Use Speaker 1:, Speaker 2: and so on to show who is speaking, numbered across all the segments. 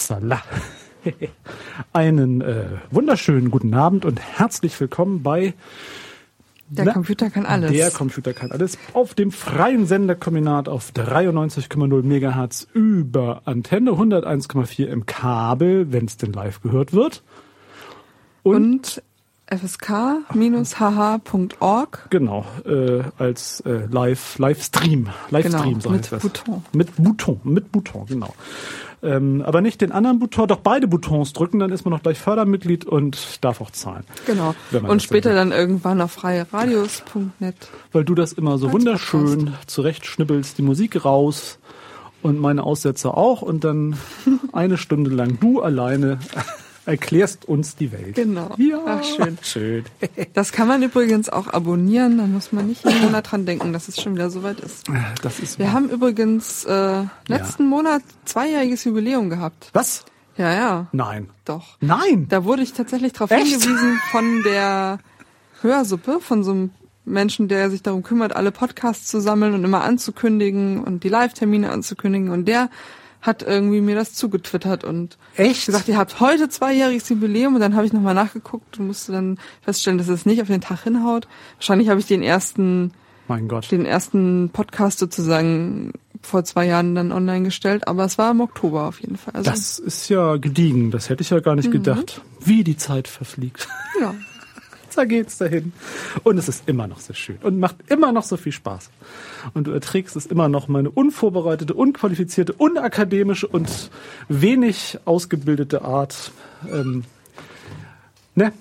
Speaker 1: Upsala. Einen äh, wunderschönen guten Abend und herzlich willkommen bei
Speaker 2: Der
Speaker 1: Na,
Speaker 2: Computer kann alles.
Speaker 1: Der Computer kann alles auf dem freien Senderkombinat auf 93,0 Megahertz über Antenne, 101,4 im Kabel, wenn es denn live gehört wird.
Speaker 2: und fsk-hh.org.
Speaker 1: Genau, äh, als äh, Live, Livestream. Livestream,
Speaker 2: Genau,
Speaker 1: so
Speaker 2: mit. Bouton.
Speaker 1: Mit Bouton, mit Bouton, genau. Ähm, aber nicht den anderen Bouton, doch beide Boutons drücken, dann ist man noch gleich Fördermitglied und darf auch zahlen.
Speaker 2: Genau. Und später dann irgendwann auf freieradios.net.
Speaker 1: Weil du das immer so
Speaker 2: Als
Speaker 1: wunderschön zurechtschnibbelst, die Musik raus und meine Aussetzer auch und dann eine Stunde lang du alleine erklärst uns die Welt.
Speaker 2: Genau.
Speaker 1: Ja,
Speaker 2: Ach, schön.
Speaker 1: schön.
Speaker 2: Das kann man übrigens auch abonnieren, dann muss man nicht jeden Monat dran denken, dass es schon wieder soweit ist.
Speaker 1: Das ist
Speaker 2: Wir haben übrigens äh, letzten Monat zweijähriges Jubiläum gehabt.
Speaker 1: was?
Speaker 2: Ja, ja,
Speaker 1: Nein.
Speaker 2: doch.
Speaker 1: Nein.
Speaker 2: Da wurde ich tatsächlich darauf hingewiesen von der Hörsuppe, von so einem Menschen, der sich darum kümmert, alle Podcasts zu sammeln und immer anzukündigen und die Live-Termine anzukündigen. Und der hat irgendwie mir das zugetwittert und
Speaker 1: Echt?
Speaker 2: gesagt, ihr habt heute zweijähriges Jubiläum und dann habe ich nochmal nachgeguckt und musste dann feststellen, dass es nicht auf den Tag hinhaut. Wahrscheinlich habe ich den ersten,
Speaker 1: Mein Gott.
Speaker 2: den ersten Podcast sozusagen vor zwei Jahren dann online gestellt, aber es war im Oktober auf jeden Fall. Also,
Speaker 1: Das ist ja gediegen. Das hätte ich ja gar nicht gedacht. Wie die Zeit verfliegt.
Speaker 2: ja.
Speaker 1: da geht's dahin. Und es ist immer noch so schön und macht immer noch so viel Spaß. Und du erträgst es immer noch, meine unvorbereitete, unqualifizierte, unakademische und wenig ausgebildete Art, ähm, ne?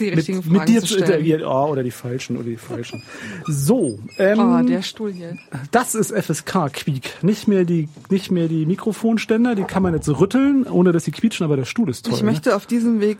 Speaker 2: die richtigen
Speaker 1: mit,
Speaker 2: Fragen
Speaker 1: mit dir
Speaker 2: zu stellen.
Speaker 1: interagieren. Oh, oder die falschen, oder die falschen. So, ähm,
Speaker 2: Oh, der Stuhl hier.
Speaker 1: das ist FSK Quiek. Nicht mehr die, nicht mehr die Mikrofonständer, die kann man jetzt rütteln, ohne dass sie quietschen, aber der Stuhl ist toll.
Speaker 2: Ich möchte auf diesem Weg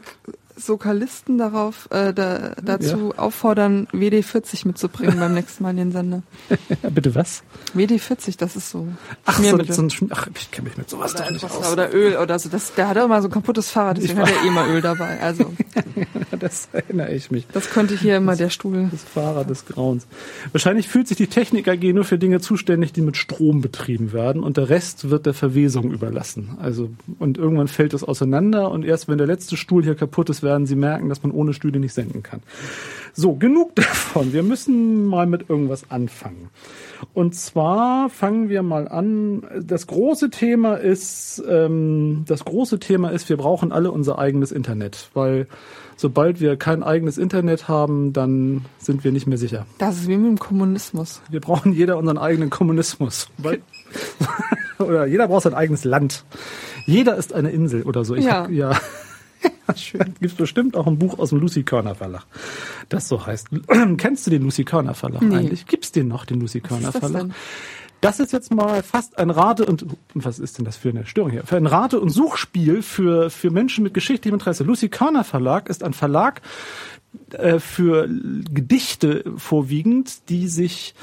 Speaker 2: Sokalisten darauf äh, da, dazu
Speaker 1: Ja.
Speaker 2: auffordern, WD40 mitzubringen beim nächsten Mal in den Sender.
Speaker 1: Bitte was?
Speaker 2: WD40, das ist so.
Speaker 1: Ach, so, so ein, Schm- ach, ich kenne mich mit sowas doch nicht aus.
Speaker 2: oder Öl oder so. Das, der hatte immer so ein kaputtes Fahrrad, deswegen hat er eh mal Öl dabei. Also
Speaker 1: Das erinnere ich mich.
Speaker 2: das könnte hier immer der Stuhl.
Speaker 1: Das Fahrrad des Grauens. Wahrscheinlich fühlt sich die Technik AG nur für Dinge zuständig, die mit Strom betrieben werden und der Rest wird der Verwesung überlassen. Also, und irgendwann fällt es auseinander und erst wenn der letzte Stuhl hier kaputt ist, werden sie merken, dass man ohne Stühle nicht senden kann. So, genug davon. Wir müssen mal mit irgendwas anfangen. Und zwar fangen wir mal an. Das große Thema ist, ähm, das große Thema ist, wir brauchen alle unser eigenes Internet, weil sobald wir kein eigenes Internet haben, dann sind wir nicht mehr sicher.
Speaker 2: Das ist wie mit dem Kommunismus.
Speaker 1: Wir brauchen jeder unseren eigenen Kommunismus. Oder jeder braucht sein eigenes Land. Jeder ist eine Insel oder so. Ich
Speaker 2: Ja.
Speaker 1: Hab, ja. Ja, Schön. Gibt bestimmt auch ein Buch aus dem Lucy Körner Verlag, das so heißt. Kennst du den Lucy Körner Verlag
Speaker 2: Nee.
Speaker 1: eigentlich? Gibt's den noch, den Lucy Körner Verlag? Das ist jetzt mal fast ein Rate und was ist denn das für eine Störung hier? Für ein Rate- und Suchspiel für für Menschen mit geschichtlichem Interesse. Lucy Körner Verlag ist ein Verlag äh, für Gedichte vorwiegend, die sich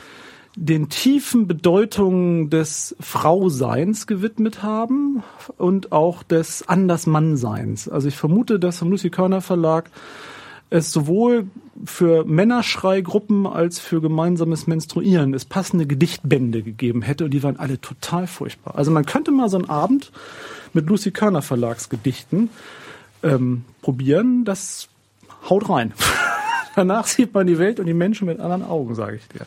Speaker 1: den tiefen Bedeutungen des Frauseins gewidmet haben und auch des Andersmannseins. Also ich vermute, dass vom Lucy Körner Verlag es sowohl für Männerschreigruppen als für gemeinsames Menstruieren es passende Gedichtbände gegeben hätte und die waren alle total furchtbar. Also man könnte mal so einen Abend mit Lucy Körner Verlagsgedichten ähm, probieren, das haut rein. Danach sieht man die Welt und die Menschen mit anderen Augen, sage ich dir.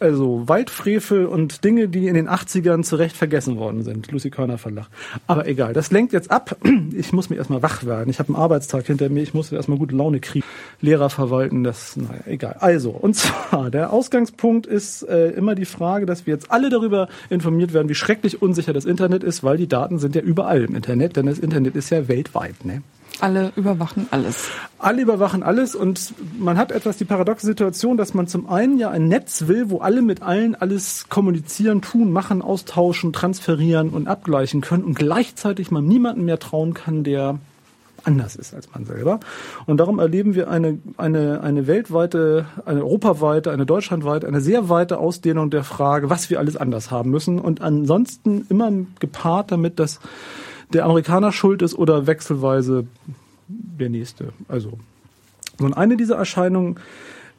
Speaker 1: Also Waldfrevel und Dinge, die in den 80ern zu Recht vergessen worden sind. Lucy Körner Verlag. Aber egal, das lenkt jetzt ab. Ich muss mir erstmal wach werden. Ich habe einen Arbeitstag hinter mir. Ich muss erstmal gute Laune kriegen. Lehrer verwalten, das, naja, egal. Also, und zwar, der Ausgangspunkt ist äh, immer die Frage, dass wir jetzt alle darüber informiert werden, wie schrecklich unsicher das Internet ist, weil die Daten sind ja überall im Internet, denn das Internet ist ja weltweit, ne?
Speaker 2: Alle überwachen alles.
Speaker 1: Alle überwachen alles und man hat etwas die paradoxe Situation, dass man zum einen ja ein Netz will, wo alle mit allen alles kommunizieren, tun, machen, austauschen, transferieren und abgleichen können und gleichzeitig man niemanden mehr trauen kann, der anders ist als man selber. Und darum erleben wir eine, eine, eine weltweite, eine europaweite, eine deutschlandweite, eine sehr weite Ausdehnung der Frage, was wir alles anders haben müssen. Und ansonsten immer gepaart damit, dass der Amerikaner schuld ist oder wechselweise der nächste. Also, so und eine dieser Erscheinungen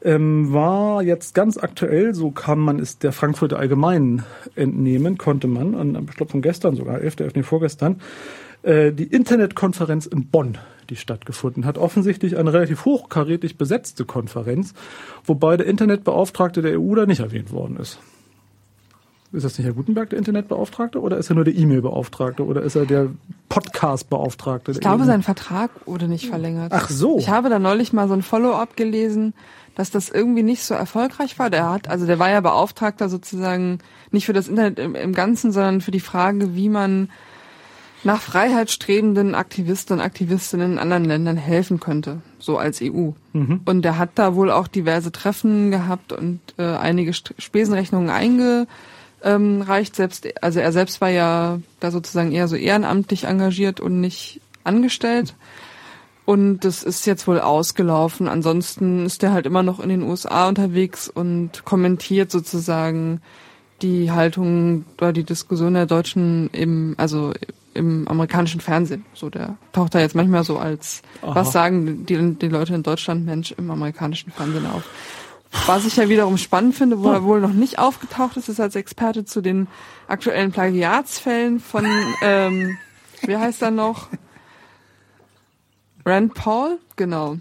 Speaker 1: ähm, war jetzt ganz aktuell, so kann man es der Frankfurter Allgemeinen entnehmen, konnte man, und ich glaube von gestern sogar, 11. 11. vorgestern, äh, die Internetkonferenz in Bonn, die stattgefunden hat. Offensichtlich eine relativ hochkarätig besetzte Konferenz, wobei der Internetbeauftragte der EU da nicht erwähnt worden ist. Ist das nicht Herr Gutenberg, der Internetbeauftragte, oder ist er nur der E-Mail-Beauftragte oder ist er der Podcast-Beauftragte?
Speaker 2: Ich glaube, sein Vertrag wurde nicht verlängert.
Speaker 1: Ach so.
Speaker 2: Ich habe da neulich mal so ein Follow-up gelesen, dass das irgendwie nicht so erfolgreich war. Der hat, also der war ja Beauftragter sozusagen nicht für das Internet im, im Ganzen, sondern für die Frage, wie man nach freiheitsstrebenden Aktivisten und Aktivistinnen in anderen Ländern helfen könnte, so als EU. Mhm. Und der hat da wohl auch diverse Treffen gehabt und äh, einige Spesenrechnungen eingereicht. Selbst, also er selbst war ja da sozusagen eher so ehrenamtlich engagiert und nicht angestellt. Und das ist jetzt wohl ausgelaufen. Ansonsten ist er halt immer noch in den USA unterwegs und kommentiert sozusagen die Haltung oder die Diskussion der Deutschen im, also im amerikanischen Fernsehen. So, der taucht da jetzt manchmal so als, Aha. was sagen die, die Leute in Deutschland, Mensch, im amerikanischen Fernsehen auf. Was ich ja wiederum spannend finde, wo er wohl noch nicht aufgetaucht ist, ist als Experte zu den aktuellen Plagiatsfällen von, ähm, wie heißt er noch? Rand Paul? Genau.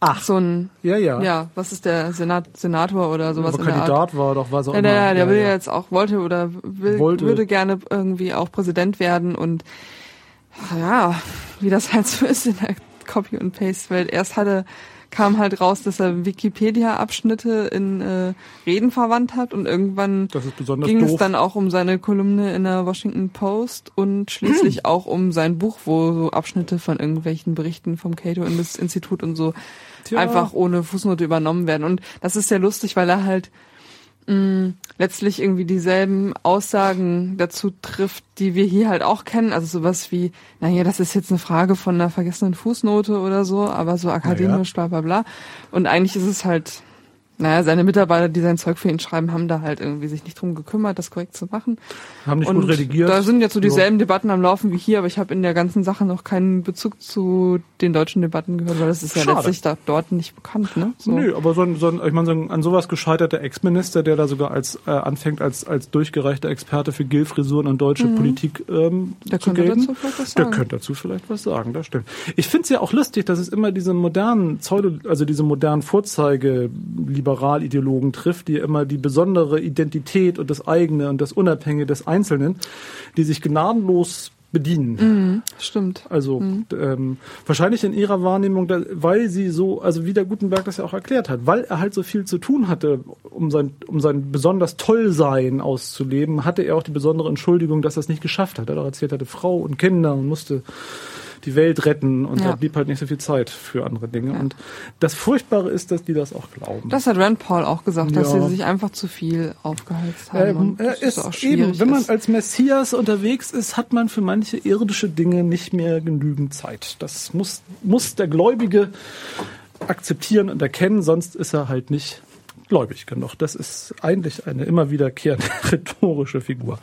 Speaker 2: Ach. So ein,
Speaker 1: ja, ja.
Speaker 2: Ja, was ist der Senat, Senator oder sowas
Speaker 1: Aber in Kandidat der Art. war doch, was auch
Speaker 2: ja,
Speaker 1: immer.
Speaker 2: Der, der ja, will ja jetzt auch, wollte oder will, wollte. würde gerne irgendwie auch Präsident werden und ja, wie das halt so ist in der Copy- und Paste-Welt. Erst hatte kam halt raus, dass er Wikipedia-Abschnitte in äh, Reden verwandt hat und irgendwann ging
Speaker 1: doof.
Speaker 2: es dann auch um seine Kolumne in der Washington Post und schließlich auch um sein Buch, wo so Abschnitte von irgendwelchen Berichten vom Cato-Institut und so Tja. einfach ohne Fußnote übernommen werden. Und das ist sehr lustig, weil er halt mh, letztlich irgendwie dieselben Aussagen dazu trifft, die wir hier halt auch kennen. Also sowas wie, naja, das ist jetzt eine Frage von einer vergessenen Fußnote oder so, aber so akademisch, ja. bla bla bla. Und eigentlich ist es halt naja, seine Mitarbeiter, die sein Zeug für ihn schreiben, haben da halt irgendwie sich nicht drum gekümmert, das korrekt zu machen.
Speaker 1: Haben nicht und gut redigiert.
Speaker 2: Da sind jetzt so dieselben so. Debatten am Laufen wie hier, aber ich habe in der ganzen Sache noch keinen Bezug zu den deutschen Debatten gehört, weil das ist ja Schade. letztlich da, dort nicht bekannt, ne?
Speaker 1: So. Nö, aber so ein, so ein ich meine, so ein an sowas gescheiterter Ex-Minister, der da sogar als äh, anfängt als als durchgereichter Experte für Gilfrisuren und deutsche mhm. Politik ähm,
Speaker 2: der
Speaker 1: zu
Speaker 2: könnte gelten. dazu vielleicht was
Speaker 1: sagen. Der könnte dazu vielleicht was sagen, das stimmt. Ich finde es ja auch lustig, dass es immer diese modernen Pseudo, also diese modernen Vorzeige-Liberal-Ideologen Personen trifft, die immer die besondere Identität und das eigene und das Unabhängige des Einzelnen, die sich gnadenlos bedienen.
Speaker 2: Mhm, stimmt.
Speaker 1: Also mhm. ähm, wahrscheinlich in ihrer Wahrnehmung, da, weil sie so, also wie der Gutenberg das ja auch erklärt hat, weil er halt so viel zu tun hatte, um sein, um sein besonders Tollsein auszuleben, hatte er auch die besondere Entschuldigung, dass er es nicht geschafft hat. Er hat auch erzählt, er hatte Frau und Kinder und musste die Welt retten und ja. da blieb halt nicht so viel Zeit für andere Dinge. Ja. Und das Furchtbare ist, dass die das auch glauben.
Speaker 2: Das hat Rand Paul auch gesagt, ja. dass sie sich einfach zu viel aufgeheizt haben.
Speaker 1: Ähm, er ist, ist eben, wenn man ist. als Messias unterwegs ist, hat man für manche irdische Dinge nicht mehr genügend Zeit. Das muss, muss der Gläubige akzeptieren und erkennen, sonst ist er halt nicht gläubig genug. Das ist eigentlich eine immer wiederkehrende rhetorische Figur.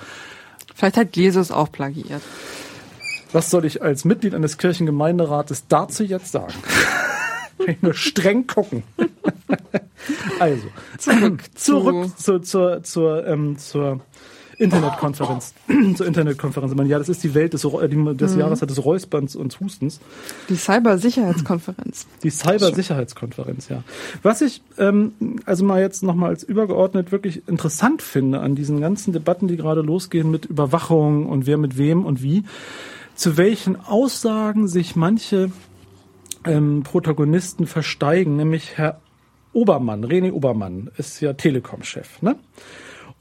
Speaker 2: Vielleicht hat Jesus auch plagiert.
Speaker 1: Was soll ich als Mitglied eines Kirchengemeinderates dazu jetzt sagen? Ich nur streng gucken. also, zurück, zurück zu, zur, zur, ähm, zur Internetkonferenz. zur Internetkonferenz. Ich meine, ja, das ist die Welt des, äh, des mhm. Jahres des Räusperns und Hustens.
Speaker 2: Die Cybersicherheitskonferenz.
Speaker 1: Die Cybersicherheitskonferenz, ja. Was ich ähm, also mal jetzt nochmal als übergeordnet wirklich interessant finde an diesen ganzen Debatten, die gerade losgehen mit Überwachung und wer mit wem und wie, zu welchen Aussagen sich manche ähm, Protagonisten versteigen, nämlich Herr Obermann, René Obermann, ist ja Telekom-Chef, ne?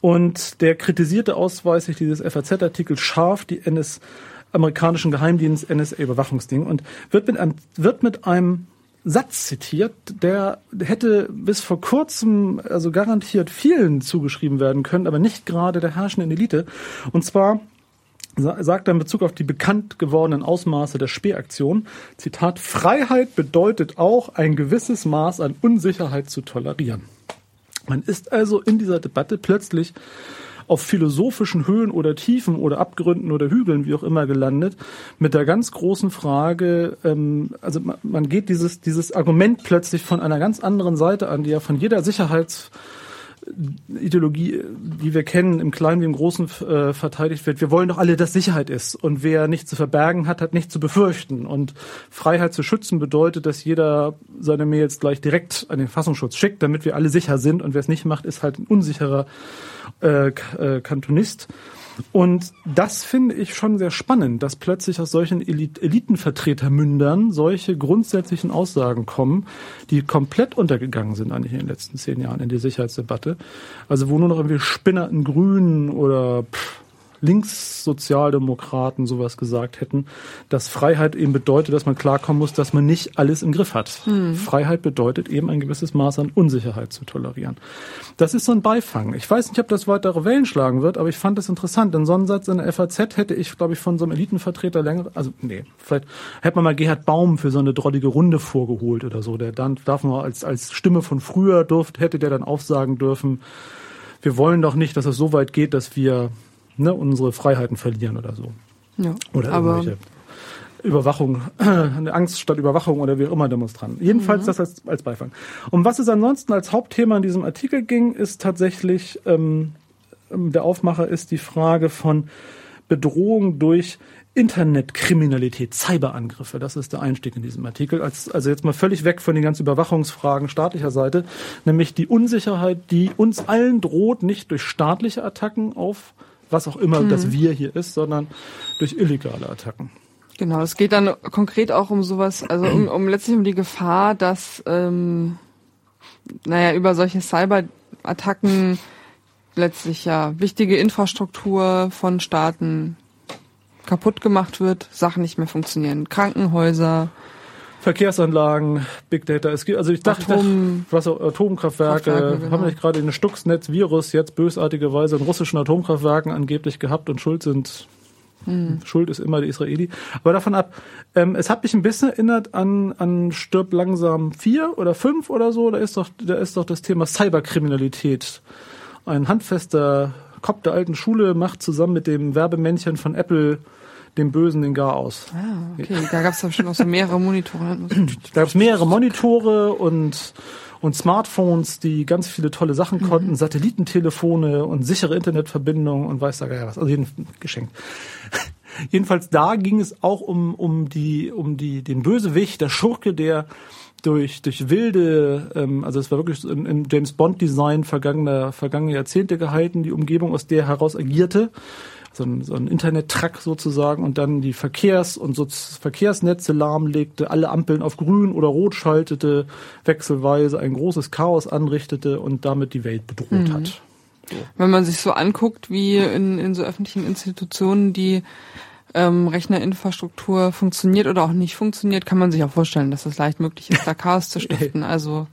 Speaker 1: Und der kritisierte ausweislich dieses FAZ-Artikel scharf die NS amerikanischen Geheimdienst NSA-Überwachungsding und wird mit einem, wird mit einem Satz zitiert, der hätte bis vor kurzem also garantiert vielen zugeschrieben werden können, aber nicht gerade der herrschenden Elite. Und zwar sagt er in Bezug auf die bekannt gewordenen Ausmaße der Spähaktion, Zitat, Freiheit bedeutet auch, ein gewisses Maß an Unsicherheit zu tolerieren. Man ist also in dieser Debatte plötzlich auf philosophischen Höhen oder Tiefen oder Abgründen oder Hügeln, wie auch immer, gelandet, mit der ganz großen Frage, ähm, also man, man geht dieses, dieses Argument plötzlich von einer ganz anderen Seite an, die ja von jeder Sicherheits Ideologie, die wir kennen, im Kleinen wie im Großen äh, verteidigt wird. Wir wollen doch alle, dass Sicherheit ist. Und wer nichts zu verbergen hat, hat nichts zu befürchten. Und Freiheit zu schützen bedeutet, dass jeder seine Mails gleich direkt an den Fassungsschutz schickt, damit wir alle sicher sind. Und wer es nicht macht, ist halt ein unsicherer äh, äh Kantonist. Und das finde ich schon sehr spannend, dass plötzlich aus solchen Elit Elitenvertretermündern solche grundsätzlichen Aussagen kommen, die komplett untergegangen sind eigentlich in den letzten zehn Jahren in der Sicherheitsdebatte. Also wo nur noch irgendwie Spinner in Grünen oder pff, Linkssozialdemokraten sowas gesagt hätten, dass Freiheit eben bedeutet, dass man klarkommen muss, dass man nicht alles im Griff hat. Mhm. Freiheit bedeutet eben ein gewisses Maß an Unsicherheit zu tolerieren. Das ist so ein Beifang. Ich weiß nicht, ob das weitere Wellen schlagen wird, aber ich fand das interessant. Denn so einen Satz in der FAZ hätte ich, glaube ich, von so einem Elitenvertreter länger, also nee, vielleicht hätte man mal Gerhard Baum für so eine drollige Runde vorgeholt oder so. Der dann darf man als, als Stimme von früher durft, hätte der dann aufsagen dürfen, wir wollen doch nicht, dass es so weit geht, dass wir ne, unsere Freiheiten verlieren oder so.
Speaker 2: Ja,
Speaker 1: oder irgendwelche Überwachung, eine Angst statt Überwachung oder wie auch immer Demonstranten. Jedenfalls mhm. das als, als Beifang. Um was es ansonsten als Hauptthema in diesem Artikel ging, ist tatsächlich, ähm, der Aufmacher ist die Frage von Bedrohung durch Internetkriminalität, Cyberangriffe. Das ist der Einstieg in diesem Artikel. Als, also jetzt mal völlig weg von den ganzen Überwachungsfragen staatlicher Seite, nämlich die Unsicherheit, die uns allen droht, nicht durch staatliche Attacken auf was auch immer mhm. das Wir hier ist, sondern durch illegale Attacken.
Speaker 2: Genau, es geht dann konkret auch um sowas, also um, um letztlich um die Gefahr, dass ähm, naja, über solche Cyberattacken letztlich ja wichtige Infrastruktur von Staaten kaputt gemacht wird, Sachen nicht mehr funktionieren, Krankenhäuser,
Speaker 1: Verkehrsanlagen, Big Data. Es gibt, also ich dachte, Atom, was, Atomkraftwerke, Kraftwerke, genau. haben wir nicht gerade den Stuxnet-Virus jetzt bösartigerweise in russischen Atomkraftwerken angeblich gehabt und schuld sind hm. Schuld ist immer die Israeli. Aber davon ab, ähm, es hat mich ein bisschen erinnert an, an Stirb langsam vier oder fünf oder so. Da ist doch, da ist doch das Thema Cyberkriminalität. Ein handfester Kopf der alten Schule macht zusammen mit dem Werbemännchen von Apple dem Bösen den Gar aus.
Speaker 2: Ah, okay. Da gab es doch schon auch so mehrere Monitore.
Speaker 1: da gab es mehrere Monitore und und Smartphones, die ganz viele tolle Sachen mhm. konnten, Satellitentelefone und sichere Internetverbindungen und weiß da gar was. Also jeden geschenkt. Jedenfalls da ging es auch um um die um die den Bösewicht, der Schurke, der durch durch wilde, ähm, also es war wirklich im, im James Bond Design vergangener vergangene Jahrzehnte gehalten, die Umgebung, aus der heraus agierte so ein, so ein Internet-Track sozusagen und dann die Verkehrs- und so Verkehrsnetze lahmlegte, alle Ampeln auf grün oder rot schaltete, wechselweise ein großes Chaos anrichtete und damit die Welt bedroht mhm. hat.
Speaker 2: So. Wenn man sich so anguckt, wie in, in so öffentlichen Institutionen die ähm, Rechnerinfrastruktur funktioniert oder auch nicht funktioniert, kann man sich auch vorstellen, dass es leicht möglich ist, da Chaos zu stiften. Also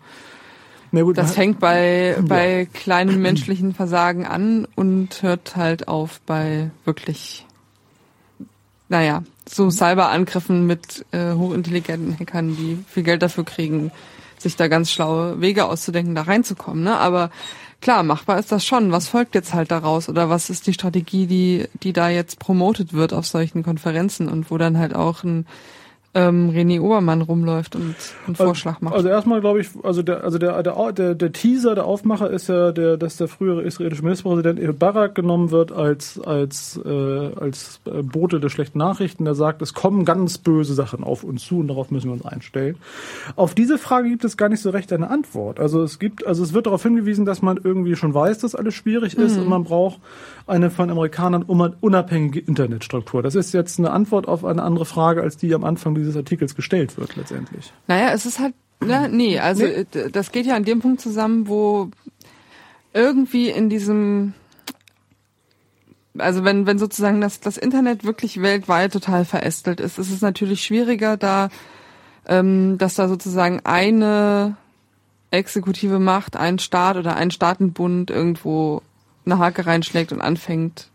Speaker 2: gut, das fängt bei, bei ja. kleinen menschlichen Versagen an und hört halt auf bei wirklich, naja, so Cyberangriffen mit äh, hochintelligenten Hackern, die viel Geld dafür kriegen, sich da ganz schlaue Wege auszudenken, da reinzukommen. Ne? Aber klar, machbar ist das schon. Was folgt jetzt halt daraus? Oder was ist die Strategie, die, die da jetzt promotet wird auf solchen Konferenzen und wo dann halt auch ein ähm, René Obermann rumläuft und einen also, Vorschlag macht.
Speaker 1: Also erstmal glaube ich, also der, also der, der, der, der Teaser, der Aufmacher ist ja, der, dass der frühere israelische Ministerpräsident Ehud Barak genommen wird als als äh, als äh, Bote der schlechten Nachrichten. Der sagt, es kommen ganz böse Sachen auf uns zu und darauf müssen wir uns einstellen. Auf diese Frage gibt es gar nicht so recht eine Antwort. Also es gibt, also es wird darauf hingewiesen, dass man irgendwie schon weiß, dass alles schwierig ist mhm. und man braucht eine von Amerikanern unabhängige Internetstruktur. Das ist jetzt eine Antwort auf eine andere Frage, als die am Anfang dieses Artikels gestellt wird letztendlich.
Speaker 2: Naja, es ist halt, ja, nee, also nee. das geht ja an dem Punkt zusammen, wo irgendwie in diesem also wenn, wenn sozusagen das, das Internet wirklich weltweit total verästelt ist, ist es natürlich schwieriger, da, ähm, dass da sozusagen eine exekutive Macht, ein Staat oder ein Staatenbund irgendwo eine Hake reinschlägt und anfängt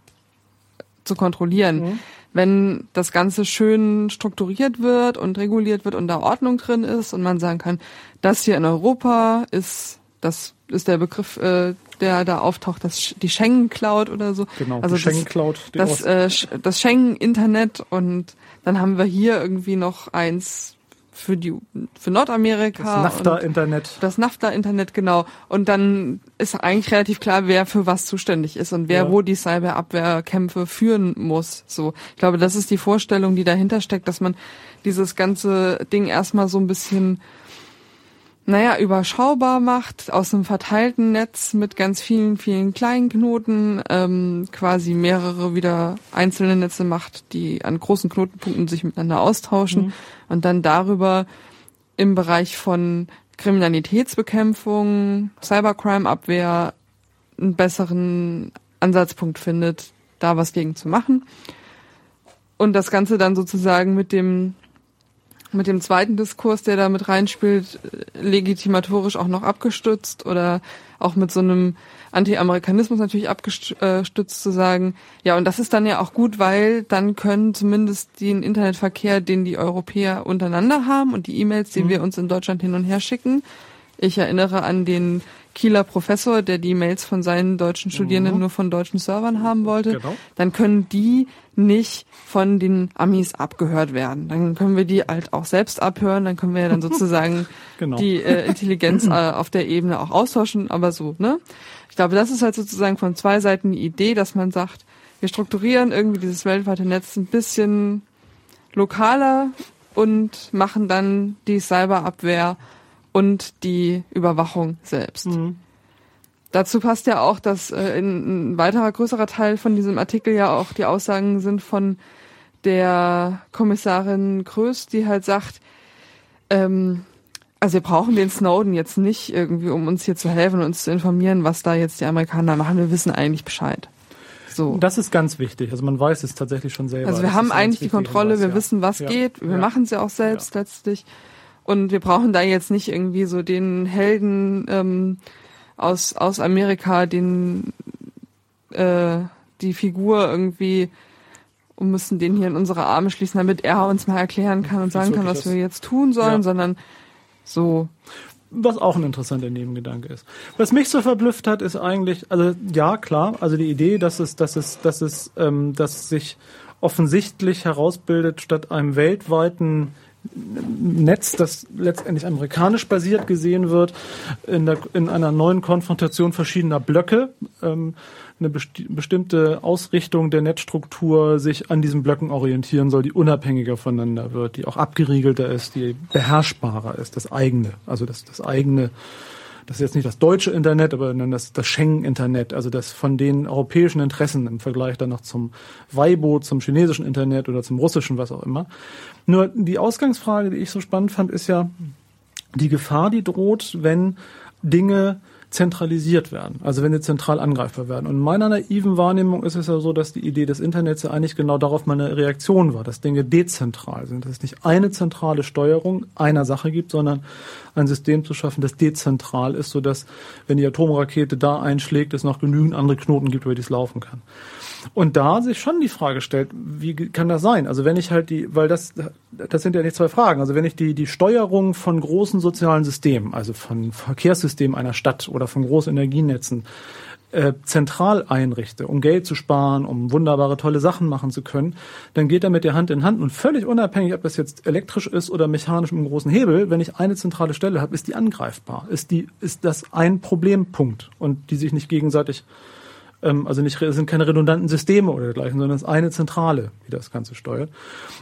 Speaker 2: zu kontrollieren. Mhm. Wenn das Ganze schön strukturiert wird und reguliert wird und da Ordnung drin ist und man sagen kann, das hier in Europa ist, das ist der Begriff, äh, der da auftaucht, das, die Schengen Cloud oder so.
Speaker 1: Genau, also die Schengen Cloud.
Speaker 2: Das, äh, das Schengen Internet und dann haben wir hier irgendwie noch eins für die für Nordamerika.
Speaker 1: Das NAFTA-Internet.
Speaker 2: Das NAFTA-Internet, genau. Und dann ist eigentlich relativ klar, wer für was zuständig ist und wer
Speaker 1: Ja.
Speaker 2: wo die Cyberabwehrkämpfe führen muss. So, ich glaube, das ist die Vorstellung, die dahinter steckt, dass man dieses ganze Ding erstmal so ein bisschen naja, überschaubar macht, aus einem verteilten Netz mit ganz vielen, vielen kleinen Knoten ähm, quasi mehrere wieder einzelne Netze macht, die an großen Knotenpunkten sich miteinander austauschen und dann darüber im Bereich von Kriminalitätsbekämpfung, Cybercrime-Abwehr einen besseren Ansatzpunkt findet, da was gegen zu machen. Und das Ganze dann sozusagen mit dem mit dem zweiten Diskurs, der da mit reinspielt, legitimatorisch auch noch abgestützt oder auch mit so einem Anti-Amerikanismus natürlich abgestützt zu sagen, ja, und das ist dann ja auch gut, weil dann können zumindest den Internetverkehr, den die Europäer untereinander haben und die E-Mails, die wir uns in Deutschland hin und her schicken. Ich erinnere an den Kieler Professor, der die Mails von seinen deutschen Studierenden nur von deutschen Servern haben wollte.
Speaker 1: Genau.
Speaker 2: Dann können die nicht von den Amis abgehört werden. Dann können wir die halt auch selbst abhören. Dann können wir ja dann sozusagen
Speaker 1: Genau.
Speaker 2: die äh, Intelligenz äh, auf der Ebene auch austauschen. Aber so, ne? Ich glaube, das ist halt sozusagen von zwei Seiten die Idee, dass man sagt, wir strukturieren irgendwie dieses weltweite Netz ein bisschen lokaler und machen dann die Cyberabwehr und die Überwachung selbst.
Speaker 1: Mhm.
Speaker 2: Dazu passt ja auch, dass äh, in, ein weiterer größerer Teil von diesem Artikel ja auch die Aussagen sind von der Kommissarin Kröß, die halt sagt, ähm, also wir brauchen den Snowden jetzt nicht irgendwie, um uns hier zu helfen und uns zu informieren, was da jetzt die Amerikaner machen. Wir wissen eigentlich Bescheid. So.
Speaker 1: Das ist ganz wichtig. Also man weiß es tatsächlich schon selber.
Speaker 2: Also wir
Speaker 1: Das
Speaker 2: haben eigentlich die Kontrolle,
Speaker 1: Hinweis,
Speaker 2: wir
Speaker 1: ja.
Speaker 2: wissen, was
Speaker 1: Ja.
Speaker 2: geht, wir
Speaker 1: Ja.
Speaker 2: machen es ja auch selbst letztlich. Und wir brauchen da jetzt nicht irgendwie so den Helden ähm, aus, aus Amerika, den äh, die Figur irgendwie und müssen den hier in unsere Arme schließen, damit er uns mal erklären kann und sagen kann, was wir jetzt tun sollen,
Speaker 1: Ja.
Speaker 2: sondern so.
Speaker 1: Was auch ein interessanter Nebengedanke ist. Was mich so verblüfft hat, ist eigentlich, also ja klar, also die Idee, dass es, dass es, dass es, ähm, dass sich offensichtlich herausbildet statt einem weltweiten Netz, das letztendlich amerikanisch basiert gesehen wird, in, der, in einer neuen Konfrontation verschiedener Blöcke, ähm, eine besti bestimmte Ausrichtung der Netzstruktur sich an diesen Blöcken orientieren soll, die unabhängiger voneinander wird, die auch abgeriegelter ist, die beherrschbarer ist, das eigene, also das, das eigene das ist jetzt nicht das deutsche Internet, aber das, das Schengen-Internet, also das von den europäischen Interessen im Vergleich dann noch zum Weibo, zum chinesischen Internet oder zum russischen, was auch immer. Nur die Ausgangsfrage, die ich so spannend fand, ist ja die Gefahr, die droht, wenn Dinge zentralisiert werden, also wenn sie zentral angreifbar werden. Und in meiner naiven Wahrnehmung ist es ja so, dass die Idee des Internets ja eigentlich genau darauf meine Reaktion war, dass Dinge dezentral sind, dass es nicht eine zentrale Steuerung einer Sache gibt, sondern ein System zu schaffen, das dezentral ist, sodass, wenn die Atomrakete da einschlägt, es noch genügend andere Knoten gibt, über die es laufen kann. Und da sich schon die Frage stellt, wie kann das sein? Also wenn ich halt die, weil das, das sind ja nicht zwei Fragen. Also wenn ich die, die Steuerung von großen sozialen Systemen, also von Verkehrssystemen einer Stadt oder von großen Energienetzen, äh, zentral einrichte, um Geld zu sparen, um wunderbare, tolle Sachen machen zu können, dann geht er mit der Hand in Hand und völlig unabhängig, ob das jetzt elektrisch ist oder mechanisch mit einem großen Hebel, wenn ich eine zentrale Stelle habe, ist die angreifbar. Ist die, ist das ein Problempunkt und die sich nicht gegenseitig also nicht, es sind keine redundanten Systeme oder dergleichen, sondern es ist eine Zentrale, die das Ganze steuert.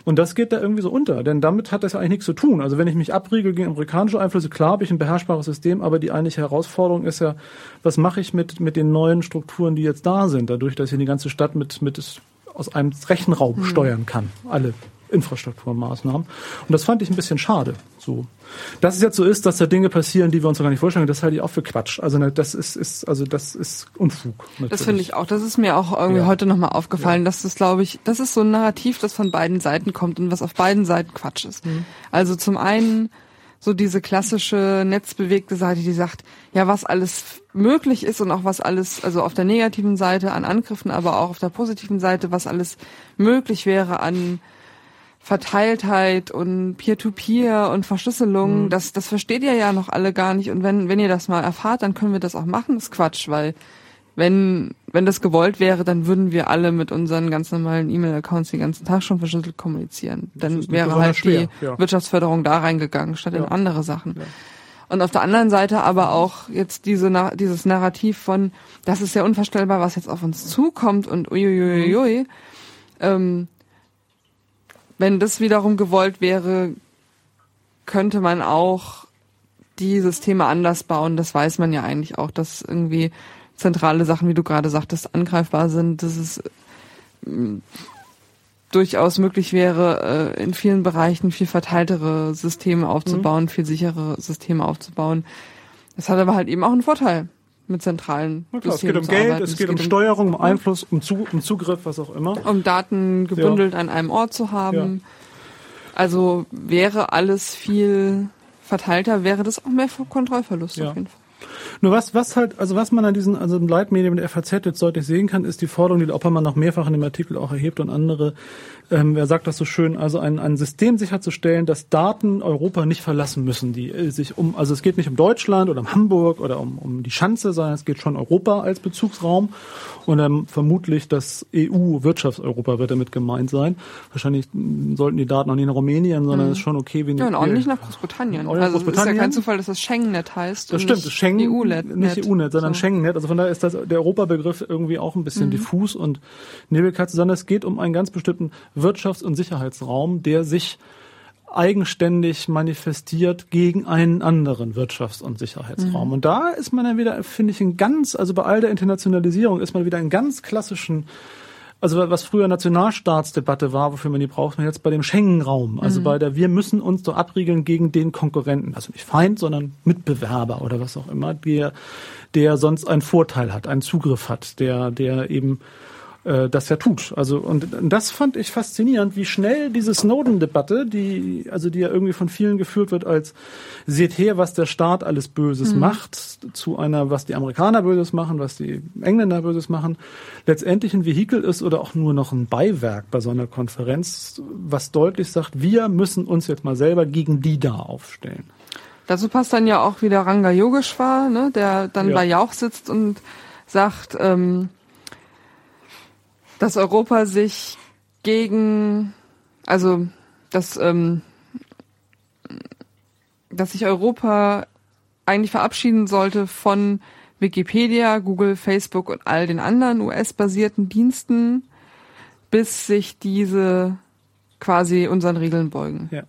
Speaker 1: Und das geht da irgendwie so unter, denn damit hat das ja eigentlich nichts zu tun. Also wenn ich mich abriegel gegen amerikanische Einflüsse, klar habe ich ein beherrschbares System, aber die eigentliche Herausforderung ist ja, was mache ich mit, mit den neuen Strukturen, die jetzt da sind, dadurch, dass ich die ganze Stadt mit, mit aus einem Rechenraum steuern kann, alle Infrastrukturmaßnahmen. Und das fand ich ein bisschen schade. So, dass es jetzt so ist, dass da Dinge passieren, die wir uns noch gar nicht vorstellen, das halte ich auch für Quatsch. Also ne, das ist, ist also das ist Unfug.
Speaker 2: Das
Speaker 1: natürlich.
Speaker 2: finde ich auch. Das ist mir auch irgendwie
Speaker 1: Ja.
Speaker 2: heute nochmal aufgefallen, dass das, glaube ich, das ist so ein Narrativ, das von beiden Seiten kommt und was auf beiden Seiten Quatsch ist. Also zum einen so diese klassische netzbewegte Seite, die sagt, ja, was alles möglich ist und auch was alles, also auf der negativen Seite an Angriffen, aber auch auf der positiven Seite, was alles möglich wäre an Verteiltheit und Peer-to-Peer und Verschlüsselung, das, das versteht ihr ja noch alle gar nicht. Und wenn, wenn ihr das mal erfahrt, dann können wir das auch machen. Das ist Quatsch, weil wenn, wenn das gewollt wäre, dann würden wir alle mit unseren ganz normalen E-Mail-Accounts den ganzen Tag schon verschlüsselt kommunizieren. Dann wäre halt schwer, die ja. Wirtschaftsförderung da reingegangen, statt ja. in andere Sachen. Ja. Und auf der anderen Seite aber auch jetzt diese, dieses Narrativ von, das ist ja unvorstellbar, was jetzt auf uns zukommt und uiuiuiui. Mhm. Ähm, wenn das wiederum gewollt wäre, könnte man auch die Systeme anders bauen. Das weiß man ja eigentlich auch, dass irgendwie zentrale Sachen, wie du gerade sagtest, angreifbar sind, dass es äh, durchaus möglich wäre, äh, in vielen Bereichen viel verteiltere Systeme aufzubauen, mhm. viel sichere Systeme aufzubauen. Das hat aber halt eben auch einen Vorteil mit zentralen
Speaker 1: klar, Systemen Es geht um Geld, es, es geht, um Steuerung, um Einfluss, um, Zu um Zugriff, was auch immer.
Speaker 2: Um Daten gebündelt ja. an einem Ort zu haben. Ja. Also wäre alles viel verteilter, wäre das auch mehr Kontrollverlust ja. auf jeden Fall.
Speaker 1: Nur was, was halt, also was man an diesen, also im Leitmedium der FAZ jetzt deutlich sehen kann, ist die Forderung, die der Oppermann noch mehrfach in dem Artikel auch erhebt und andere, ähm, wer sagt das so schön, also ein, ein System sicherzustellen, dass Daten Europa nicht verlassen müssen, die äh, sich um, also es geht nicht um Deutschland oder um Hamburg oder um, um die Schanze, sondern es geht schon Europa als Bezugsraum und dann vermutlich das EU-Wirtschaftseuropa wird damit gemeint sein. Wahrscheinlich sollten die Daten auch nicht in Rumänien, sondern mhm. es ist schon okay,
Speaker 2: wenn Ja, und auch nicht nach Großbritannien. Also es ist ja kein Zufall, dass das Schengen-Net heißt.
Speaker 1: Das stimmt, Schengen, EU-Net. Nicht EU-Net, sondern so. Schengen-Net. Also von daher ist das, der Europabegriff irgendwie auch ein bisschen mhm. diffus und Nebelkatze, sondern es geht um einen ganz bestimmten Wirtschafts- und Sicherheitsraum, der sich eigenständig manifestiert gegen einen anderen Wirtschafts- und Sicherheitsraum. Mhm. Und da ist man dann wieder, finde ich, ein ganz, also bei all der Internationalisierung ist man wieder in ganz klassischen also was früher Nationalstaatsdebatte war, wofür man die braucht, man jetzt bei dem Schengen-Raum. Also mhm. bei der, wir müssen uns so abriegeln gegen den Konkurrenten. Also nicht Feind, sondern Mitbewerber oder was auch immer, der, der sonst einen Vorteil hat, einen Zugriff hat, der, der eben äh, das ja tut. Also und das fand ich faszinierend, wie schnell diese Snowden-Debatte, die also die ja irgendwie von vielen geführt wird als seht her, was der Staat alles Böses mhm. macht, zu einer, was die Amerikaner Böses machen, was die Engländer Böses machen, letztendlich ein Vehikel ist oder auch nur noch ein Beiwerk bei so einer Konferenz, was deutlich sagt, wir müssen uns jetzt mal selber gegen die da aufstellen.
Speaker 2: Dazu passt dann ja auch wieder Ranga Yogeshwar, ne, der dann ja. bei Jauch sitzt und sagt, ähm, dass Europa sich gegen, also dass, ähm, dass sich Europa eigentlich verabschieden sollte von Wikipedia, Google, Facebook und all den anderen US-basierten Diensten, bis sich diese quasi unseren Regeln beugen.
Speaker 1: Ja.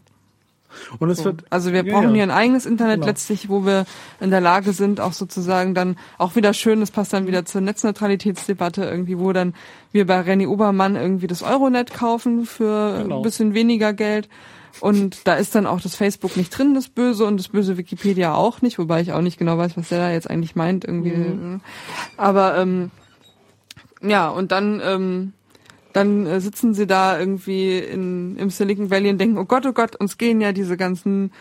Speaker 2: Und es so. wird, also wir brauchen ja, hier ein eigenes Internet genau. letztlich, wo wir in der Lage sind, auch sozusagen dann auch wieder schön, das passt dann wieder zur Netzneutralitätsdebatte irgendwie, wo dann wir bei René Obermann irgendwie das Euronet kaufen für genau. ein bisschen weniger Geld. Und da ist dann auch das Facebook nicht drin, das Böse, und das böse Wikipedia auch nicht, wobei ich auch nicht genau weiß, was der da jetzt eigentlich meint, irgendwie. Mhm. Aber ähm, ja, und dann ähm, dann äh, sitzen sie da irgendwie in, im Silicon Valley und denken, oh Gott, oh Gott, uns gehen ja diese ganzen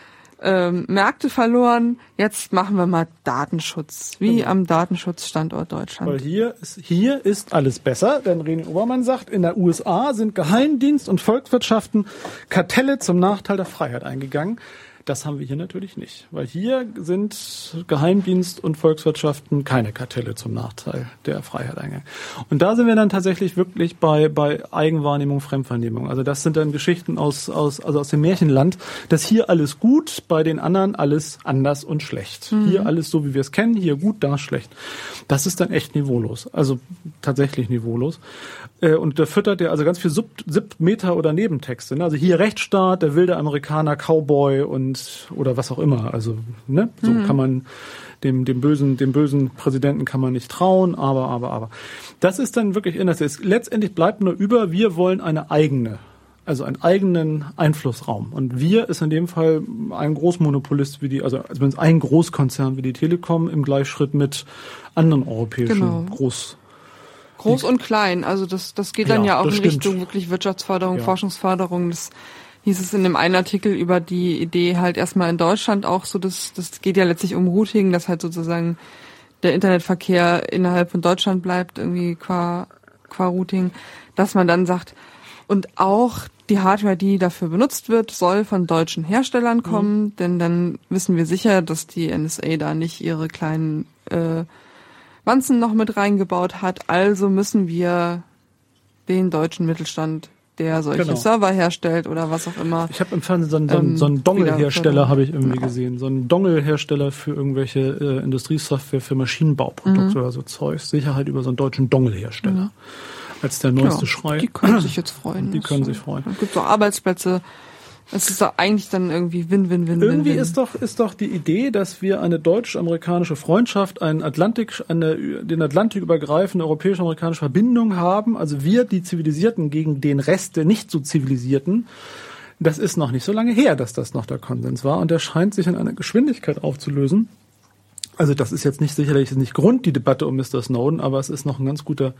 Speaker 2: ähm, Märkte verloren. Jetzt machen wir mal Datenschutz, wie genau. am Datenschutzstandort Deutschland.
Speaker 1: Weil hier ist, hier ist alles besser, denn René Obermann sagt, in der USA sind Geheimdienst und Volkswirtschaften Kartelle zum Nachteil der Freiheit eingegangen. Das haben wir hier natürlich nicht, weil hier sind Geheimdienst und Volkswirtschaften keine Kartelle zum Nachteil der Freiheit eingegangen. Und da sind wir dann tatsächlich wirklich bei, bei Eigenwahrnehmung, Fremdwahrnehmung. Also das sind dann Geschichten aus, aus, also aus dem Märchenland, dass hier alles gut, bei den anderen alles anders und schlecht. Mhm. Hier alles so, wie wir es kennen, hier gut, da schlecht. Das ist dann echt niveaulos. Also tatsächlich niveaulos. Äh, und da füttert er also ganz viel Sub, Sub oder Nebentexte. Ne? Also hier Rechtsstaat, der wilde Amerikaner, Cowboy und oder was auch immer. Also ne, so mhm. kann man dem dem bösen dem bösen Präsidenten kann man nicht trauen. Aber aber aber das ist dann wirklich innerst. Letztendlich bleibt nur über. Wir wollen eine eigene also einen eigenen Einflussraum. Und wir ist in dem Fall ein Großmonopolist wie die, also zumindest ein Großkonzern wie die Telekom im Gleichschritt mit anderen europäischen genau. Groß
Speaker 2: Groß und klein, also das, das geht dann ja, ja auch in stimmt. Richtung wirklich Wirtschaftsförderung, ja. Forschungsförderung. Das hieß es in dem einen Artikel über die Idee halt erstmal in Deutschland auch so, das, das geht ja letztlich um Routing, dass halt sozusagen der Internetverkehr innerhalb von Deutschland bleibt, irgendwie qua, qua Routing, dass man dann sagt, und auch die Hardware, die dafür benutzt wird, soll von deutschen Herstellern kommen, mhm. denn dann wissen wir sicher, dass die NSA da nicht ihre kleinen äh, Wanzen noch mit reingebaut hat. Also müssen wir den deutschen Mittelstand, der solche
Speaker 1: Genau.
Speaker 2: Server herstellt oder was auch immer.
Speaker 1: Ich habe im Fernsehen so einen, so einen,
Speaker 2: Ähm,
Speaker 1: so einen Dongle-Hersteller, habe ich irgendwie
Speaker 2: Genau.
Speaker 1: gesehen. So einen Dongle-Hersteller für irgendwelche äh, Industriesoftware für Maschinenbauprodukte
Speaker 2: Mhm.
Speaker 1: oder so Zeug. Sicherheit über so einen deutschen Dongle-Hersteller. Als der neueste
Speaker 2: Ja,
Speaker 1: Schrei.
Speaker 2: Die können sich jetzt freuen.
Speaker 1: Die können
Speaker 2: ist-
Speaker 1: sich freuen.
Speaker 2: Es gibt so Arbeitsplätze. Es ist doch eigentlich dann irgendwie Win, Win, Win,
Speaker 1: Irgendwie
Speaker 2: Win, Win.
Speaker 1: ist doch, ist doch die Idee, dass wir eine deutsch-amerikanische Freundschaft, einen Atlantik, eine, den Atlantik übergreifende europäisch-amerikanische Verbindung haben. Also wir, die Zivilisierten, gegen den Rest der nicht so Zivilisierten. Das ist noch nicht so lange her, dass das noch der Konsens war. Und der scheint sich in einer Geschwindigkeit aufzulösen. Also das ist jetzt nicht sicherlich nicht Grund, die Debatte um Mr. Snowden, aber es ist noch ein ganz guter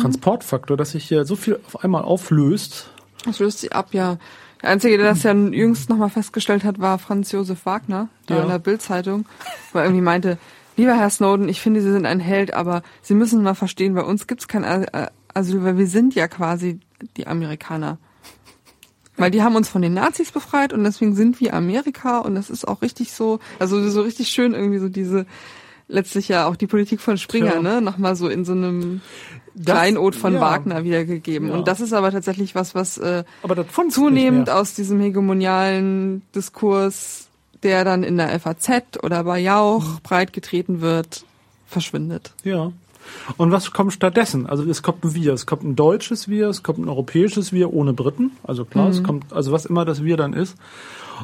Speaker 1: Transportfaktor, dass sich hier so viel auf einmal auflöst.
Speaker 2: Das löst sie ab, ja. Der Einzige, der das ja jüngst nochmal festgestellt hat, war Franz Josef Wagner, da
Speaker 1: Ja.
Speaker 2: in der Bildzeitung, wo er irgendwie meinte, lieber Herr Snowden, ich finde, Sie sind ein Held, aber Sie müssen mal verstehen, bei uns gibt's kein Asyl, weil wir sind ja quasi die Amerikaner. Weil die haben uns von den Nazis befreit und deswegen sind wir Amerika und das ist auch richtig so, also so richtig schön irgendwie so diese, letztlich ja auch die Politik von Springer,
Speaker 1: Tja.
Speaker 2: ne, nochmal so in so einem
Speaker 1: Das-
Speaker 2: Kleinod von
Speaker 1: ja.
Speaker 2: Wagner wiedergegeben.
Speaker 1: Ja.
Speaker 2: Und das ist aber tatsächlich was, was äh, zunehmend aus diesem hegemonialen Diskurs, der dann in der FAZ oder bei Jauch
Speaker 1: Mhm.
Speaker 2: breitgetreten wird, verschwindet.
Speaker 1: Ja. Und was kommt stattdessen? Also es kommt ein Wir, es kommt ein deutsches Wir, es kommt ein europäisches Wir ohne Briten. Also klar, es kommt, also was immer das Wir dann ist.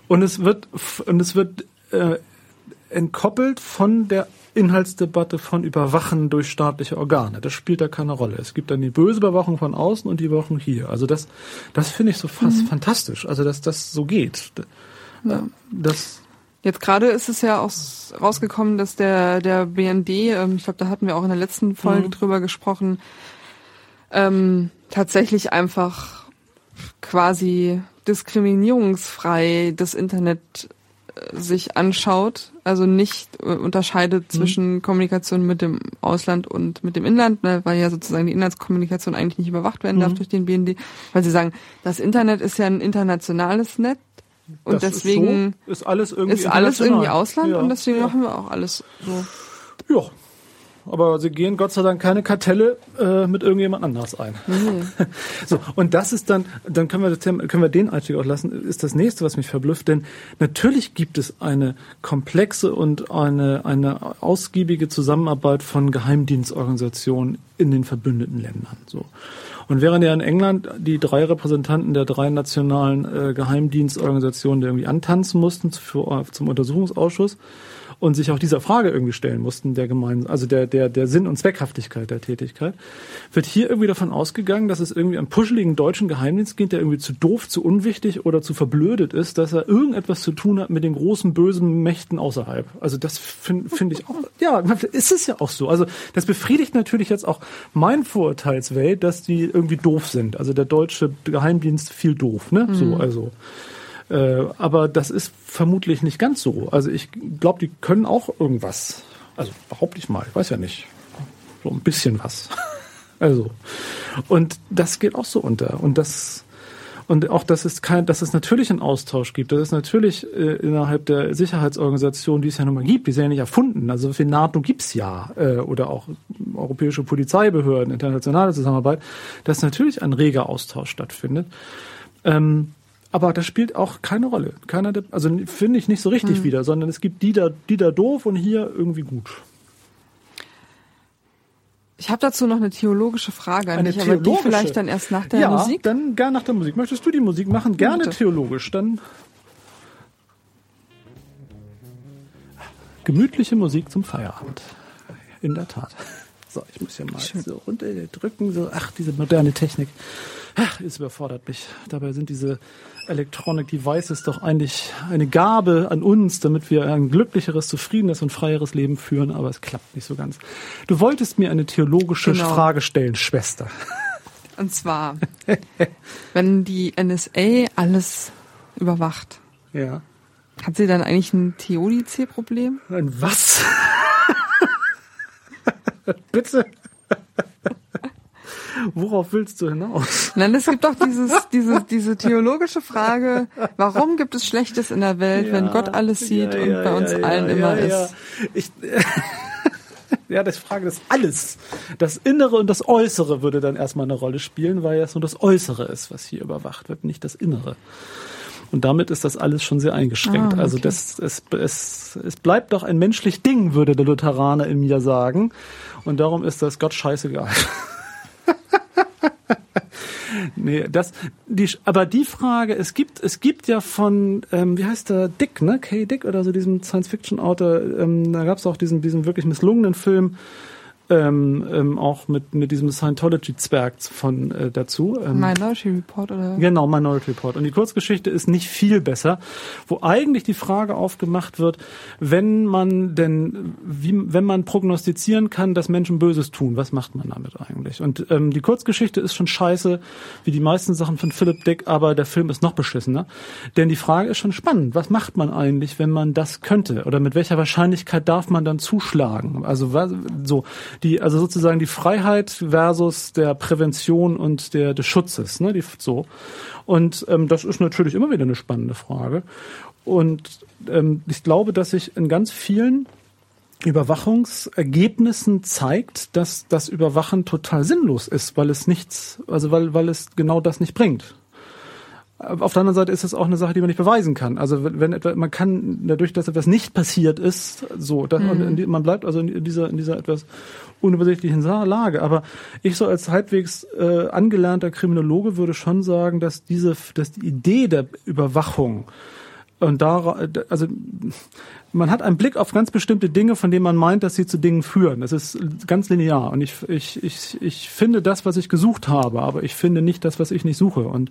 Speaker 1: Und es wird und es wird äh, entkoppelt von der Inhaltsdebatte von Überwachen durch staatliche Organe. Das spielt da keine Rolle. Es gibt dann die böse Überwachung von außen und die Überwachung hier. Also das, das finde ich so fast fantastisch. Also dass das so geht.
Speaker 2: Ja.
Speaker 1: Das
Speaker 2: Jetzt gerade ist es ja auch rausgekommen, dass der, der BND, ähm, ich glaube, da hatten wir auch in der letzten Folge
Speaker 1: Mhm.
Speaker 2: drüber gesprochen, ähm, tatsächlich einfach quasi diskriminierungsfrei das Internet äh, sich anschaut, also nicht äh, unterscheidet zwischen Kommunikation mit dem Ausland und mit dem Inland, ne, weil ja sozusagen die Inlandskommunikation eigentlich nicht überwacht werden darf durch den BND, weil sie sagen, das Internet ist ja ein internationales Netz und
Speaker 1: das
Speaker 2: deswegen
Speaker 1: ist, so, ist alles irgendwie
Speaker 2: ist alles irgendwie. Ausland
Speaker 1: Ja,
Speaker 2: und deswegen
Speaker 1: ja.
Speaker 2: machen wir auch alles so.
Speaker 1: Ja. Aber sie gehen Gott sei Dank keine Kartelle äh, mit irgendjemand anders ein. So, und das ist dann, dann können wir, das Thema, können wir den Einstieg auch lassen, ist das nächste, was mich verblüfft, denn natürlich gibt es eine komplexe und eine, eine ausgiebige Zusammenarbeit von Geheimdienstorganisationen in den verbündeten Ländern. So. Und während ja in England die drei Repräsentanten der drei nationalen äh, Geheimdienstorganisationen irgendwie antanzen mussten für, zum Untersuchungsausschuss, und sich auch dieser Frage irgendwie stellen mussten, der gemein, also der, der, der Sinn und Zweckhaftigkeit der Tätigkeit, wird hier irgendwie davon ausgegangen, dass es irgendwie einen puscheligen deutschen Geheimdienst gibt, der irgendwie zu doof, zu unwichtig oder zu verblödet ist, dass er irgendetwas zu tun hat mit den großen bösen Mächten außerhalb. Also das finde find ich auch, ja, ist es ja auch so. Also das befriedigt natürlich jetzt auch mein Vorurteilswelt, dass die irgendwie doof sind. Also der deutsche Geheimdienst viel doof, ne? So, also. Äh, aber das ist vermutlich nicht ganz so. Also ich glaube, die können auch irgendwas. Also behaupte ich mal, ich weiß ja nicht. So ein bisschen was. Also. Und das geht auch so unter. Und das und auch, dass es kein, dass es natürlich einen Austausch gibt, dass es natürlich äh, innerhalb der Sicherheitsorganisation, die es ja nun mal gibt, die ist ja nicht erfunden. Also für NATO gibt's ja äh, oder auch europäische Polizeibehörden, internationale Zusammenarbeit, dass natürlich ein reger Austausch stattfindet. Ähm, aber das spielt auch keine Rolle. Keiner, der- also finde ich nicht so richtig wieder, sondern es gibt die da, die da doof und hier irgendwie gut.
Speaker 2: Ich habe dazu noch eine theologische Frage an
Speaker 1: Eine
Speaker 2: dich, aber die vielleicht dann erst nach der
Speaker 1: ja,
Speaker 2: Musik.
Speaker 1: dann gern nach der Musik. Möchtest du die Musik machen? Gerne
Speaker 2: Bitte.
Speaker 1: theologisch. Dann gemütliche Musik zum Feierabend. In der Tat. So, ich muss hier mal so runterdrücken. So, ach, diese moderne Technik. Ach, es überfordert mich. Dabei sind diese Electronic Devices doch eigentlich eine Gabe an uns, damit wir ein glücklicheres, zufriedenes und freieres Leben führen, aber es klappt nicht so ganz. Du wolltest mir eine theologische
Speaker 2: Genau.
Speaker 1: Frage stellen, Schwester.
Speaker 2: Und zwar, wenn die NSA alles überwacht,
Speaker 1: Ja.
Speaker 2: hat sie dann eigentlich ein Theodizee-Problem?
Speaker 1: Ein was? Bitte? Worauf willst du hinaus?
Speaker 2: Nein, es gibt doch dieses, diese, diese theologische Frage, warum gibt es Schlechtes in der Welt, wenn Gott alles sieht
Speaker 1: Ja,
Speaker 2: und
Speaker 1: ja,
Speaker 2: bei uns
Speaker 1: ja,
Speaker 2: allen
Speaker 1: ja,
Speaker 2: immer
Speaker 1: ja,
Speaker 2: ist?
Speaker 1: Ja. Ich, Ja, das Frage ist alles. Das Innere und das Äußere würde dann erstmal eine Rolle spielen, weil ja es nur das Äußere ist, was hier überwacht wird, nicht das Innere. Und damit ist das alles schon sehr eingeschränkt. Ah, also okay. Also das, es, es, es bleibt doch ein menschlich Ding, würde der Lutheraner in mir sagen. Und darum ist das Gott scheißegal. nee, das, die, aber die Frage, es gibt, es gibt ja von, ähm, wie heißt der, Dick, ne? Kay Dick oder so, diesem Science-Fiction-Autor, ähm, da gab es auch diesen, diesen wirklich misslungenen Film, ähm, ähm, auch mit, mit diesem Scientology-Zwerg von äh, dazu.
Speaker 2: Ähm, Minority Report oder?
Speaker 1: Genau, Minority Report. Und die Kurzgeschichte ist nicht viel besser, wo eigentlich die Frage aufgemacht wird, wenn man denn, wie, wenn man prognostizieren kann, dass Menschen Böses tun, was macht man damit eigentlich? Und ähm, die Kurzgeschichte ist schon scheiße, wie die meisten Sachen von Philip Dick, aber der Film ist noch beschissener. Denn die Frage ist schon spannend. Was macht man eigentlich, wenn man das könnte? Oder mit welcher Wahrscheinlichkeit darf man dann zuschlagen? Also was, so die, also sozusagen die Freiheit versus der Prävention und der, des Schutzes, ne, die, so. Und ähm, das ist natürlich immer wieder eine spannende Frage. Und ähm, ich glaube, dass sich in ganz vielen Überwachungsergebnissen zeigt, dass das Überwachen total sinnlos ist, weil es nichts, also weil, weil es genau das nicht bringt. Auf der anderen Seite ist es auch eine Sache, die man nicht beweisen kann. Also wenn etwa, man kann dadurch, dass etwas nicht passiert ist, so, dass mhm. man bleibt also in dieser in dieser etwas unübersichtlichen Lage. Aber ich so als halbwegs äh, angelernter Kriminologe würde schon sagen, dass diese, dass die Idee der Überwachung und da, also man hat einen Blick auf ganz bestimmte Dinge, von denen man meint, dass sie zu Dingen führen. Das ist ganz linear. Und ich, ich, ich, ich finde das, was ich gesucht habe, aber ich finde nicht das, was ich nicht suche. Und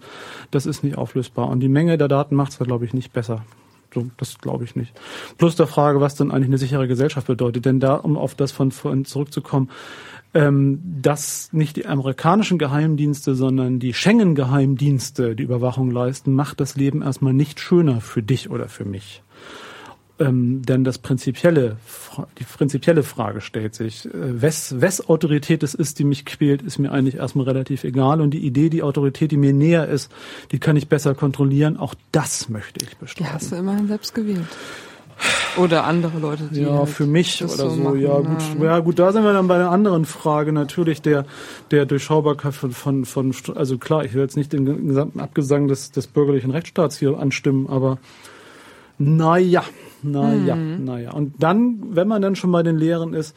Speaker 1: das ist nicht auflösbar. Und die Menge der Daten macht es, glaube ich, nicht besser. So, das glaube ich nicht. Plus der Frage, was denn eigentlich eine sichere Gesellschaft bedeutet. Denn da, um auf das von vorhin zurückzukommen, ähm, dass nicht die amerikanischen Geheimdienste, sondern die Schengen-Geheimdienste die Überwachung leisten, macht das Leben erstmal nicht schöner für dich oder für mich. Ähm, denn das prinzipielle, die prinzipielle Frage stellt sich, äh, wes, wes Autorität es ist, die mich quält, ist mir eigentlich erstmal relativ egal. Und die Idee, die Autorität, die mir näher ist, die kann ich besser kontrollieren. Auch das möchte ich bestreiten.
Speaker 2: Die hast du immerhin selbst gewählt. Oder andere Leute,
Speaker 1: die Ja, halt für mich oder so. so machen, ja, gut. Ja, ja, gut, da sind wir dann bei einer anderen Frage. Natürlich der, der Durchschaubarkeit von, von, von, also klar, ich will jetzt nicht den gesamten Abgesang des, des bürgerlichen Rechtsstaats hier anstimmen, aber naja, naja, mhm. naja. Und dann, wenn man dann schon bei den Lehren ist,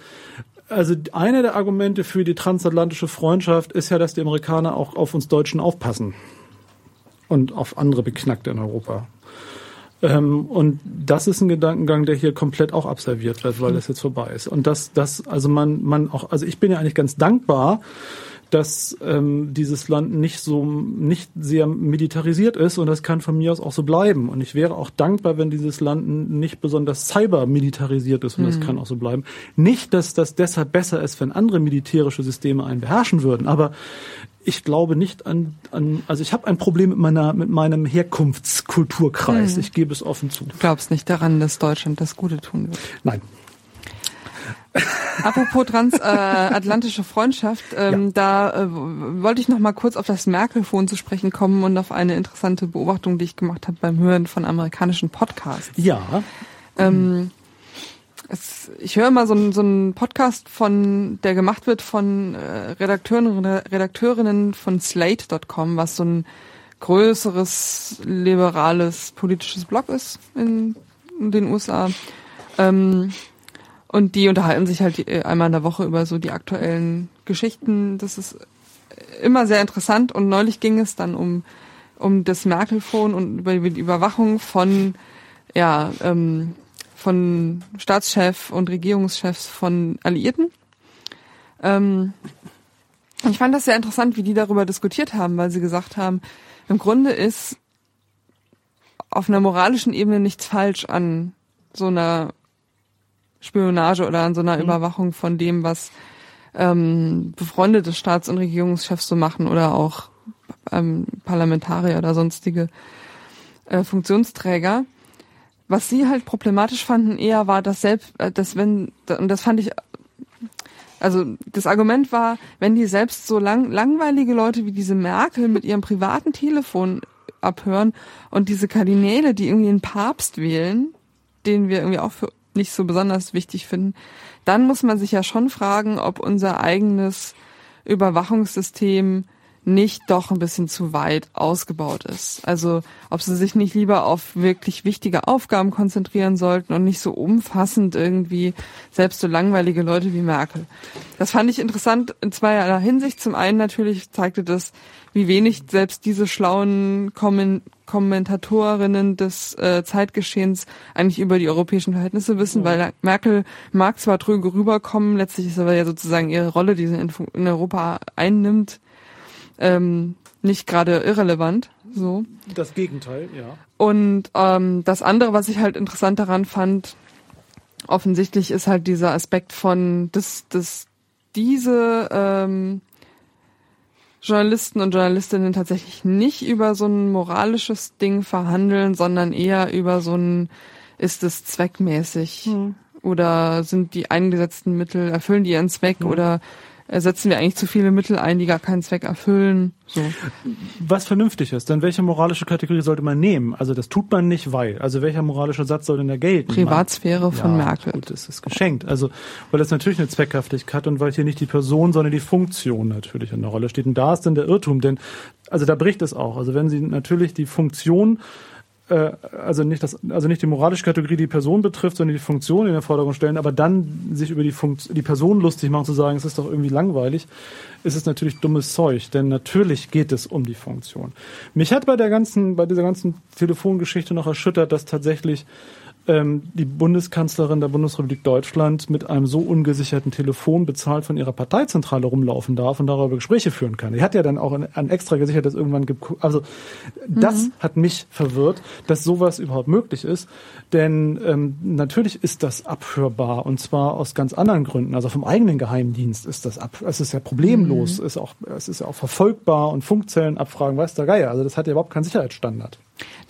Speaker 1: also eine der Argumente für die transatlantische Freundschaft ist ja, dass die Amerikaner auch auf uns Deutschen aufpassen. Und auf andere Beknackte in Europa. Ähm, und das ist ein Gedankengang, der hier komplett auch absolviert wird, weil das jetzt vorbei ist. Und das, das, also man, man auch, also ich bin ja eigentlich ganz dankbar, dass ähm, dieses Land nicht so nicht sehr militarisiert ist und das kann von mir aus auch so bleiben. Und ich wäre auch dankbar, wenn dieses Land nicht besonders cyber militarisiert ist und mhm. das kann auch so bleiben. Nicht, dass das deshalb besser ist, wenn andere militärische Systeme einen beherrschen würden, aber ich glaube nicht an, an also ich habe ein Problem mit meiner mit meinem Herkunftskulturkreis. Mhm. Ich gebe es offen zu.
Speaker 2: Du glaubst nicht daran, dass Deutschland das Gute tun wird?
Speaker 1: Nein.
Speaker 2: Apropos transatlantische äh, Freundschaft, ähm, ja. da äh, wollte ich noch mal kurz auf das Merkelfon zu sprechen kommen und auf eine interessante Beobachtung, die ich gemacht habe beim Hören von amerikanischen Podcasts.
Speaker 1: Ja.
Speaker 2: Ähm, es, ich höre immer so, einen so Podcast von, der gemacht wird von äh, Redakteuren, Redakteurinnen von Slate.com, was so ein größeres liberales politisches Blog ist in, in den USA. Ähm, und die unterhalten sich halt äh, einmal in der Woche über so die aktuellen Geschichten. Das ist immer sehr interessant. Und neulich ging es dann um, um das Merkelfon und über die Überwachung von, ja, ähm, von Staatschef und Regierungschefs von Alliierten. Ähm, ich fand das sehr interessant, wie die darüber diskutiert haben, weil sie gesagt haben, im Grunde ist auf einer moralischen Ebene nichts falsch an so einer Spionage oder an so einer mhm. Überwachung von dem, was ähm, befreundete Staats- und Regierungschefs so machen oder auch ähm, Parlamentarier oder sonstige äh, Funktionsträger. Was sie halt problematisch fanden eher war, dass selbst, äh, dass wenn, und das fand ich, also das Argument war, wenn die selbst so lang, langweilige Leute wie diese Merkel mit ihrem privaten Telefon abhören und diese Kardinäle, die irgendwie einen Papst wählen, den wir irgendwie auch für nicht so besonders wichtig finden, dann muss man sich ja schon fragen, ob unser eigenes Überwachungssystem nicht doch ein bisschen zu weit ausgebaut ist. Also ob sie sich nicht lieber auf wirklich wichtige Aufgaben konzentrieren sollten und nicht so umfassend irgendwie selbst so langweilige Leute wie Merkel. Das fand ich interessant in zweierlei Hinsicht. Zum einen natürlich zeigte das, wie wenig selbst diese schlauen Kommen Kommentatorinnen des äh, Zeitgeschehens eigentlich über die europäischen Verhältnisse wissen, weil Merkel mag zwar drüber rüberkommen, letztlich ist aber ja sozusagen ihre Rolle, die sie in, in Europa einnimmt, ähm, nicht gerade irrelevant. So.
Speaker 1: Das Gegenteil, ja.
Speaker 2: Und ähm, das andere, was ich halt interessant daran fand, offensichtlich ist halt dieser Aspekt von, dass, dass diese ähm, Journalisten und Journalistinnen tatsächlich nicht über so ein moralisches Ding verhandeln, sondern eher über so ein, ist es zweckmäßig? Hm. Oder sind die eingesetzten Mittel, erfüllen die ihren Zweck hm. oder setzen wir eigentlich zu viele Mittel ein, die gar keinen Zweck erfüllen. So.
Speaker 1: Was vernünftig ist, dann welche moralische Kategorie sollte man nehmen? Also das tut man nicht, weil. Also welcher moralische Satz soll denn da gelten?
Speaker 2: Privatsphäre man, von ja, Merkel.
Speaker 1: Gut, das ist geschenkt. Also weil das natürlich eine Zweckhaftigkeit hat und weil hier nicht die Person, sondern die Funktion natürlich in der Rolle steht. Und da ist dann der Irrtum, denn also da bricht es auch. Also wenn Sie natürlich die Funktion äh, also nicht das, also nicht die moralische Kategorie, die Person betrifft, sondern die Funktion in den Vordergrund stellen, aber dann sich über die Funktion, die Person lustig machen, zu sagen, es ist doch irgendwie langweilig, ist es natürlich dummes Zeug, denn natürlich geht es um die Funktion. Mich hat bei der ganzen, bei dieser ganzen Telefongeschichte noch erschüttert, dass tatsächlich die Bundeskanzlerin der Bundesrepublik Deutschland mit einem so ungesicherten Telefon bezahlt von ihrer Parteizentrale rumlaufen darf und darüber Gespräche führen kann. Die hat ja dann auch ein, ein extra gesichertes irgendwann also das mhm. hat mich verwirrt, dass sowas überhaupt möglich ist, denn ähm, natürlich ist das abhörbar und zwar aus ganz anderen Gründen. Also vom eigenen Geheimdienst ist das ab, es ist ja problemlos, mhm. ist auch es ist ja auch verfolgbar und Funkzellen abfragen, weiß der Geier. Also das hat ja überhaupt keinen Sicherheitsstandard.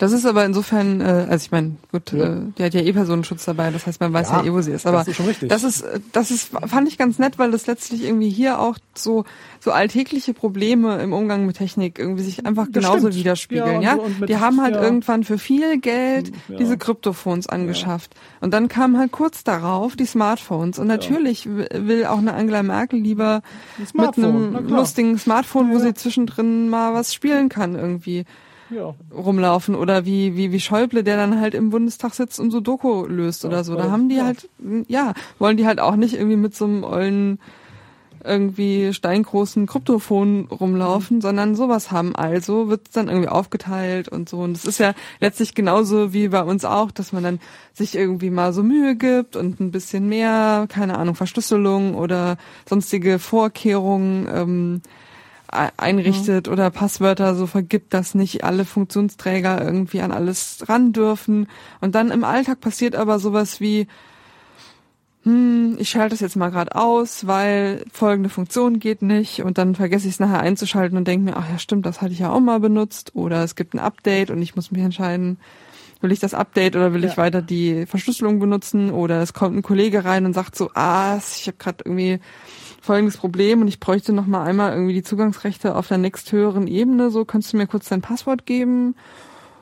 Speaker 2: Das ist aber insofern, äh, also ich meine, gut, ja. äh, die hat ja eh Personenschutz dabei, das heißt, man weiß ja, ja eh, wo sie ist. Aber das ist, schon richtig. das ist, das ist, fand ich ganz nett, weil das letztlich irgendwie hier auch so so alltägliche Probleme im Umgang mit Technik irgendwie sich einfach das genauso stimmt. widerspiegeln. Ja, ja? die haben halt irgendwann für viel Geld diese Kryptophones angeschafft und dann kamen halt kurz darauf die Smartphones und natürlich will auch eine Angela Merkel lieber ein mit einem lustigen Smartphone, wo sie zwischendrin mal was spielen kann irgendwie ja. rumlaufen oder wie, wie, wie Schäuble, der dann halt im Bundestag sitzt und so Doku löst ja, oder so. Da haben die halt, ja, wollen die halt auch nicht irgendwie mit so einem ollen, irgendwie steingroßen Kryptophon rumlaufen, mhm. sondern sowas haben. Also wird es dann irgendwie aufgeteilt und so. Und es ist ja letztlich genauso wie bei uns auch, dass man dann sich irgendwie mal so Mühe gibt und ein bisschen mehr, keine Ahnung, Verschlüsselung oder sonstige Vorkehrungen ähm, einrichtet mhm. oder Passwörter so vergibt, dass nicht alle Funktionsträger irgendwie an alles ran dürfen. Und dann im Alltag passiert aber sowas wie, hm, ich schalte es jetzt mal gerade aus, weil folgende Funktion geht nicht und dann vergesse ich es nachher einzuschalten und denke mir, ach ja stimmt, das hatte ich ja auch mal benutzt oder es gibt ein Update und ich muss mich entscheiden, will ich das Update oder will ja. ich weiter die Verschlüsselung benutzen oder es kommt ein Kollege rein und sagt so, ah, ich habe gerade irgendwie folgendes Problem und ich bräuchte noch mal einmal irgendwie die Zugangsrechte auf der nächsthöheren Ebene. So, kannst du mir kurz dein Passwort geben?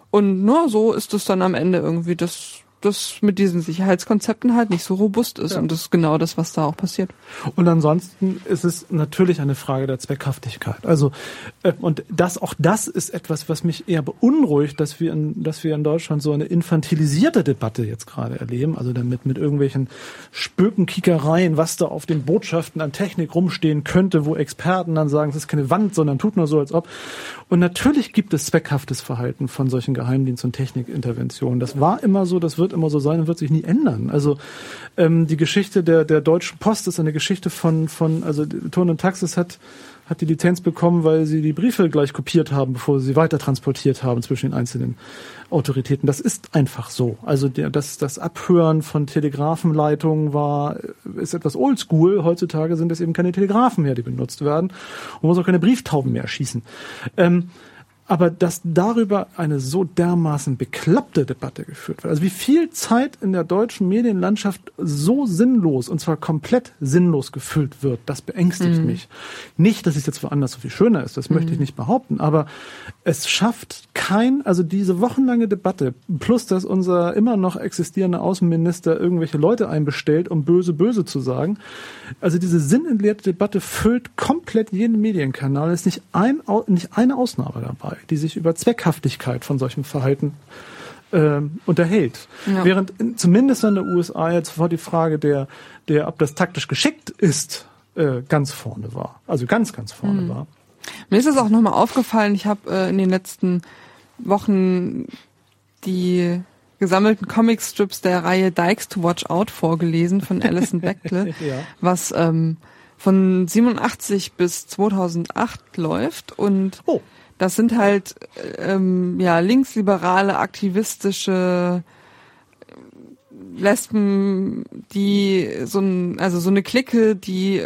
Speaker 2: Und nur so ist es dann am Ende irgendwie das das mit diesen Sicherheitskonzepten halt nicht so robust ist. Ja. Und das ist genau das, was da auch passiert.
Speaker 1: Und ansonsten ist es natürlich eine Frage der Zweckhaftigkeit. Also, äh, und das, auch das ist etwas, was mich eher beunruhigt, dass wir in, dass wir in Deutschland so eine infantilisierte Debatte jetzt gerade erleben. Also damit mit irgendwelchen Spökenkickereien, was da auf den Botschaften an Technik rumstehen könnte, wo Experten dann sagen, es ist keine Wand, sondern tut nur so, als ob. Und natürlich gibt es zweckhaftes Verhalten von solchen Geheimdienst- und Technikinterventionen. Das war immer so, das wird immer so sein und wird sich nie ändern. Also ähm, die Geschichte der, der Deutschen Post ist eine Geschichte von, von also Ton und Taxis hat hat die Lizenz bekommen, weil sie die Briefe gleich kopiert haben, bevor sie weiter transportiert haben zwischen den einzelnen Autoritäten. Das ist einfach so. Also der, das, das Abhören von Telegrafenleitungen war, ist etwas oldschool. Heutzutage sind es eben keine Telegrafen mehr, die benutzt werden. Und man muss auch keine Brieftauben mehr schießen. Ähm, aber dass darüber eine so dermaßen bekloppte Debatte geführt wird. Also wie viel Zeit in der deutschen Medienlandschaft so sinnlos und zwar komplett sinnlos gefüllt wird, das beängstigt mhm. mich. Nicht, dass es jetzt woanders so viel schöner ist, das mhm. möchte ich nicht behaupten, aber es schafft kein, also diese wochenlange Debatte, plus dass unser immer noch existierender Außenminister irgendwelche Leute einbestellt, um böse, böse zu sagen. Also diese sinnentleerte Debatte füllt komplett jeden Medienkanal. Es ist nicht ein, nicht eine Ausnahme dabei die sich über Zweckhaftigkeit von solchem Verhalten äh, unterhält. Ja. Während in, zumindest in den USA jetzt vor die Frage der, der, ob das taktisch geschickt ist, äh, ganz vorne war. Also ganz, ganz vorne mhm. war.
Speaker 2: Mir ist es auch nochmal aufgefallen, ich habe äh, in den letzten Wochen die gesammelten Comicstrips der Reihe Dykes to Watch Out vorgelesen von Alison Bechdel, ja. was ähm, von 87 bis 2008 läuft und oh. Das sind halt ähm, ja linksliberale, aktivistische Lesben, die so ein, also so eine Clique, die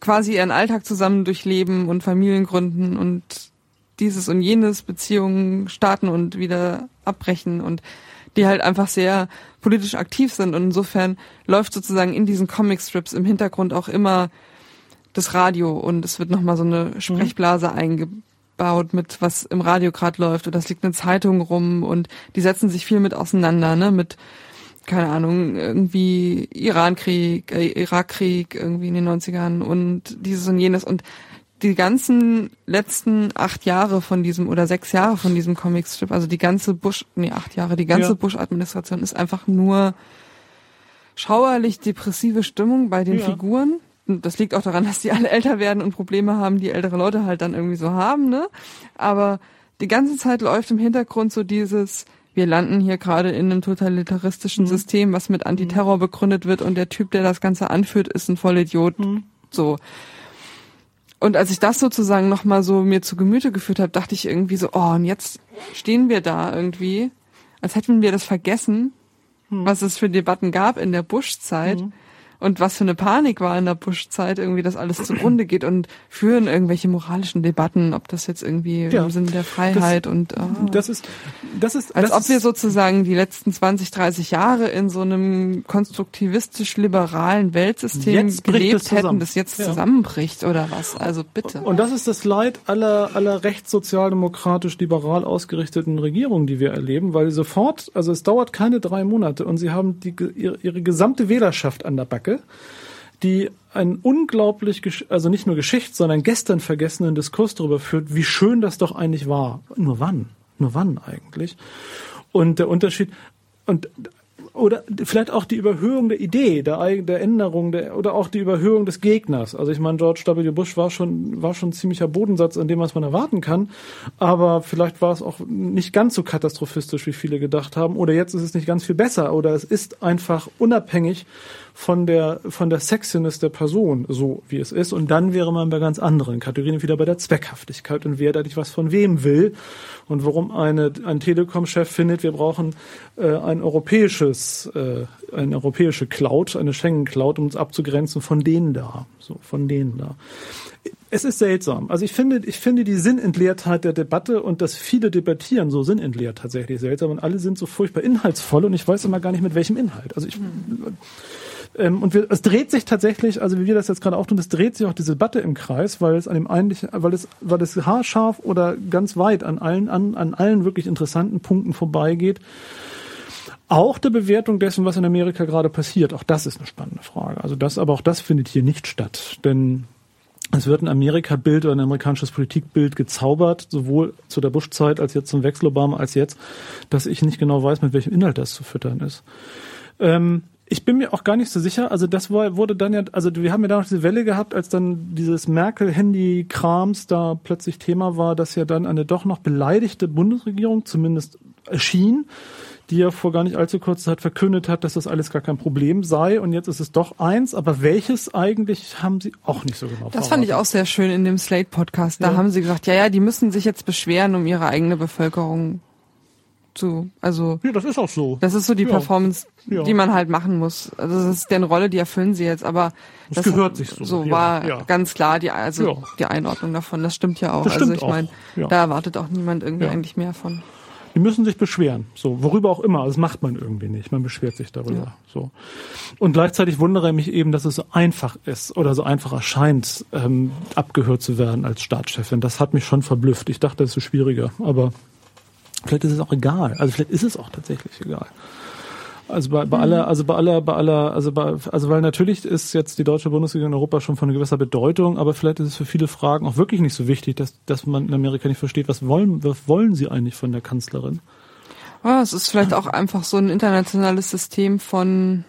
Speaker 2: quasi ihren Alltag zusammen durchleben und Familien gründen und dieses und jenes Beziehungen starten und wieder abbrechen und die halt einfach sehr politisch aktiv sind und insofern läuft sozusagen in diesen Comicstrips im Hintergrund auch immer das Radio und es wird nochmal so eine mhm. Sprechblase mhm. eingebaut baut mit was im Radio gerade läuft oder es liegt eine Zeitung rum und die setzen sich viel mit auseinander, ne, mit keine Ahnung, irgendwie Irankrieg, äh, Irakkrieg irgendwie in den 90ern und dieses und jenes und die ganzen letzten acht Jahre von diesem oder sechs Jahre von diesem Comicstrip, also die ganze Bush, nee, acht Jahre, die ganze ja. Bush-Administration ist einfach nur schauerlich depressive Stimmung bei den ja. Figuren das liegt auch daran, dass die alle älter werden und Probleme haben, die ältere Leute halt dann irgendwie so haben, ne? Aber die ganze Zeit läuft im Hintergrund so dieses, wir landen hier gerade in einem totalitaristischen mhm. System, was mit Antiterror mhm. begründet wird und der Typ, der das Ganze anführt, ist ein Vollidiot. Mhm. So. Und als ich das sozusagen nochmal so mir zu Gemüte geführt habe, dachte ich irgendwie so, oh, und jetzt stehen wir da irgendwie, als hätten wir das vergessen, mhm. was es für Debatten gab in der Bush-Zeit. Und was für eine Panik war in der Bush-Zeit, irgendwie das alles zugrunde geht und führen irgendwelche moralischen Debatten, ob das jetzt irgendwie ja, im Sinne der Freiheit
Speaker 1: das,
Speaker 2: und
Speaker 1: oh, das ist das ist
Speaker 2: als
Speaker 1: das
Speaker 2: ob wir sozusagen die letzten 20, 30 Jahre in so einem konstruktivistisch liberalen Weltsystem gelebt hätten, das jetzt ja. zusammenbricht oder was? Also bitte.
Speaker 1: Und das ist das Leid aller aller rechtssozialdemokratisch liberal ausgerichteten Regierungen, die wir erleben, weil sofort, also es dauert keine drei Monate und sie haben die ihre gesamte Wählerschaft an der Backe Werke, die einen unglaublich, also nicht nur Geschichts-, sondern gestern vergessenen Diskurs darüber führt, wie schön das doch eigentlich war. Nur wann? Nur wann eigentlich? Und der Unterschied, und oder vielleicht auch die Überhöhung der Idee, der, der Änderung der, oder auch die Überhöhung des Gegners. Also ich meine, George W. Bush war schon, war schon ein ziemlicher Bodensatz an dem, was man erwarten kann. Aber vielleicht war es auch nicht ganz so katastrophistisch, wie viele gedacht haben. Oder jetzt ist es nicht ganz viel besser. Oder es ist einfach unabhängig von der, von der Sexiness der Person, so wie es ist. Und dann wäre man bei ganz anderen Kategorien wieder bei der Zweckhaftigkeit und wer da nicht was von wem will und warum eine, ein Telekom-Chef findet, wir brauchen äh, ein europäisches, äh, eine europäische Cloud, eine Schengen-Cloud, um uns abzugrenzen von denen da, so, von denen da. Es ist seltsam. Also ich finde, ich finde die Sinnentleertheit der Debatte und dass viele debattieren so sinnentleert tatsächlich seltsam und alle sind so furchtbar inhaltsvoll und ich weiß immer gar nicht mit welchem Inhalt. Also ich, mhm. Ähm, und wir, es dreht sich tatsächlich, also wie wir das jetzt gerade auch tun, es dreht sich auch diese Debatte im Kreis, weil es an dem eigentlich, weil es, weil es haarscharf oder ganz weit an allen, an, an allen wirklich interessanten Punkten vorbeigeht. Auch der Bewertung dessen, was in Amerika gerade passiert, auch das ist eine spannende Frage. Also das, aber auch das findet hier nicht statt, denn es wird ein Amerika-Bild oder ein amerikanisches Politikbild gezaubert, sowohl zu der Bush-Zeit als jetzt zum Wechsel Obama als jetzt, dass ich nicht genau weiß, mit welchem Inhalt das zu füttern ist. Ähm, ich bin mir auch gar nicht so sicher. Also das war, wurde dann ja, also wir haben ja da noch diese Welle gehabt, als dann dieses Merkel-Handy-Krams da plötzlich Thema war, dass ja dann eine doch noch beleidigte Bundesregierung zumindest erschien, die ja vor gar nicht allzu kurzer Zeit verkündet hat, dass das alles gar kein Problem sei. Und jetzt ist es doch eins. Aber welches eigentlich haben sie auch nicht so genau
Speaker 2: Das fand ich auch sehr schön in dem Slate-Podcast. Da ja. haben sie gesagt, ja, ja, die müssen sich jetzt beschweren um ihre eigene Bevölkerung zu, also
Speaker 1: Ja, das ist auch so.
Speaker 2: das ist so die
Speaker 1: Ja.
Speaker 2: Performance,
Speaker 1: Ja.
Speaker 2: die man halt machen muss. Also das ist deren Rolle, die erfüllen sie jetzt, aber
Speaker 1: Das gehört sich so.
Speaker 2: So war ganz klar die also die Einordnung davon. Das stimmt ja auch.
Speaker 1: Das
Speaker 2: also
Speaker 1: stimmt
Speaker 2: ich meine, da erwartet auch niemand irgendwie eigentlich mehr von.
Speaker 1: Die müssen sich beschweren. So, worüber auch immer. Das macht man irgendwie nicht. Man beschwert sich darüber. So. Und gleichzeitig wundere ich mich eben, dass es so einfach ist oder so einfach erscheint, ähm, abgehört zu werden als Staatschefin. Das hat mich schon verblüfft. Ich dachte, das ist schwieriger. Aber vielleicht ist es auch egal. Also vielleicht ist es auch tatsächlich egal. Also bei, bei aller, also bei aller, bei aller, also bei, also weil natürlich ist jetzt die deutsche Bundesliga in Europa schon von gewisser Bedeutung, aber vielleicht ist es für viele Fragen auch wirklich nicht so wichtig, dass, dass man in Amerika nicht versteht, was wollen, was wollen sie eigentlich von der Kanzlerin?
Speaker 2: Ja, es ist vielleicht auch einfach so ein internationales System von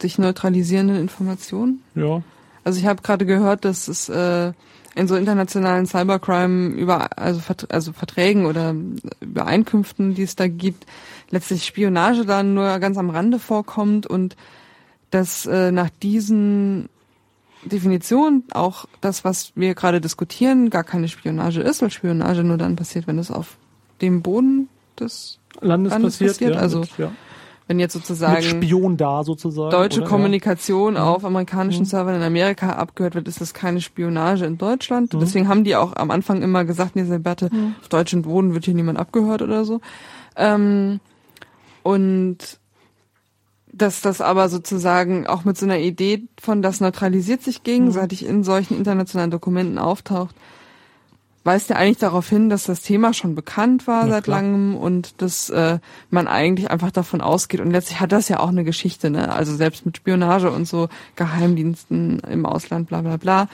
Speaker 2: sich neutralisierenden Informationen.
Speaker 1: Ja.
Speaker 2: Also ich habe gerade gehört, dass es äh, in so internationalen Cybercrime über also, also Verträgen oder Übereinkünften, die es da gibt, letztlich Spionage dann nur ganz am Rande vorkommt und dass äh, nach diesen Definitionen auch das, was wir gerade diskutieren, gar keine Spionage ist, weil Spionage nur dann passiert, wenn es auf dem Boden des
Speaker 1: Landes
Speaker 2: Landes
Speaker 1: passiert,
Speaker 2: passiert,
Speaker 1: ja,
Speaker 2: also
Speaker 1: mit, ja.
Speaker 2: Wenn jetzt sozusagen
Speaker 1: Spion da sozusagen.
Speaker 2: deutsche
Speaker 1: oder?
Speaker 2: Kommunikation auf amerikanischen
Speaker 1: Mhm.
Speaker 2: Servern in Amerika abgehört wird, ist das keine Spionage in Deutschland.
Speaker 1: Mhm.
Speaker 2: Deswegen haben die auch am Anfang immer gesagt, in dieser Debatte,
Speaker 1: Mhm.
Speaker 2: auf deutschem Boden wird hier niemand abgehört oder so. Ähm, und dass das aber sozusagen auch mit so einer Idee von das neutralisiert sich gegenseitig in solchen internationalen Dokumenten auftaucht, weist ja eigentlich darauf hin, dass das Thema schon bekannt war
Speaker 1: Na
Speaker 2: seit
Speaker 1: klar.
Speaker 2: langem und dass äh, man eigentlich einfach davon ausgeht. Und letztlich hat das ja auch eine Geschichte, ne? Also selbst mit Spionage und so Geheimdiensten im Ausland, bla bla bla.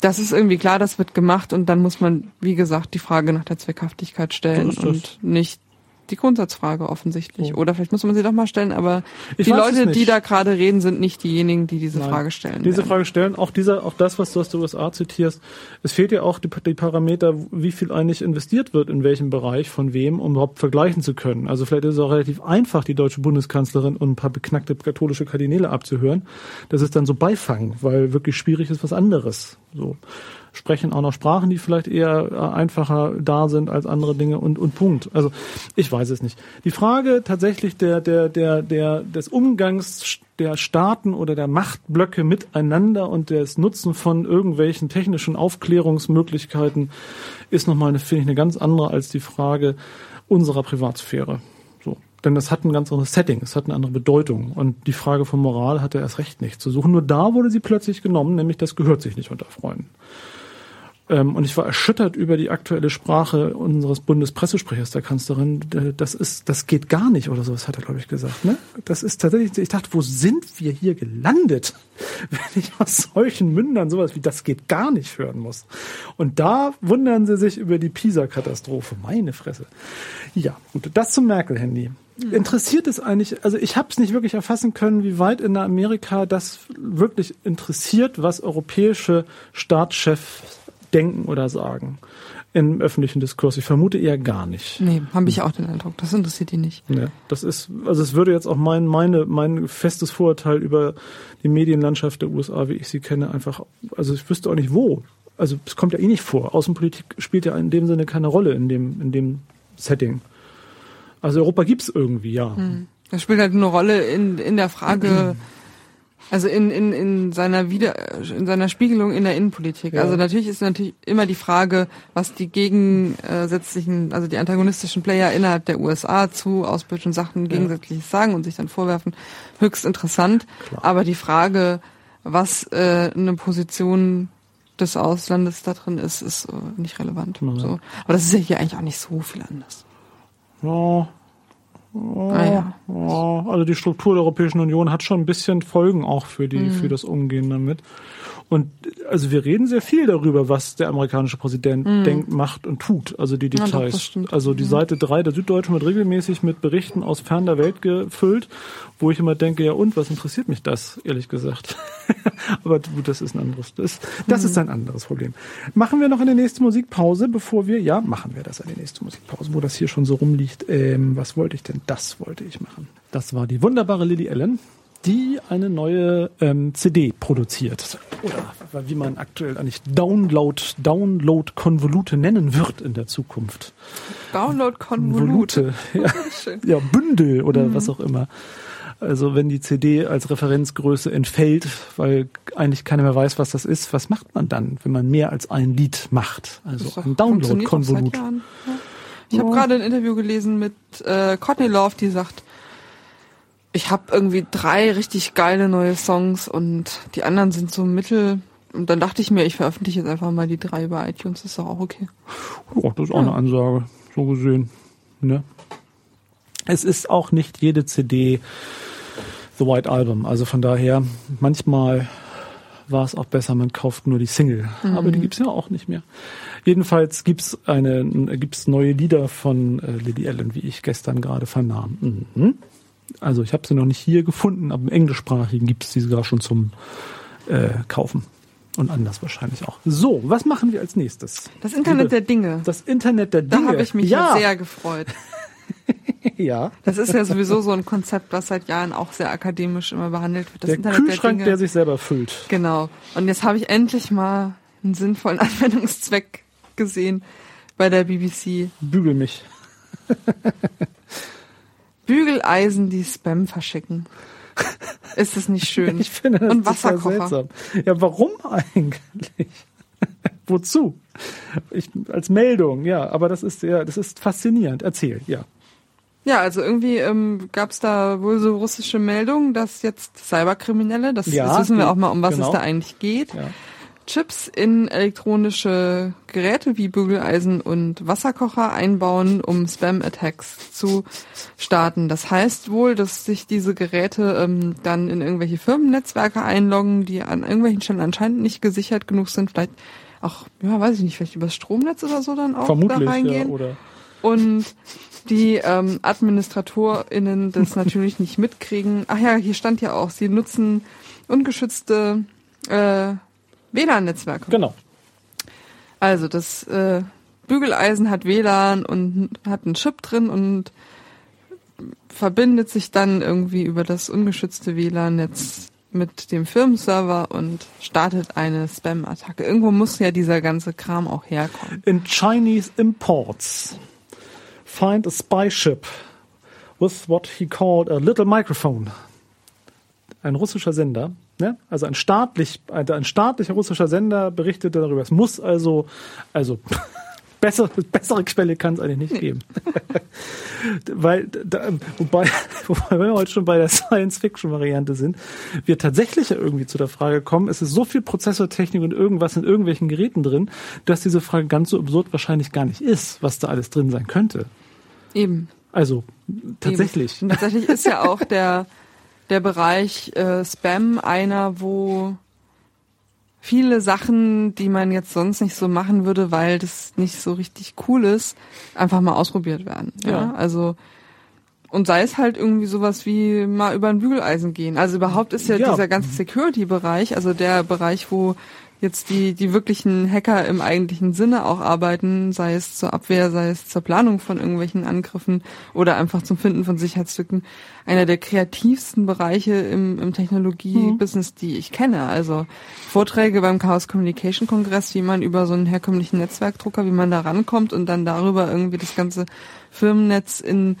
Speaker 2: Das ist irgendwie klar, das wird gemacht und dann muss man, wie gesagt, die Frage nach der Zweckhaftigkeit stellen und nicht die Grundsatzfrage offensichtlich.
Speaker 1: So.
Speaker 2: Oder vielleicht muss man sie doch mal stellen, aber
Speaker 1: Ich
Speaker 2: die Leute, die da gerade reden, sind nicht diejenigen, die diese
Speaker 1: Nein.
Speaker 2: Frage stellen.
Speaker 1: Diese
Speaker 2: werden.
Speaker 1: Frage stellen, auch dieser, auch das, was du aus den USA zitierst, es fehlt ja auch die, die Parameter, wie viel eigentlich investiert wird, in welchem Bereich, von wem, um überhaupt vergleichen zu können. Also vielleicht ist es auch relativ einfach, die deutsche Bundeskanzlerin und ein paar beknackte katholische Kardinäle abzuhören. Das ist dann so Beifang, weil wirklich schwierig ist was anderes. So. Sprechen auch noch Sprachen, die vielleicht eher äh, einfacher da sind als andere Dinge und, und Punkt. Also ich weiß es nicht. Die Frage tatsächlich der, der, der, der, des Umgangs der Staaten oder der Machtblöcke miteinander und des Nutzen von irgendwelchen technischen Aufklärungsmöglichkeiten ist nochmal, eine, finde ich, eine ganz andere als die Frage unserer Privatsphäre. So. Denn das hat ein ganz anderes Setting, es hat eine andere Bedeutung. Und die Frage von Moral hatte erst recht nicht zu suchen. Nur da wurde sie plötzlich genommen, nämlich das gehört sich nicht unter Freunden. Ähm, und ich war erschüttert über die aktuelle Sprache unseres Bundespressesprechers, der Kanzlerin. Äh, Das ist, das geht gar nicht oder sowas hat er, glaube ich, gesagt. Ne? Das ist tatsächlich, ich dachte, wo sind wir hier gelandet, wenn ich aus solchen Mündern sowas wie das geht gar nicht hören muss. Und da wundern sie sich über die Pisa-Katastrophe. Meine Fresse. Ja, gut, das zum Merkel-Handy. Interessiert es eigentlich, also ich habe es nicht wirklich erfassen können, wie weit in Amerika das wirklich interessiert, was europäische Staatschefs denken oder sagen im öffentlichen Diskurs. Ich vermute eher gar nicht.
Speaker 2: Nee, habe ich auch den Eindruck. Das interessiert die nicht.
Speaker 1: Ne, das ist, also es würde jetzt auch mein, meine, mein festes Vorurteil über die Medienlandschaft der USA, wie ich sie kenne, einfach, also ich wüsste auch nicht wo. Also es kommt ja eh nicht vor. Außenpolitik spielt ja in dem Sinne keine Rolle in dem, in dem Setting. Also Europa gibt's irgendwie, ja.
Speaker 2: Das spielt halt eine Rolle in, in der Frage, also in, in, in seiner Wieder, in seiner Spiegelung in der Innenpolitik.
Speaker 1: Ja.
Speaker 2: Also natürlich ist natürlich immer die Frage, was die gegensätzlichen, also die antagonistischen Player innerhalb der USA zu ausbildenden Sachen gegensätzliches sagen und sich dann vorwerfen, höchst interessant.
Speaker 1: Klar.
Speaker 2: Aber die Frage, was äh, eine Position des Auslandes da drin ist, ist äh, nicht relevant.
Speaker 1: Ja.
Speaker 2: So. Aber das ist ja hier eigentlich auch nicht so viel anders.
Speaker 1: Ja.
Speaker 2: Ah, ja.
Speaker 1: Also die Struktur der Europäischen Union hat schon ein bisschen Folgen auch für die, für das Umgehen damit. Und also wir reden sehr viel darüber, was der amerikanische Präsident denkt, macht und tut. Also die
Speaker 2: Ja,
Speaker 1: Details.
Speaker 2: stimmt.
Speaker 1: also die Seite 3 der Süddeutschen wird regelmäßig mit Berichten aus fern der Welt gefüllt, wo ich immer denke, ja und, was interessiert mich das, ehrlich gesagt. Aber gut, das ist ein anderes, das, das ist ein anderes Problem. Machen wir noch eine nächste Musikpause, bevor wir, ja, machen wir das eine nächste Musikpause, wo das hier schon so rumliegt. Ähm, was wollte ich denn? Das wollte ich machen. Das war die wunderbare Lily Allen die eine neue ähm, CD produziert. Oder wie man aktuell eigentlich Download, Download-Konvolute nennen wird in der Zukunft.
Speaker 2: Download-Konvolute.
Speaker 1: Ja. ja, Bündel oder mhm. was auch immer. Also wenn die CD als Referenzgröße entfällt, weil eigentlich keiner mehr weiß, was das ist, was macht man dann, wenn man mehr als ein Lied macht? Also ein Download-Konvolut. Ja.
Speaker 2: Ich habe gerade ein Interview gelesen mit äh, Courtney Love, die sagt, ich habe irgendwie drei richtig geile neue Songs und die anderen sind so mittel. Und dann dachte ich mir, ich veröffentliche jetzt einfach mal die drei bei iTunes, ist doch auch okay.
Speaker 1: Ja, das ist auch ja. eine Ansage, so gesehen. Ne? Es ist auch nicht jede CD The White Album. Also von daher, manchmal war es auch besser, man kauft nur die Single. Mhm. Aber die gibt's ja auch nicht mehr. Jedenfalls gibt's eine, gibt's neue Lieder von äh, Lady Allen, wie ich gestern gerade vernahm. Mhm. Also ich habe sie noch nicht hier gefunden, aber im Englischsprachigen gibt's diese sogar schon zum äh, Kaufen. Und anders wahrscheinlich auch. So, was machen wir als nächstes?
Speaker 2: Das Internet der Dinge.
Speaker 1: Das Internet der Dinge.
Speaker 2: Da habe ich mich ja. sehr gefreut.
Speaker 1: ja.
Speaker 2: Das ist ja sowieso so ein Konzept, was seit Jahren auch sehr akademisch immer behandelt wird.
Speaker 1: Das der Internet Kühlschrank, der, der, sich selber füllt.
Speaker 2: Genau. Und jetzt habe ich endlich mal einen sinnvollen Anwendungszweck gesehen bei der BBC.
Speaker 1: Bügel mich.
Speaker 2: Bügeleisen, die Spam verschicken. Ist das nicht schön?
Speaker 1: Ich finde das Und Wasserkocher. Seltsam. Ja, warum eigentlich? Wozu? Ich, als Meldung, ja, aber das ist ja, das ist faszinierend. Erzähl, ja.
Speaker 2: Ja, also irgendwie ähm, gab es da wohl so russische Meldungen, dass jetzt Cyberkriminelle, das, ja, das wissen wir auch mal, um was genau. es da eigentlich geht, ja. Chips in elektronische Geräte wie Bügeleisen und Wasserkocher einbauen, um Spam-Attacks zu starten. Das heißt wohl, dass sich diese Geräte ähm, dann in irgendwelche Firmennetzwerke einloggen, die an irgendwelchen Stellen anscheinend nicht gesichert genug sind, vielleicht auch, ja, weiß ich nicht, vielleicht über das Stromnetz oder so dann auch
Speaker 1: Vermutlich,
Speaker 2: da reingehen.
Speaker 1: Ja, oder
Speaker 2: und die ähm, AdministratorInnen das natürlich nicht mitkriegen. Ach ja, hier stand ja auch, sie nutzen ungeschützte äh, WLAN-Netzwerke.
Speaker 1: Genau.
Speaker 2: Also das äh, Bügeleisen hat WLAN und hat einen Chip drin und verbindet sich dann irgendwie über das ungeschützte WLAN-Netz mit dem Firmenserver und startet eine Spam-Attacke. Irgendwo muss ja dieser ganze Kram auch herkommen.
Speaker 1: In Chinese Imports, find a spy ship with what he called a little microphone. Ein russischer Sender Ne? Also ein staatlich, ein staatlicher russischer Sender berichtete darüber. Es muss also, also bessere, bessere Quelle kann es eigentlich nicht geben. Weil, da, wobei, wobei, wenn wir heute schon bei der Science-Fiction-Variante sind, wir tatsächlich ja irgendwie zu der Frage kommen, es ist so viel Prozessortechnik und irgendwas in irgendwelchen Geräten drin, dass diese Frage ganz so absurd wahrscheinlich gar nicht ist, was da alles drin sein könnte.
Speaker 2: Eben.
Speaker 1: Also, tatsächlich.
Speaker 2: Eben. tatsächlich ist ja auch der, der Bereich äh, Spam einer, wo viele Sachen, die man jetzt sonst nicht so machen würde, weil das nicht so richtig cool ist, einfach mal ausprobiert werden. Ja. ja. Also und sei es halt irgendwie sowas wie mal über ein Bügeleisen gehen. Also überhaupt ist ja, ja. dieser ganze Security-Bereich, also der Bereich, wo jetzt die, die wirklichen Hacker im eigentlichen Sinne auch arbeiten, sei es zur Abwehr, sei es zur Planung von irgendwelchen Angriffen oder einfach zum Finden von Sicherheitslücken, einer der kreativsten Bereiche im, im Technologie-Business, mhm. die ich kenne. Also Vorträge beim Chaos Communication Kongress, wie man über so einen herkömmlichen Netzwerkdrucker, wie man da rankommt und dann darüber irgendwie das ganze Firmennetz in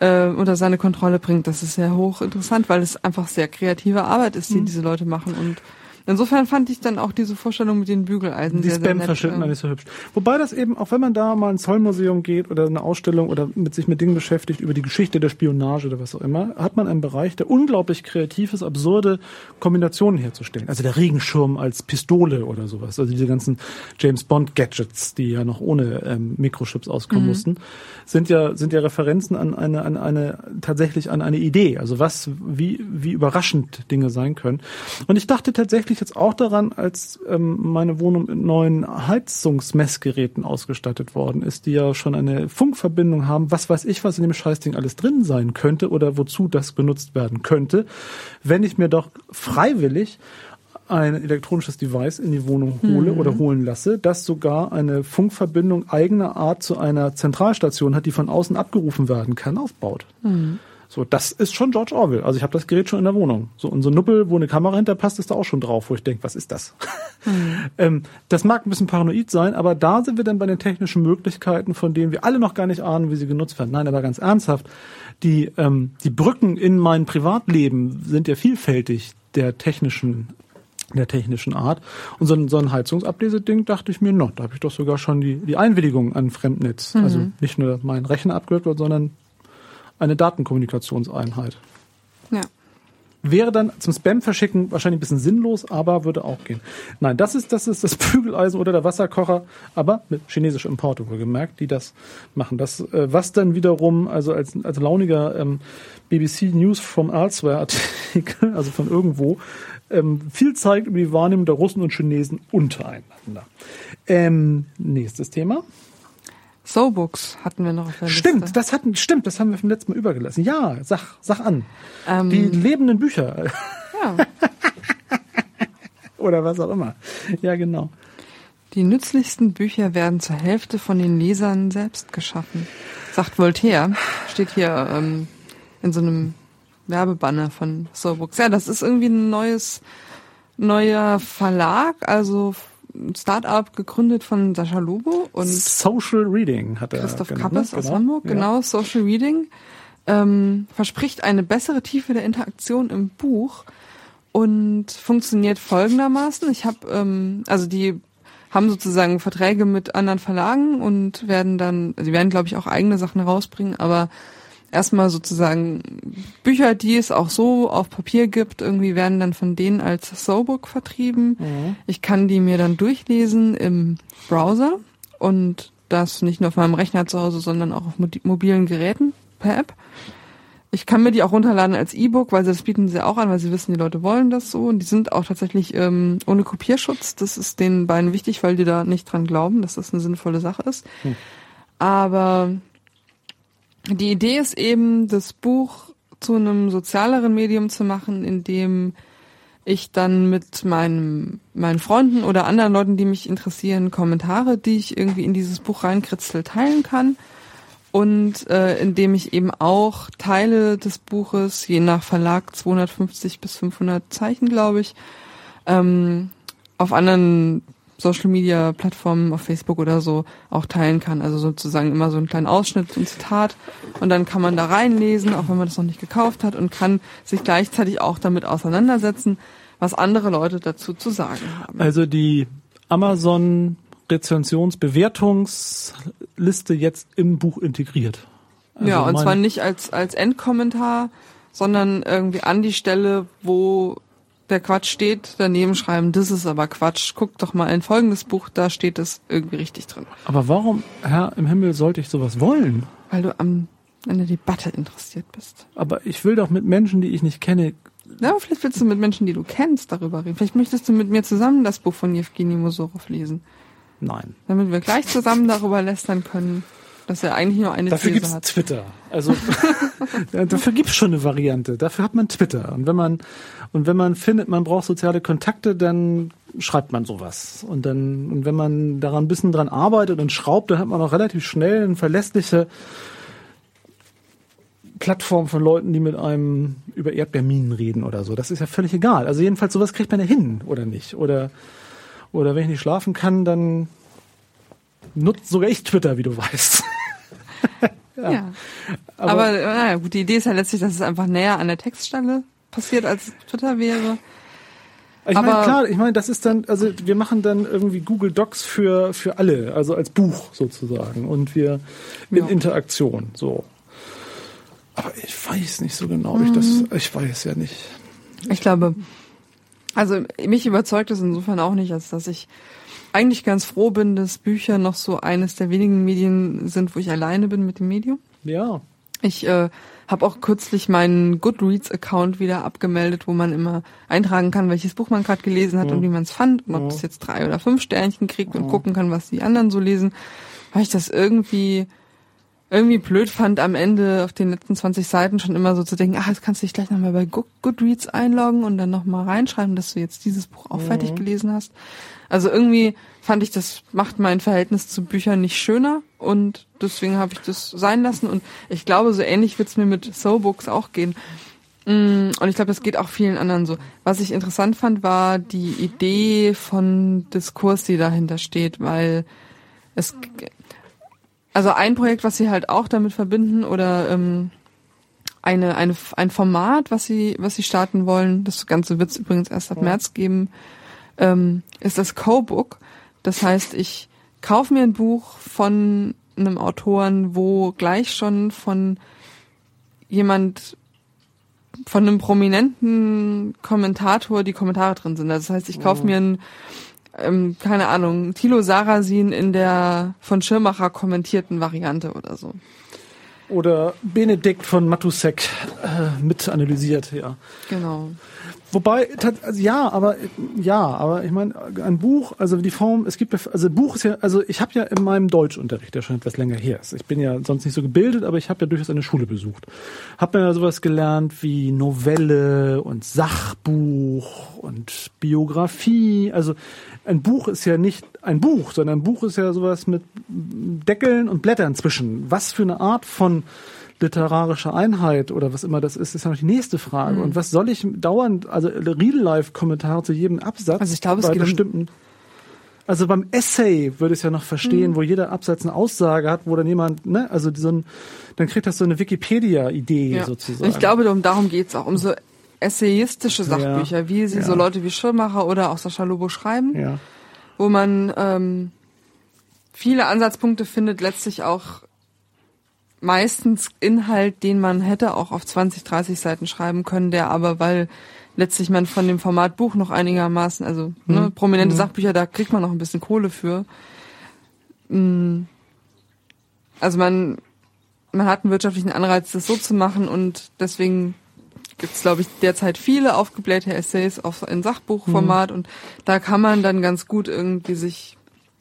Speaker 2: äh, unter seine Kontrolle bringt. Das ist sehr hochinteressant, weil es einfach sehr kreative Arbeit ist, die mhm. diese Leute machen und Insofern fand ich dann auch diese Vorstellung mit den Bügeleisen
Speaker 1: die
Speaker 2: sehr,
Speaker 1: Spam sehr nett. Die nicht so hübsch. Wobei das eben, auch wenn man da mal ins Zollmuseum geht oder eine Ausstellung oder mit sich mit Dingen beschäftigt über die Geschichte der Spionage oder was auch immer, hat man einen Bereich, der unglaublich kreativ ist, absurde Kombinationen herzustellen. Also der Regenschirm als Pistole oder sowas. Also diese ganzen James Bond Gadgets, die ja noch ohne ähm, Mikrochips auskommen mhm. mussten, sind ja, sind ja Referenzen an eine, an eine, tatsächlich an eine Idee. Also was, wie, wie überraschend Dinge sein können. Und ich dachte tatsächlich, ich jetzt auch daran, als ähm, meine Wohnung mit neuen Heizungsmessgeräten ausgestattet worden ist, die ja schon eine Funkverbindung haben, was weiß ich, was in dem Scheißding alles drin sein könnte oder wozu das benutzt werden könnte, wenn ich mir doch freiwillig ein elektronisches Device in die Wohnung hole mhm. oder holen lasse, das sogar eine Funkverbindung eigener Art zu einer Zentralstation hat, die von außen abgerufen werden kann, aufbaut. Mhm. So, das ist schon George Orwell. Also ich habe das Gerät schon in der Wohnung. So und so ein Nuppel, wo eine Kamera hinterpasst, ist da auch schon drauf, wo ich denke, was ist das? Mhm. ähm, das mag ein bisschen paranoid sein, aber da sind wir dann bei den technischen Möglichkeiten, von denen wir alle noch gar nicht ahnen, wie sie genutzt werden. Nein, aber ganz ernsthaft, die ähm, die Brücken in mein Privatleben sind ja vielfältig der technischen der technischen Art. Und so ein, so ein Heizungsableseding dachte ich mir, no, da habe ich doch sogar schon die, die Einwilligung an Fremdnetz. Mhm. Also nicht nur mein Rechner abgehört wird, sondern eine Datenkommunikationseinheit.
Speaker 2: Ja.
Speaker 1: Wäre dann zum Spam verschicken wahrscheinlich ein bisschen sinnlos, aber würde auch gehen. Nein, das ist das ist das Bügeleisen oder der Wasserkocher, aber mit chinesischem Importe wohlgemerkt, die das machen. Das äh, was dann wiederum also als als launiger ähm, BBC News from Elsewhere Artikel, also von irgendwo, ähm, viel zeigt über die Wahrnehmung der Russen und Chinesen untereinander. Ähm, nächstes Thema.
Speaker 2: So-Books hatten wir noch auf
Speaker 1: der stimmt, Liste. Das hatten, stimmt, das haben wir vom letzten Mal übergelassen. Ja, sag, sag an. Ähm, die lebenden Bücher. Ja. Oder was auch immer. Ja, genau.
Speaker 2: Die nützlichsten Bücher werden zur Hälfte von den Lesern selbst geschaffen. Sagt Voltaire. Steht hier ähm, in so einem Werbebanner von So-Books. Ja, das ist irgendwie ein neues, neuer Verlag, also Startup gegründet von Sascha Lobo und
Speaker 1: Social Reading hat er
Speaker 2: Christoph genannt, Kappes aus genau. Hamburg, ja. genau, Social Reading. Ähm, verspricht eine bessere Tiefe der Interaktion im Buch und funktioniert folgendermaßen. Ich habe, ähm, also die haben sozusagen Verträge mit anderen Verlagen und werden dann, also die werden glaube ich auch eigene Sachen rausbringen, aber erstmal sozusagen Bücher, die es auch so auf Papier gibt, irgendwie werden dann von denen als So-Book vertrieben. Mhm. Ich kann die mir dann durchlesen im Browser und das nicht nur auf meinem Rechner zu Hause, sondern auch auf mobilen Geräten per App. Ich kann mir die auch runterladen als E-Book, weil sie das bieten sie auch an, weil sie wissen, die Leute wollen das so. Und die sind auch tatsächlich ähm, ohne Kopierschutz. Das ist den beiden wichtig, weil die da nicht dran glauben, dass das eine sinnvolle Sache ist. Hm. Aber die Idee ist eben, das Buch zu einem sozialeren Medium zu machen, in dem ich dann mit meinem, meinen Freunden oder anderen Leuten, die mich interessieren, Kommentare, die ich irgendwie in dieses Buch reinkritzel, teilen kann. Und äh, indem ich eben auch Teile des Buches, je nach Verlag 250 bis 500 Zeichen, glaube ich, ähm, auf anderen Social Media Plattformen auf Facebook oder so auch teilen kann. Also sozusagen immer so einen kleinen Ausschnitt, ein Zitat und dann kann man da reinlesen, auch wenn man das noch nicht gekauft hat und kann sich gleichzeitig auch damit auseinandersetzen, was andere Leute dazu zu sagen haben.
Speaker 1: Also die Amazon Rezensionsbewertungsliste jetzt im Buch integriert.
Speaker 2: Also ja, und zwar nicht als als Endkommentar, sondern irgendwie an die Stelle, wo der Quatsch steht, daneben schreiben, das ist aber Quatsch. Guck doch mal in folgendes Buch, da steht es irgendwie richtig drin.
Speaker 1: Aber warum, Herr im Himmel, sollte ich sowas wollen?
Speaker 2: Weil du am, an der Debatte interessiert bist.
Speaker 1: Aber ich will doch mit Menschen, die ich nicht kenne.
Speaker 2: Ja, aber vielleicht willst du mit Menschen, die du kennst, darüber reden. Vielleicht möchtest du mit mir zusammen das Buch von Jewgeni Mosorov lesen.
Speaker 1: Nein.
Speaker 2: Damit wir gleich zusammen darüber lästern können. Dass er eigentlich nur eine
Speaker 1: Dafür These gibt's hat. Twitter. Also dafür gibt's schon eine Variante. Dafür hat man Twitter. Und wenn man und wenn man findet, man braucht soziale Kontakte, dann schreibt man sowas. Und dann, und wenn man daran ein bisschen dran arbeitet und schraubt, dann hat man auch relativ schnell eine verlässliche Plattform von Leuten, die mit einem über Erdbeerminen reden oder so. Das ist ja völlig egal. Also jedenfalls sowas kriegt man ja hin, oder nicht? Oder, oder wenn ich nicht schlafen kann, dann nutzt sogar ich Twitter, wie du weißt.
Speaker 2: Ja. ja. Aber, Aber naja, gut, die Idee ist ja letztlich, dass es einfach näher an der Textstelle passiert, als Twitter wäre.
Speaker 1: Ich meine, klar, ich meine, das ist dann, also wir machen dann irgendwie Google Docs für, für alle, also als Buch sozusagen und wir in ja. Interaktion, so. Aber ich weiß nicht so genau, mhm. ich das, mhm. ich weiß ja nicht.
Speaker 2: Ich glaube, also mich überzeugt es insofern auch nicht, als dass ich eigentlich ganz froh bin, dass Bücher noch so eines der wenigen Medien sind, wo ich alleine bin mit dem Medium.
Speaker 1: Ja.
Speaker 2: Ich äh, habe auch kürzlich meinen Goodreads-Account wieder abgemeldet, wo man immer eintragen kann, welches Buch man gerade gelesen hat ja. und wie man es fand und ob es jetzt drei oder fünf Sternchen kriegt und gucken kann, was die anderen so lesen, weil ich das irgendwie irgendwie blöd fand, am Ende auf den letzten 20 Seiten schon immer so zu denken, ach, jetzt kannst du dich gleich nochmal bei Goodreads einloggen und dann nochmal reinschreiben, dass du jetzt dieses Buch auch fertig
Speaker 1: Mhm.
Speaker 2: gelesen hast. Also irgendwie fand ich, das macht mein Verhältnis zu Büchern nicht schöner und deswegen habe ich das sein lassen und ich glaube, so ähnlich wird's mir mit So-Books auch gehen. Mm, Und ich glaube, das geht auch vielen anderen so. Was ich interessant fand, war die Idee von Diskurs, die dahinter steht, weil es, also ein Projekt, was sie halt auch damit verbinden oder ähm, eine, eine, ein Format, was sie, was sie starten wollen, das Ganze wird es übrigens erst ab März geben, ähm, ist das Co-Book. Das heißt, ich kaufe mir ein Buch von einem Autoren, wo gleich schon von jemand von einem prominenten Kommentator die Kommentare drin sind. Das heißt, ich kaufe mir ein, ähm, keine Ahnung, Thilo Sarasin in der von Schirmacher kommentierten Variante oder so.
Speaker 1: Oder Benedikt von Matusek äh, mit analysiert, ja.
Speaker 2: Genau.
Speaker 1: Wobei, also ja, aber ja, aber ich meine, ein Buch, also die Form, es gibt also Buch ist ja, also ich habe ja in meinem Deutschunterricht, der schon etwas länger her ist. Ich bin ja sonst nicht so gebildet, aber ich habe ja durchaus eine Schule besucht. Habe mir ja sowas gelernt wie Novelle und Sachbuch und Biografie. Also ein Buch ist ja nicht ein Buch, sondern ein Buch ist ja sowas mit Deckeln und Blättern zwischen. Was für eine Art von literarische Einheit oder was immer das ist, ist ja noch die nächste Frage.
Speaker 2: Mhm.
Speaker 1: Und was soll ich dauernd, also Real-Life-Kommentare zu jedem Absatz
Speaker 2: Also ich glaube, es
Speaker 1: bei
Speaker 2: geht um-
Speaker 1: bestimmten. Also beim Essay würde ich es ja noch verstehen,
Speaker 2: Mhm.
Speaker 1: wo jeder Absatz eine Aussage hat, wo dann jemand, ne, also so ein, dann kriegt das so eine Wikipedia-Idee
Speaker 2: Ja.
Speaker 1: sozusagen.
Speaker 2: Ich glaube, um, darum geht's auch, um so essayistische Sachbücher, wie sie
Speaker 1: Ja.
Speaker 2: so Leute wie Schirmacher oder auch Sascha Lobo schreiben,
Speaker 1: ja.
Speaker 2: wo man ähm, viele Ansatzpunkte findet, letztlich auch meistens Inhalt, den man hätte auch auf 20, 30 Seiten schreiben können, der aber, weil letztlich man von dem Format Buch noch einigermaßen, also ne,
Speaker 1: Mhm.
Speaker 2: prominente Sachbücher, da kriegt man noch ein bisschen Kohle für. Mm. Also man, man hat einen wirtschaftlichen Anreiz, das so zu machen und deswegen gibt es, glaube ich, derzeit viele aufgeblähte Essays auf, in Sachbuchformat und da kann man dann ganz gut irgendwie sich,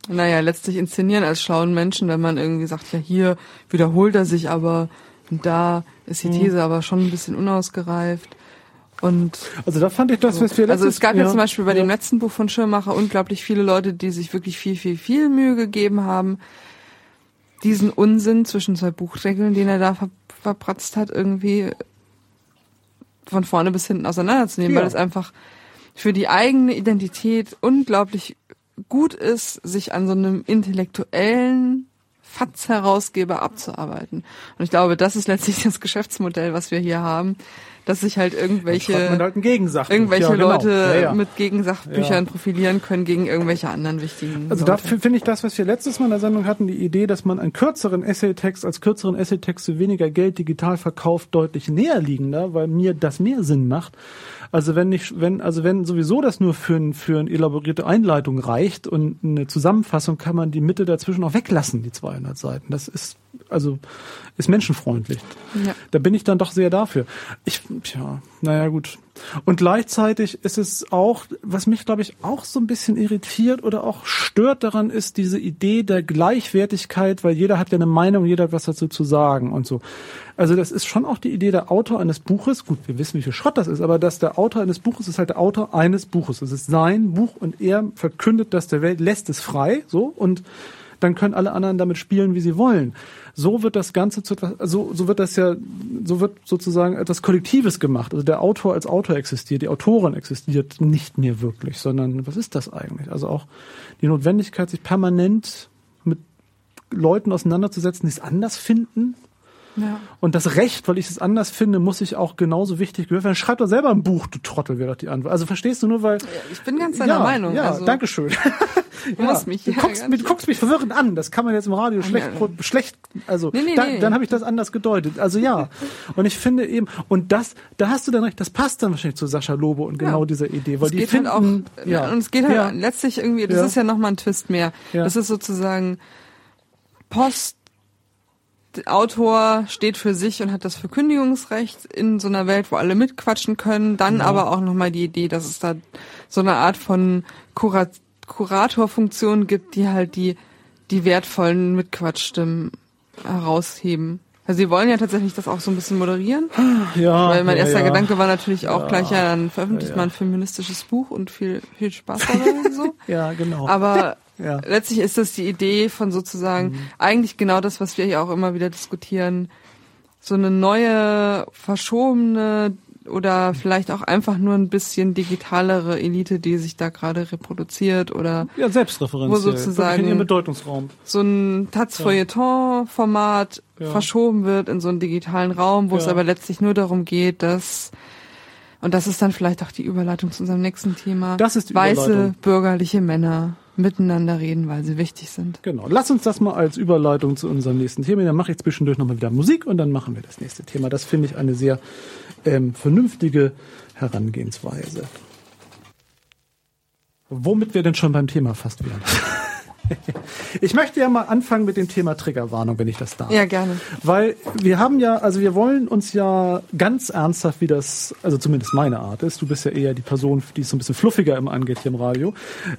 Speaker 2: naja, letztlich inszenieren als schlauen Menschen, wenn man irgendwie sagt, ja, hier wiederholt er sich aber und da ist die These aber schon ein bisschen unausgereift. Und
Speaker 1: Also da fand ich das, was wir
Speaker 2: also es gab
Speaker 1: ja,
Speaker 2: ja zum Beispiel bei
Speaker 1: ja.
Speaker 2: dem letzten Buch von Schirmacher unglaublich viele Leute, die sich wirklich viel, viel, viel Mühe gegeben haben, diesen Unsinn zwischen zwei Buchdeckeln, den er da ver verpratzt hat, irgendwie von vorne bis hinten auseinanderzunehmen,
Speaker 1: Ja.
Speaker 2: weil es einfach für die eigene Identität unglaublich gut ist, sich an so einem intellektuellen Fatz-Herausgeber abzuarbeiten. Und ich glaube, das ist letztlich das Geschäftsmodell, was wir hier haben, dass sich halt irgendwelche
Speaker 1: halt
Speaker 2: irgendwelche
Speaker 1: ja, genau.
Speaker 2: Leute
Speaker 1: ja, ja.
Speaker 2: mit Gegensachbüchern profilieren können gegen irgendwelche anderen wichtigen.
Speaker 1: Also da
Speaker 2: Leute.
Speaker 1: f- finde ich das, was wir letztes Mal in der Sendung hatten, die Idee, dass man einen kürzeren Essaytext als kürzeren Essaytext zu weniger Geld digital verkauft, deutlich näher liegender, weil mir das mehr Sinn macht. Also wenn nicht, wenn, also wenn sowieso das nur für, ein, für eine elaborierte Einleitung reicht und eine Zusammenfassung kann man die Mitte dazwischen auch weglassen, die 200 Seiten. Das ist, also, ist menschenfreundlich.
Speaker 2: Ja.
Speaker 1: Da bin ich dann doch sehr dafür. Ich, tja, naja, gut. Und gleichzeitig ist es auch, was mich, glaube ich, auch so ein bisschen irritiert oder auch stört daran, ist diese Idee der Gleichwertigkeit, weil jeder hat ja eine Meinung, jeder hat was dazu zu sagen und so. Also das ist schon auch die Idee der Autor eines Buches. Gut, wir wissen, wie viel Schrott das ist, aber dass der Autor eines Buches ist halt der Autor eines Buches. Es ist sein Buch und er verkündet das der Welt, lässt es frei, so und dann können alle anderen damit spielen, wie sie wollen. So wird das Ganze zu so, so wird das ja, so wird sozusagen etwas Kollektives gemacht. Also der Autor als Autor existiert, die Autorin existiert nicht mehr wirklich, sondern was ist das eigentlich? Also auch die Notwendigkeit, sich permanent mit Leuten auseinanderzusetzen, die es anders finden.
Speaker 2: Ja.
Speaker 1: Und das Recht, weil ich es anders finde, muss ich auch genauso wichtig gehört werden. Schreib doch selber ein Buch, du Trottel, wäre doch die Antwort. Also verstehst du nur, weil.
Speaker 2: Ich bin ganz deiner
Speaker 1: ja,
Speaker 2: Meinung.
Speaker 1: Ja,
Speaker 2: also,
Speaker 1: danke schön.
Speaker 2: Du musst mich
Speaker 1: du
Speaker 2: ja
Speaker 1: guckst, du guckst mich verwirrend an. Das kann man jetzt im Radio schlecht,
Speaker 2: ja.
Speaker 1: schlecht, also
Speaker 2: Nee, nee,
Speaker 1: dann,
Speaker 2: nee.
Speaker 1: dann habe ich das anders gedeutet. Also ja. Und ich finde eben, und das, da hast du dann recht, das passt dann wahrscheinlich zu Sascha Lobo und genau
Speaker 2: Ja.
Speaker 1: dieser Idee, weil
Speaker 2: es
Speaker 1: die
Speaker 2: geht
Speaker 1: finden,
Speaker 2: halt auch,
Speaker 1: ja,
Speaker 2: und es geht halt
Speaker 1: ja,
Speaker 2: letztlich irgendwie, das
Speaker 1: Ja.
Speaker 2: ist ja nochmal ein Twist mehr.
Speaker 1: Ja.
Speaker 2: Das ist sozusagen Post, Autor steht für sich und hat das Verkündigungsrecht in so einer Welt, wo alle mitquatschen können. Dann
Speaker 1: Genau.
Speaker 2: aber auch nochmal die Idee, dass es da so eine Art von Kurat Kuratorfunktion gibt, die halt die, die wertvollen Mitquatschstimmen herausheben. Also sie wollen ja tatsächlich das auch so ein bisschen moderieren.
Speaker 1: Ja,
Speaker 2: Weil mein
Speaker 1: ja,
Speaker 2: erster
Speaker 1: ja.
Speaker 2: Gedanke war natürlich auch
Speaker 1: Ja.
Speaker 2: gleich, ja, dann veröffentlicht man ein feministisches Buch und viel, viel Spaß dabei und so.
Speaker 1: Ja, genau.
Speaker 2: Aber
Speaker 1: Ja.
Speaker 2: letztlich ist das die Idee von sozusagen eigentlich genau das, was wir hier auch immer wieder diskutieren. So eine neue, verschobene oder vielleicht auch einfach nur ein bisschen digitalere Elite, die sich da gerade reproduziert oder
Speaker 1: ja, Selbstreferenz.
Speaker 2: Wo sozusagen-
Speaker 1: in ihrem Bedeutungsraum.
Speaker 2: so ein Taz-Feuilleton-Format
Speaker 1: Ja.
Speaker 2: verschoben wird in so einen digitalen Raum, wo es
Speaker 1: Ja.
Speaker 2: aber letztlich nur darum geht, dass und das ist dann vielleicht auch die Überleitung zu unserem nächsten Thema.
Speaker 1: Das ist die
Speaker 2: weiße bürgerliche Männer miteinander reden, weil sie wichtig sind.
Speaker 1: Genau. Lass uns das mal als Überleitung zu unserem nächsten Thema. Dann mache ich zwischendurch nochmal wieder Musik und dann machen wir das nächste Thema. Das finde ich eine sehr ähm, vernünftige Herangehensweise. Womit wir denn schon beim Thema fast wären. Ich möchte ja mal anfangen mit dem Thema Triggerwarnung, wenn ich das darf.
Speaker 2: Ja, gerne.
Speaker 1: Weil wir haben ja, also wir wollen uns ja ganz ernsthaft, wie das, also zumindest meine Art ist, du bist ja eher die Person, die es so ein bisschen fluffiger immer angeht hier im Radio,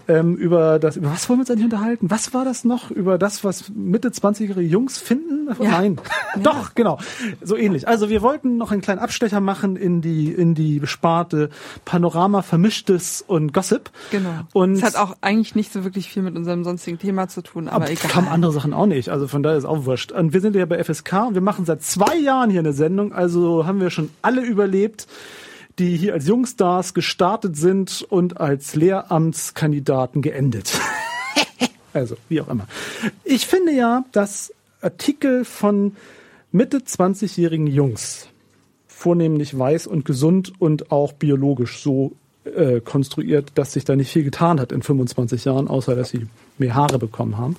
Speaker 1: ähm, über das, über was wollen wir uns eigentlich unterhalten? Was war das noch? Über das, was Mitte 20-jährige Jungs finden?
Speaker 2: Ja.
Speaker 1: Nein. Doch, genau. So ähnlich. Also wir wollten noch einen kleinen Abstecher machen in die, in die Sparte Panorama, Vermischtes und Gossip.
Speaker 2: Genau.
Speaker 1: Und
Speaker 2: es hat auch eigentlich nicht so wirklich viel mit unserem sonstigen Thema zu tun, aber
Speaker 1: aber
Speaker 2: egal.
Speaker 1: kaum andere Sachen auch nicht. Also von daher ist auch wurscht. Und wir sind ja bei FSK und wir machen seit zwei Jahren hier eine Sendung. Also haben wir schon alle überlebt, die hier als Jungstars gestartet sind und als Lehramtskandidaten geendet. also, wie auch immer. Ich finde ja, dass Artikel von Mitte 20-jährigen Jungs, vornehmlich weiß und gesund und auch biologisch so äh, konstruiert, dass sich da nicht viel getan hat in 25 Jahren, außer dass sie mehr Haare bekommen haben,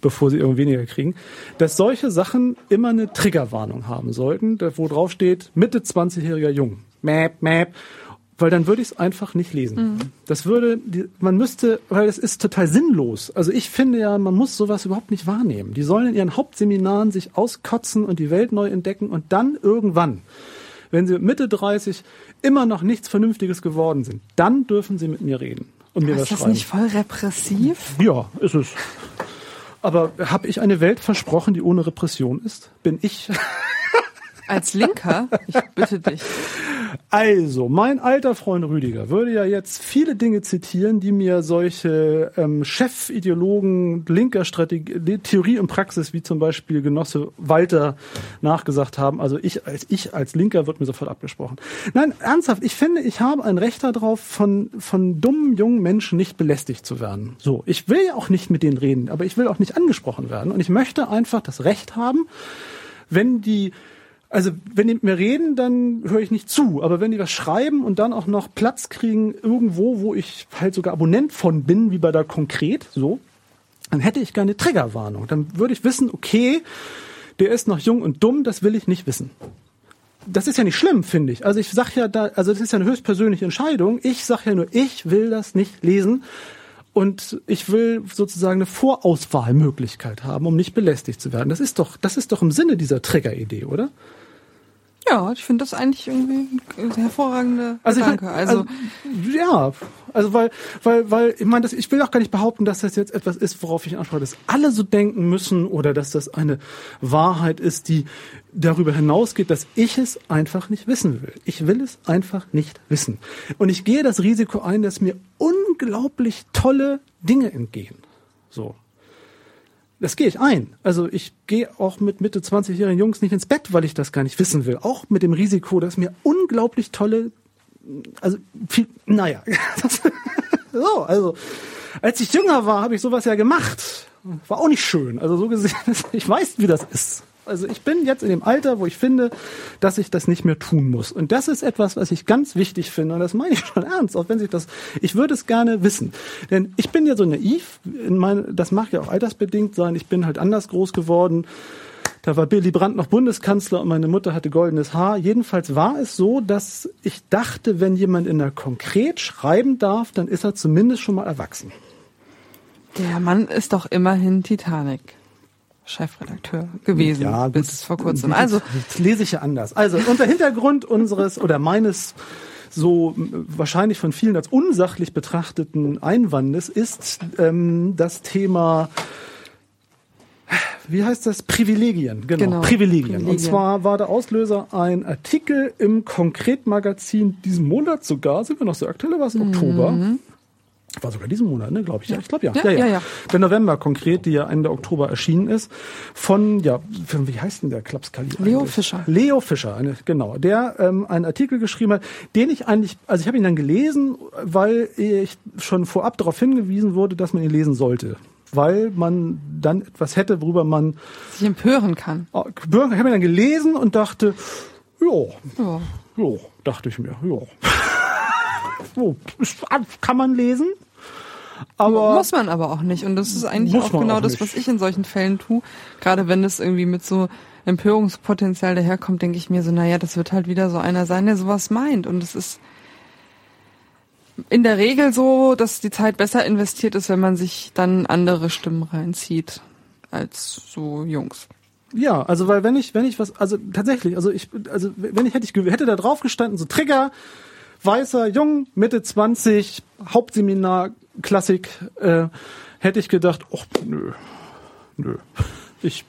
Speaker 1: bevor sie irgendwie weniger kriegen, dass solche Sachen immer eine Triggerwarnung haben sollten, wo drauf steht, Mitte 20-jähriger Jung. Mäp, mäp. Weil dann würde ich es einfach nicht lesen. Das würde, man müsste, weil es ist total sinnlos. Also ich finde ja, man muss sowas überhaupt nicht wahrnehmen. Die sollen in ihren Hauptseminaren sich auskotzen und die Welt neu entdecken und dann irgendwann, wenn sie mit Mitte 30 immer noch nichts Vernünftiges geworden sind, dann dürfen sie mit mir reden und mir
Speaker 2: ist das
Speaker 1: schreiben.
Speaker 2: nicht voll repressiv?
Speaker 1: Ja, ist es. Aber habe ich eine Welt versprochen, die ohne Repression ist? Bin ich?
Speaker 2: Als Linker? Ich bitte dich.
Speaker 1: Also, mein alter Freund Rüdiger würde ja jetzt viele Dinge zitieren, die mir solche ähm, Chefideologen linker Strategie, Theorie und Praxis, wie zum Beispiel Genosse Walter nachgesagt haben. Also ich als ich als Linker wird mir sofort abgesprochen. Nein, ernsthaft, ich finde, ich habe ein Recht darauf, von, von dummen jungen Menschen nicht belästigt zu werden. So, ich will ja auch nicht mit denen reden, aber ich will auch nicht angesprochen werden. Und ich möchte einfach das Recht haben, wenn die also wenn die mit mir reden, dann höre ich nicht zu. Aber wenn die was schreiben und dann auch noch Platz kriegen irgendwo, wo ich halt sogar Abonnent von bin, wie bei der Konkret, so, dann hätte ich gerne Triggerwarnung. Dann würde ich wissen, okay, der ist noch jung und dumm, das will ich nicht wissen. Das ist ja nicht schlimm, finde ich. Also ich sag ja da, also das ist ja eine höchstpersönliche Entscheidung. Ich sag ja nur, ich will das nicht lesen. Und ich will sozusagen eine Vorauswahlmöglichkeit haben, um nicht belästigt zu werden. Das ist doch, das ist doch im Sinne dieser Trigger-Idee, oder?
Speaker 2: Ja, ich finde das eigentlich irgendwie ein hervorragender
Speaker 1: Also, ich,
Speaker 2: Gedanke.
Speaker 1: mein,
Speaker 2: Also,
Speaker 1: also ja, also weil, weil, weil ich meine, das, ich will auch gar nicht behaupten, dass das jetzt etwas ist, worauf ich anspreche, dass alle so denken müssen oder dass das eine Wahrheit ist, die darüber hinausgeht, dass ich es einfach nicht wissen will. Ich will es einfach nicht wissen. Und ich gehe das Risiko ein, dass mir unglaublich tolle Dinge entgehen. So. Das gehe ich ein. Also ich gehe auch mit Mitte 20-jährigen Jungs nicht ins Bett, weil ich das gar nicht wissen will. Auch mit dem Risiko, dass mir unglaublich tolle, also viel, naja. So, also als ich jünger war, habe ich sowas ja gemacht. War auch nicht schön. Also so gesehen, ich weiß, wie das ist. Also ich bin jetzt in dem Alter, wo ich finde, dass ich das nicht mehr tun muss. Und das ist etwas, was ich ganz wichtig finde. Und das meine ich schon ernst, auch wenn sich das, ich würde es gerne wissen. Denn ich bin ja so naiv, in meine, das mag ja auch altersbedingt sein. Ich bin halt anders groß geworden. Da war Billy Brandt noch Bundeskanzler und meine Mutter hatte goldenes Haar. Jedenfalls war es so, dass ich dachte, wenn jemand in der Konkret schreiben darf, dann ist er zumindest schon mal erwachsen.
Speaker 2: der Mann ist doch immerhin Titanic. Chefredakteur gewesen
Speaker 1: Ja, gut.
Speaker 2: bis vor kurzem. Also
Speaker 1: das lese ich ja anders. Also unter Hintergrund unseres oder meines so m, wahrscheinlich von vielen als unsachlich betrachteten Einwandes ist ähm, das Thema wie heißt das? Privilegien, genau.
Speaker 2: Genau,
Speaker 1: Privilegien. Und
Speaker 2: Privilegien.
Speaker 1: zwar war der Auslöser ein Artikel im Konkretmagazin diesen Monat sogar, sind wir noch so aktuell, war es Oktober. War sogar diesen Monat, ne, glaube ich. Ja, ich glaube ja.
Speaker 2: Mhm. Ja, ja, ja.
Speaker 1: Der November konkret, die ja Ende Oktober erschienen ist, von, ja, von, wie heißt denn der Klapskali?
Speaker 2: Leo
Speaker 1: eigentlich?
Speaker 2: Fischer.
Speaker 1: Leo Fischer, eine, genau, der ähm, einen Artikel geschrieben hat, den ich eigentlich, also ich habe ihn dann gelesen, weil ich schon vorab darauf hingewiesen wurde, dass man ihn lesen sollte. Weil man dann etwas hätte, worüber man
Speaker 2: Sich empören kann.
Speaker 1: Ah, ich habe ihn dann gelesen und dachte, ja,
Speaker 2: Ja.
Speaker 1: ja, dachte ich mir, ja. so, kann man lesen, aber
Speaker 2: Muss man aber auch nicht. Und das ist eigentlich auch genau
Speaker 1: auch
Speaker 2: das, was ich in solchen Fällen tue. Gerade wenn es irgendwie mit so Empörungspotenzial daherkommt, denke ich mir so, naja, das wird halt wieder so einer sein, der sowas meint. Und es ist in der Regel so, dass die Zeit besser investiert ist, wenn man sich dann andere Stimmen reinzieht als so Jungs.
Speaker 1: ja, also weil wenn ich, wenn ich was, also tatsächlich, also ich, also wenn ich hätte ich hätte da drauf gestanden, so Trigger, weißer, jung, Mitte 20, Hauptseminar, Klassik, äh, hätte ich gedacht, ach, nö, nö, ich,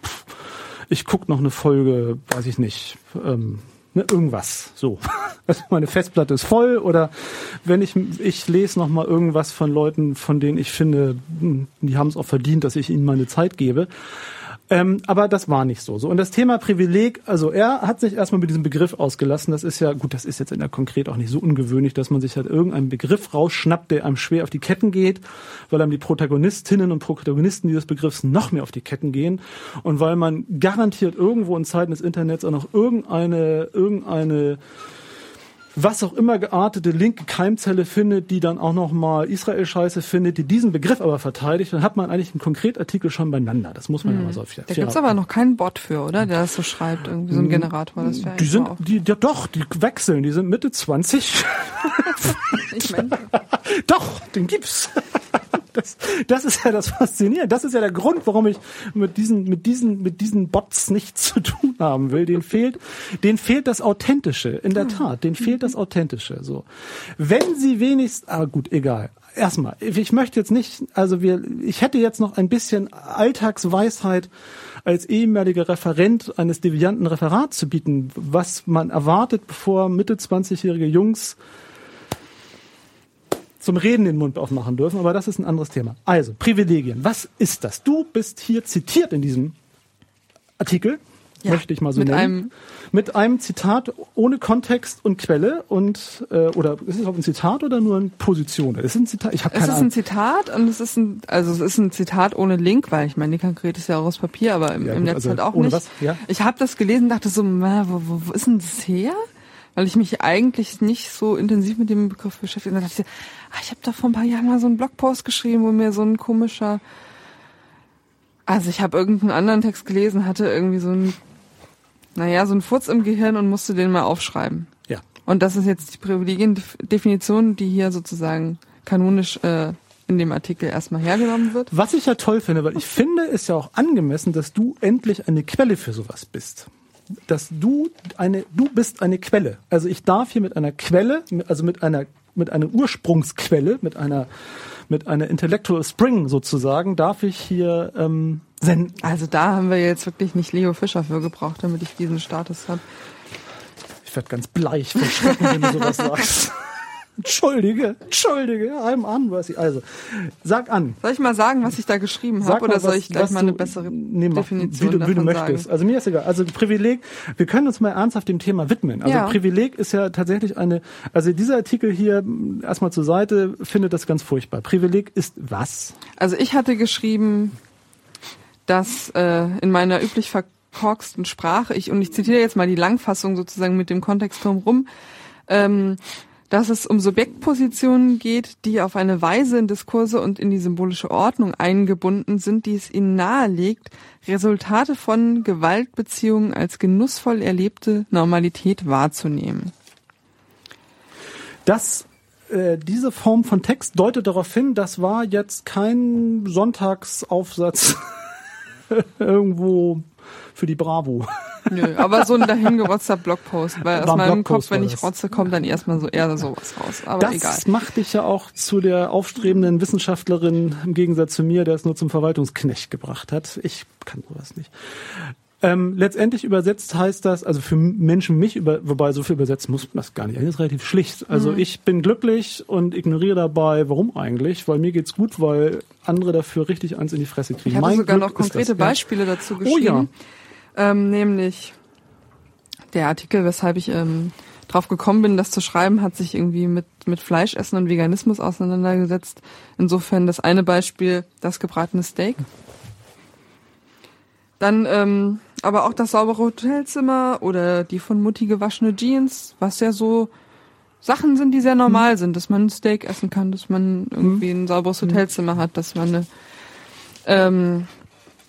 Speaker 1: ich guck noch eine Folge, weiß ich nicht, ähm, ne, irgendwas, so. Also meine Festplatte ist voll oder wenn ich, ich lese noch mal irgendwas von Leuten, von denen ich finde, hm, die haben es auch verdient, dass ich ihnen meine Zeit gebe. Ähm, aber das war nicht so. so. Und das Thema Privileg, also er hat sich erstmal mit diesem Begriff ausgelassen. Das ist ja, gut, das ist jetzt in der Konkret auch nicht so ungewöhnlich, dass man sich halt irgendeinen Begriff rausschnappt, der einem schwer auf die Ketten geht, weil einem die Protagonistinnen und Protagonisten dieses Begriffs noch mehr auf die Ketten gehen und weil man garantiert irgendwo in Zeiten des Internets auch noch irgendeine, irgendeine was auch immer geartete linke Keimzelle findet, die dann auch noch mal Israel-Scheiße findet, die diesen Begriff aber verteidigt, dann hat man eigentlich einen Konkretartikel schon beieinander. Das muss man ja mal so fair
Speaker 2: Da gibt's aber noch keinen Bot für, oder? Der das so schreibt, irgendwie so ein Generator. Das
Speaker 1: Die sind, die, ja doch, die wechseln, die sind Mitte 20.
Speaker 2: Ich mein,
Speaker 1: Doch, den gibt's. Das, das ist ja das Faszinierende. Das ist ja der Grund, warum ich mit diesen, mit diesen, mit diesen Bots nichts zu tun haben will. Den fehlt, den fehlt das Authentische. In der Tat, den fehlt das Authentische. So, wenn Sie wenigstens, ah gut, egal. Erstmal, ich möchte jetzt nicht, also wir, ich hätte jetzt noch ein bisschen Alltagsweisheit als ehemaliger Referent eines devianten Referats zu bieten, was man erwartet, bevor Mitte 20-jährige Jungs zum Reden den Mund aufmachen dürfen, aber das ist ein anderes Thema. Also, Privilegien. Was ist das? Du bist hier zitiert in diesem Artikel,
Speaker 2: Ja,
Speaker 1: möchte ich mal so
Speaker 2: mit
Speaker 1: nennen.
Speaker 2: einem-
Speaker 1: mit einem Zitat ohne Kontext und Quelle und äh, oder ist es überhaupt ein Zitat oder nur eine Position? Es ist ein Zitat. Ich habe
Speaker 2: Es
Speaker 1: keine
Speaker 2: ist ein
Speaker 1: Ahnung.
Speaker 2: Zitat und es ist ein, also es ist ein Zitat ohne Link, weil ich meine, die konkret ist ja auch aus Papier, aber im,
Speaker 1: Ja,
Speaker 2: im
Speaker 1: gut,
Speaker 2: Netz
Speaker 1: also
Speaker 2: halt auch
Speaker 1: ohne
Speaker 2: nicht.
Speaker 1: was, ja.
Speaker 2: Ich habe das gelesen und dachte so, wo, wo, wo ist denn das her? Weil ich mich eigentlich nicht so intensiv mit dem Begriff beschäftige. Und dann dachte ich, ah, ich habe da vor ein paar Jahren mal so einen Blogpost geschrieben, wo mir so ein komischer, also ich habe irgendeinen anderen Text gelesen, hatte irgendwie so ein, naja, so ein Furz im Gehirn und musste den mal aufschreiben.
Speaker 1: Ja.
Speaker 2: Und das ist jetzt die Privilegiendefinition, die hier sozusagen kanonisch äh, in dem Artikel erstmal hergenommen wird.
Speaker 1: Was ich ja toll finde, weil ich finde, ist ja auch angemessen, dass du endlich eine Quelle für sowas bist. Dass du eine, du bist eine Quelle. Also ich darf hier mit einer Quelle, also mit einer, mit einer Ursprungsquelle, mit einer, mit einer Intellectual Spring sozusagen, darf ich hier ähm, senden.
Speaker 2: Also da haben wir jetzt wirklich nicht Leo Fischer für gebraucht, damit ich diesen Status habe.
Speaker 1: Ich werde ganz bleich vor Schrecken, wenn du sowas sagst. Entschuldige, entschuldige, I'm an, was ich, also, sag an.
Speaker 2: Soll ich mal sagen, was ich da geschrieben habe, oder
Speaker 1: mal,
Speaker 2: soll
Speaker 1: was-
Speaker 2: ich gleich
Speaker 1: was
Speaker 2: mal eine bessere
Speaker 1: nee,
Speaker 2: Definition
Speaker 1: wie du, wie du möchtest.
Speaker 2: sagen?
Speaker 1: Also mir ist egal. Also Privileg, wir können uns mal ernsthaft dem Thema widmen. Also
Speaker 2: Ja.
Speaker 1: Privileg ist ja tatsächlich eine, also dieser Artikel hier m, erstmal zur Seite findet das ganz furchtbar. Privileg ist was?
Speaker 2: Also ich hatte geschrieben, dass äh, in meiner üblich verkorksten Sprache, ich und ich zitiere jetzt mal die Langfassung sozusagen mit dem Kontext drumherum, ähm, dass es um Subjektpositionen geht, die auf eine Weise in Diskurse und in die symbolische Ordnung eingebunden sind, die es ihnen nahelegt, Resultate von Gewaltbeziehungen als genussvoll erlebte Normalität wahrzunehmen.
Speaker 1: Das, äh, diese Form von Text deutet darauf hin, das war jetzt kein Sonntagsaufsatz irgendwo für die Bravo.
Speaker 2: Nö, aber so ein dahingerotzter Blogpost, weil aus
Speaker 1: ein
Speaker 2: meinem
Speaker 1: Blogpost
Speaker 2: Kopf, wenn ich
Speaker 1: das.
Speaker 2: rotze, kommt dann erstmal so eher sowas raus. Aber
Speaker 1: das
Speaker 2: egal.
Speaker 1: macht dich ja auch zu der aufstrebenden Wissenschaftlerin im Gegensatz zu mir, der es nur zum Verwaltungsknecht gebracht hat. Ich kann sowas nicht. Ähm, letztendlich übersetzt heißt das, also für Menschen mich, über, wobei so viel übersetzt muss man das gar nicht. Das ist relativ schlicht. Also
Speaker 2: Mhm.
Speaker 1: ich bin glücklich und ignoriere dabei, warum eigentlich? Weil mir geht's gut, weil andere dafür richtig eins in die Fresse kriegen.
Speaker 2: Ich habe sogar
Speaker 1: Glück
Speaker 2: noch konkrete
Speaker 1: das, ja.
Speaker 2: Beispiele dazu
Speaker 1: Oh
Speaker 2: geschrieben. Ähm, nämlich der Artikel, weshalb ich ähm, drauf gekommen bin, das zu schreiben, hat sich irgendwie mit, mit Fleischessen und Veganismus auseinandergesetzt. Insofern das eine Beispiel, das gebratene Steak. Dann ähm, aber auch das saubere Hotelzimmer oder die von Mutti gewaschene Jeans, was ja so Sachen sind, die sehr normal sind, dass man ein Steak essen kann, dass man irgendwie ein sauberes Hotelzimmer hat, dass man eine ähm,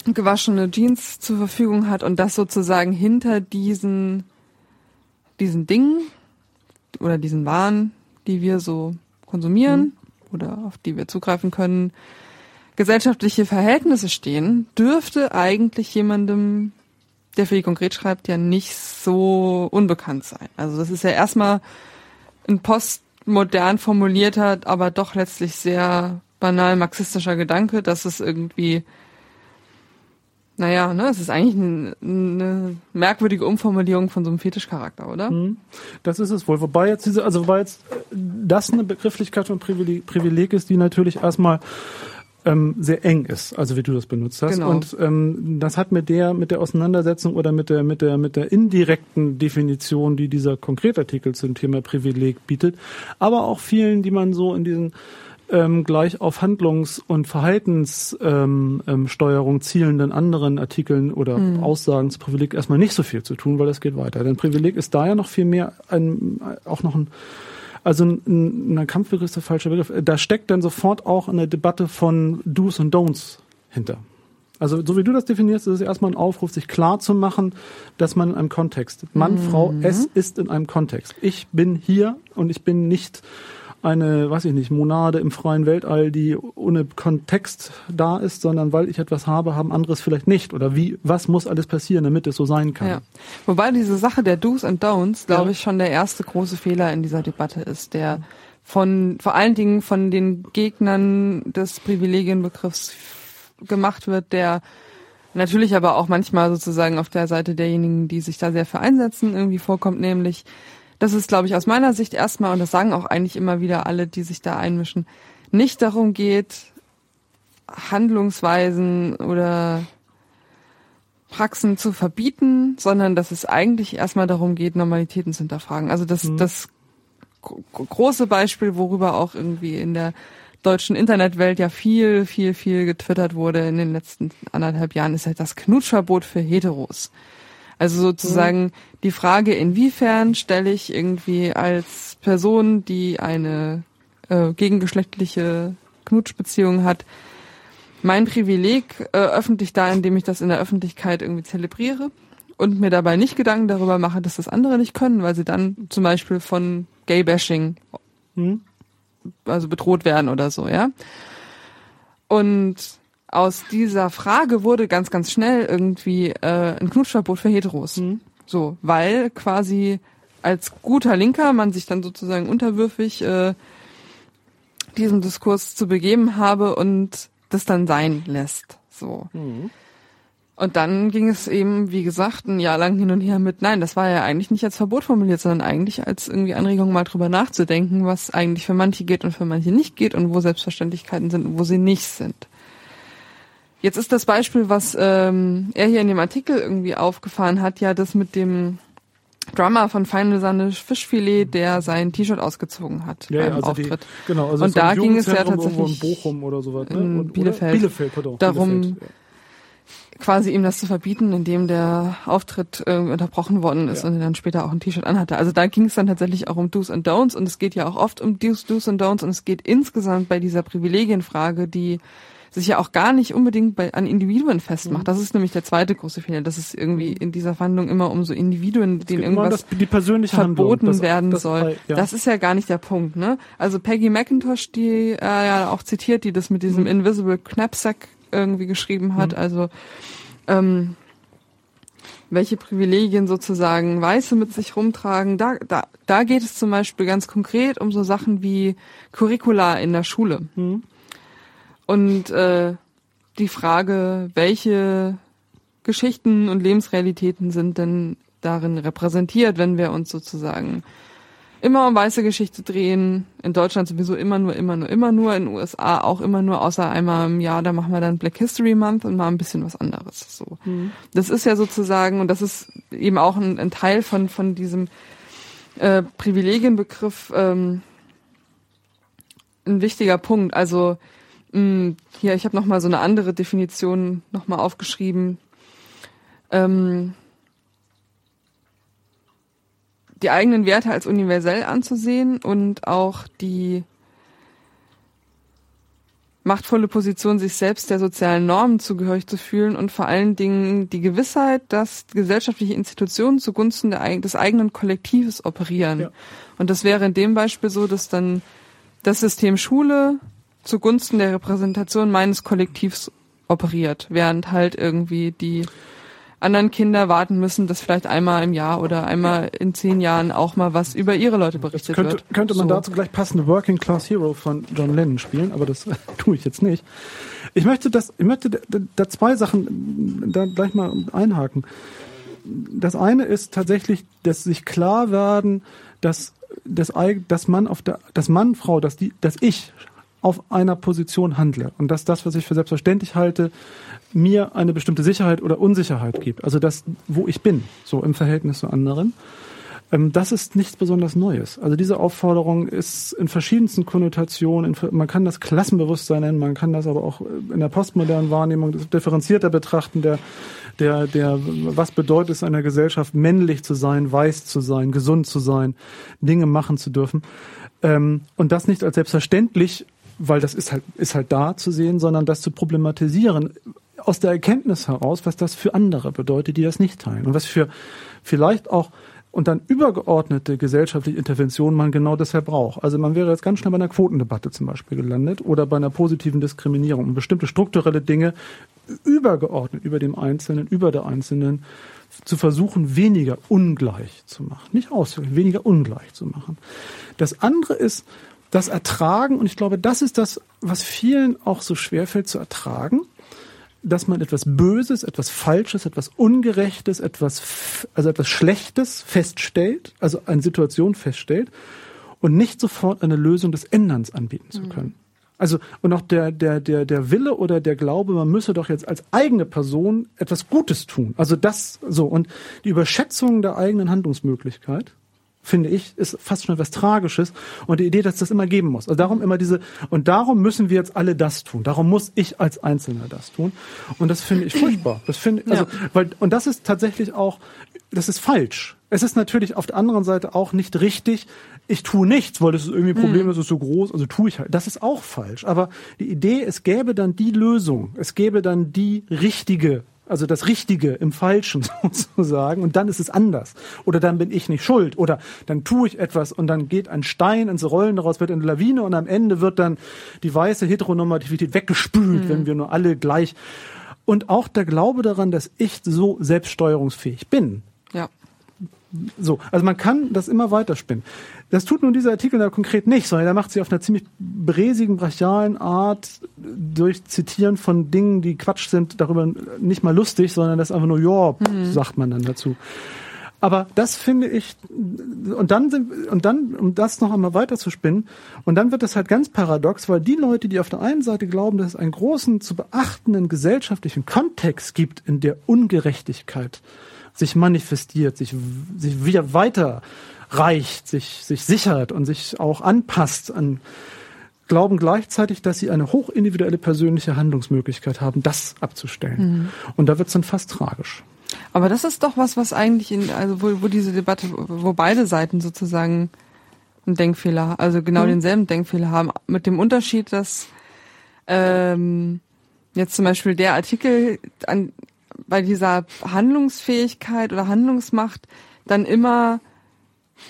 Speaker 2: gewaschene Jeans zur Verfügung hat und das sozusagen hinter diesen diesen Dingen oder diesen Waren, die wir so konsumieren oder auf die wir zugreifen können, gesellschaftliche Verhältnisse stehen, dürfte eigentlich jemandem, der für die konkret schreibt, ja nicht so unbekannt sein. Also das ist ja erstmal ein postmodern formulierter, aber doch letztlich sehr banal marxistischer Gedanke, dass es irgendwie, naja, ne, es ist eigentlich eine, eine merkwürdige Umformulierung von so einem Fetischcharakter, oder?
Speaker 1: Hm. Das ist es wohl. Wobei jetzt diese, also wobei jetzt äh, das eine Begrifflichkeit von Privileg ist, die natürlich erstmal ähm, sehr eng ist, also wie du das benutzt hast.
Speaker 2: Genau.
Speaker 1: Und ähm, das hat mit der mit der Auseinandersetzung oder mit der mit der mit der indirekten Definition, die dieser Konkretartikel zum Thema Privileg bietet, aber auch vielen, die man so in diesen ähm, gleich auf Handlungs- und Verhaltenssteuerung ähm, ähm, zielenden anderen Artikeln oder Aussagen zu Privileg erstmal nicht so viel zu tun, weil das geht weiter. Denn Privileg ist da ja noch viel mehr ein, auch noch ein also ein, ein Kampfbegriff ist der falsche Begriff. Da steckt dann sofort auch eine Debatte von Do's und Don'ts hinter. Also so wie du das definierst, ist es erstmal ein Aufruf, sich klar zu machen, dass man in einem Kontext, Mann, Frau, es ist in einem Kontext. Ich bin hier und ich bin nicht eine, weiß ich nicht, Monade im freien Weltall, die ohne Kontext da ist, sondern weil ich etwas habe, haben anderes vielleicht nicht. Oder wie, was muss alles passieren, damit es so sein kann?
Speaker 2: Ja. Wobei diese Sache der Do's and Don'ts, glaube
Speaker 1: Ja.
Speaker 2: ich, schon der erste große Fehler in dieser Debatte ist, der von vor allen Dingen von den Gegnern des Privilegienbegriffs gemacht wird, der natürlich aber auch manchmal sozusagen auf der Seite derjenigen, die sich da sehr für einsetzen, irgendwie vorkommt, nämlich, dass es, glaube ich, aus meiner Sicht erstmal, und das sagen auch eigentlich immer wieder alle, die sich da einmischen, nicht darum geht, Handlungsweisen oder Praxen zu verbieten, sondern dass es eigentlich erstmal darum geht, Normalitäten zu hinterfragen. Also das, das gro- große Beispiel, worüber auch irgendwie in der deutschen Internetwelt ja viel, viel, viel getwittert wurde in den letzten anderthalb Jahren, ist halt das Knutschverbot für Heteros. Also sozusagen die Frage, inwiefern stelle ich irgendwie als Person, die eine äh, gegengeschlechtliche Knutschbeziehung hat, mein Privileg äh, öffentlich da, indem ich das in der Öffentlichkeit irgendwie zelebriere und mir dabei nicht Gedanken darüber mache, dass das andere nicht können, weil sie dann zum Beispiel von Gay-Bashing
Speaker 1: Hm?
Speaker 2: also bedroht werden oder so, ja. Und aus dieser Frage wurde ganz, ganz schnell irgendwie äh, ein Knutschverbot für Heteros. So, weil quasi als guter Linker man sich dann sozusagen unterwürfig äh, diesem Diskurs zu begeben habe und das dann sein lässt. So. Und dann ging es eben, wie gesagt, ein Jahr lang hin und her mit, nein, das war ja eigentlich nicht als Verbot formuliert, sondern eigentlich als irgendwie Anregung mal drüber nachzudenken, was eigentlich für manche geht und für manche nicht geht und wo Selbstverständlichkeiten sind und wo sie nicht sind. Jetzt ist das Beispiel, was ähm, er hier in dem Artikel irgendwie aufgefahren hat, ja das mit dem Drummer von Feine Sahne Fischfilet, der sein T-Shirt ausgezogen hat
Speaker 1: Ja, ja,
Speaker 2: beim
Speaker 1: also die,
Speaker 2: Auftritt.
Speaker 1: genau, also
Speaker 2: Und da ging es ja tatsächlich
Speaker 1: in Bochum oder sowas, ne?
Speaker 2: in
Speaker 1: Und-
Speaker 2: Bielefeld.
Speaker 1: Oder? Bielefeld, pardon.
Speaker 2: Darum-
Speaker 1: Bielefeld, ja.
Speaker 2: quasi ihm das zu verbieten, indem der Auftritt äh, unterbrochen worden ist
Speaker 1: Ja.
Speaker 2: und er dann später auch ein T-Shirt anhatte. Also da ging es dann tatsächlich auch um Do's and Don'ts und es geht ja auch oft um Do's, Do's and Don'ts und es geht insgesamt bei dieser Privilegienfrage, die sich ja auch gar nicht unbedingt bei, an Individuen festmacht.
Speaker 1: Mhm.
Speaker 2: Das ist nämlich der zweite große Fehler, dass es irgendwie in dieser Verhandlung immer um so Individuen, denen irgendwas
Speaker 1: das, die persönliche Handlung,
Speaker 2: verboten
Speaker 1: das-
Speaker 2: werden
Speaker 1: das-
Speaker 2: soll.
Speaker 1: ja.
Speaker 2: Das ist ja gar nicht der Punkt, ne? Also Peggy McIntosh, die er ja auch zitiert, die das mit diesem
Speaker 1: Mhm.
Speaker 2: Invisible Knapsack irgendwie geschrieben hat, also ähm, welche Privilegien sozusagen Weiße mit sich rumtragen. Da, da, da geht es zum Beispiel ganz konkret um so Sachen wie Curricula in der Schule. Mhm. Und äh, die Frage, welche Geschichten und Lebensrealitäten sind denn darin repräsentiert, wenn wir uns sozusagen immer um weiße Geschichte drehen. In Deutschland sowieso immer nur, immer nur, immer nur. In den USA auch immer nur, außer einmal im Jahr, da machen wir dann Black History Month und mal ein bisschen was anderes. So. Mhm. Das ist ja sozusagen, und das ist eben auch ein, ein Teil von, von diesem äh, Privilegienbegriff, ähm, ein wichtiger Punkt. Also hier, ich habe nochmal so eine andere Definition nochmal aufgeschrieben. Ähm, die eigenen Werte als universell anzusehen und auch die machtvolle Position, sich selbst der sozialen Normen zugehörig zu fühlen und vor allen Dingen die Gewissheit, dass gesellschaftliche Institutionen zugunsten der, des eigenen Kollektives operieren. Ja. Und das wäre in dem Beispiel so, dass dann das System Schule zugunsten der Repräsentation meines Kollektivs operiert, während halt irgendwie die anderen Kinder warten müssen, dass vielleicht einmal im Jahr oder einmal in zehn Jahren auch mal was über ihre Leute berichtet
Speaker 1: könnte,
Speaker 2: wird.
Speaker 1: Könnte man so. dazu gleich passende Working Class Hero von John Lennon spielen, aber das tue ich jetzt nicht. Ich möchte das, ich möchte da, da zwei Sachen da gleich mal einhaken. Das eine ist tatsächlich, dass sich klar werden, dass das, dass man auf der, dass Mann, Frau, dass die, dass ich auf einer Position handle und dass das, was ich für selbstverständlich halte, mir eine bestimmte Sicherheit oder Unsicherheit gibt. Also das, wo ich bin, so im Verhältnis zu anderen. Ähm, das ist nichts besonders Neues. Also diese Aufforderung ist in verschiedensten Konnotationen, man kann das Klassenbewusstsein nennen, man kann das aber auch in der postmodernen Wahrnehmung differenzierter betrachten, der, der, der, was bedeutet es einer Gesellschaft, männlich zu sein, weiß zu sein, gesund zu sein, Dinge machen zu dürfen. Ähm, und das nicht als selbstverständlich weil das ist halt, ist halt da zu sehen, sondern das zu problematisieren aus der Erkenntnis heraus, was das für andere bedeutet, die das nicht teilen und was für vielleicht auch und dann übergeordnete gesellschaftliche Interventionen man genau deshalb braucht. Also man wäre jetzt ganz schnell bei einer Quotendebatte zum Beispiel gelandet oder bei einer positiven Diskriminierung und bestimmte strukturelle Dinge übergeordnet über dem Einzelnen, über der Einzelnen zu versuchen, weniger ungleich zu machen. Nicht auswirken, weniger ungleich zu machen. Das andere ist, das Ertragen, und ich glaube, das ist das, was vielen auch so schwerfällt zu ertragen, dass man etwas Böses, etwas Falsches, etwas Ungerechtes, etwas, also etwas Schlechtes feststellt, also eine Situation feststellt und nicht sofort eine Lösung des Änderns anbieten zu mhm. können. Mhm. Also, und auch der, der, der, der Wille oder der Glaube, man müsse doch jetzt als eigene Person etwas Gutes tun. Also das, so. Und die Überschätzung der eigenen Handlungsmöglichkeit finde ich, ist fast schon etwas Tragisches und die Idee, dass das immer geben muss. Also darum immer diese, und darum müssen wir jetzt alle das tun. Darum muss ich als Einzelner das tun. Und das finde ich furchtbar. Das finde, also, ja. weil, und das ist tatsächlich auch, das ist falsch. Es ist natürlich auf der anderen Seite auch nicht richtig, ich tue nichts, weil das ist irgendwie ein Problem, das ist so groß, also tue ich halt. Das ist auch falsch. Aber die Idee, es gäbe dann die Lösung, es gäbe dann die richtige also das Richtige im Falschen sozusagen, und dann ist es anders. Oder dann bin ich nicht schuld. Oder dann tue ich etwas und dann geht ein Stein ins Rollen, daraus wird eine Lawine und am Ende wird dann die weiße Heteronormativität weggespült, mhm. wenn wir nur alle gleich. Und auch der Glaube daran, dass ich so selbststeuerungsfähig bin.
Speaker 2: Ja.
Speaker 1: So, also man kann das immer weiterspinnen. Das tut nun dieser Artikel da konkret nicht, sondern er macht sie auf einer ziemlich bräsigen, brachialen Art durch Zitieren von Dingen, die Quatsch sind, darüber nicht mal lustig, sondern das einfach nur, ja, mhm. sagt man dann dazu. Aber das finde ich, und dann sind, und dann, um das noch einmal weiter zu spinnen, und dann wird das halt ganz paradox, weil die Leute, die auf der einen Seite glauben, dass es einen großen zu beachtenden gesellschaftlichen Kontext gibt, in der Ungerechtigkeit sich manifestiert, sich, sich wieder weiter reicht, sich, sich sichert und sich auch anpasst an, glauben gleichzeitig, dass sie eine hochindividuelle persönliche Handlungsmöglichkeit haben, das abzustellen. Mhm. Und da wird es dann fast tragisch.
Speaker 2: Aber das ist doch was, was eigentlich in, also wo, wo diese Debatte, wo beide Seiten sozusagen einen Denkfehler, also genau mhm. denselben Denkfehler haben, mit dem Unterschied, dass ähm, jetzt zum Beispiel der Artikel an, bei dieser Handlungsfähigkeit oder Handlungsmacht dann immer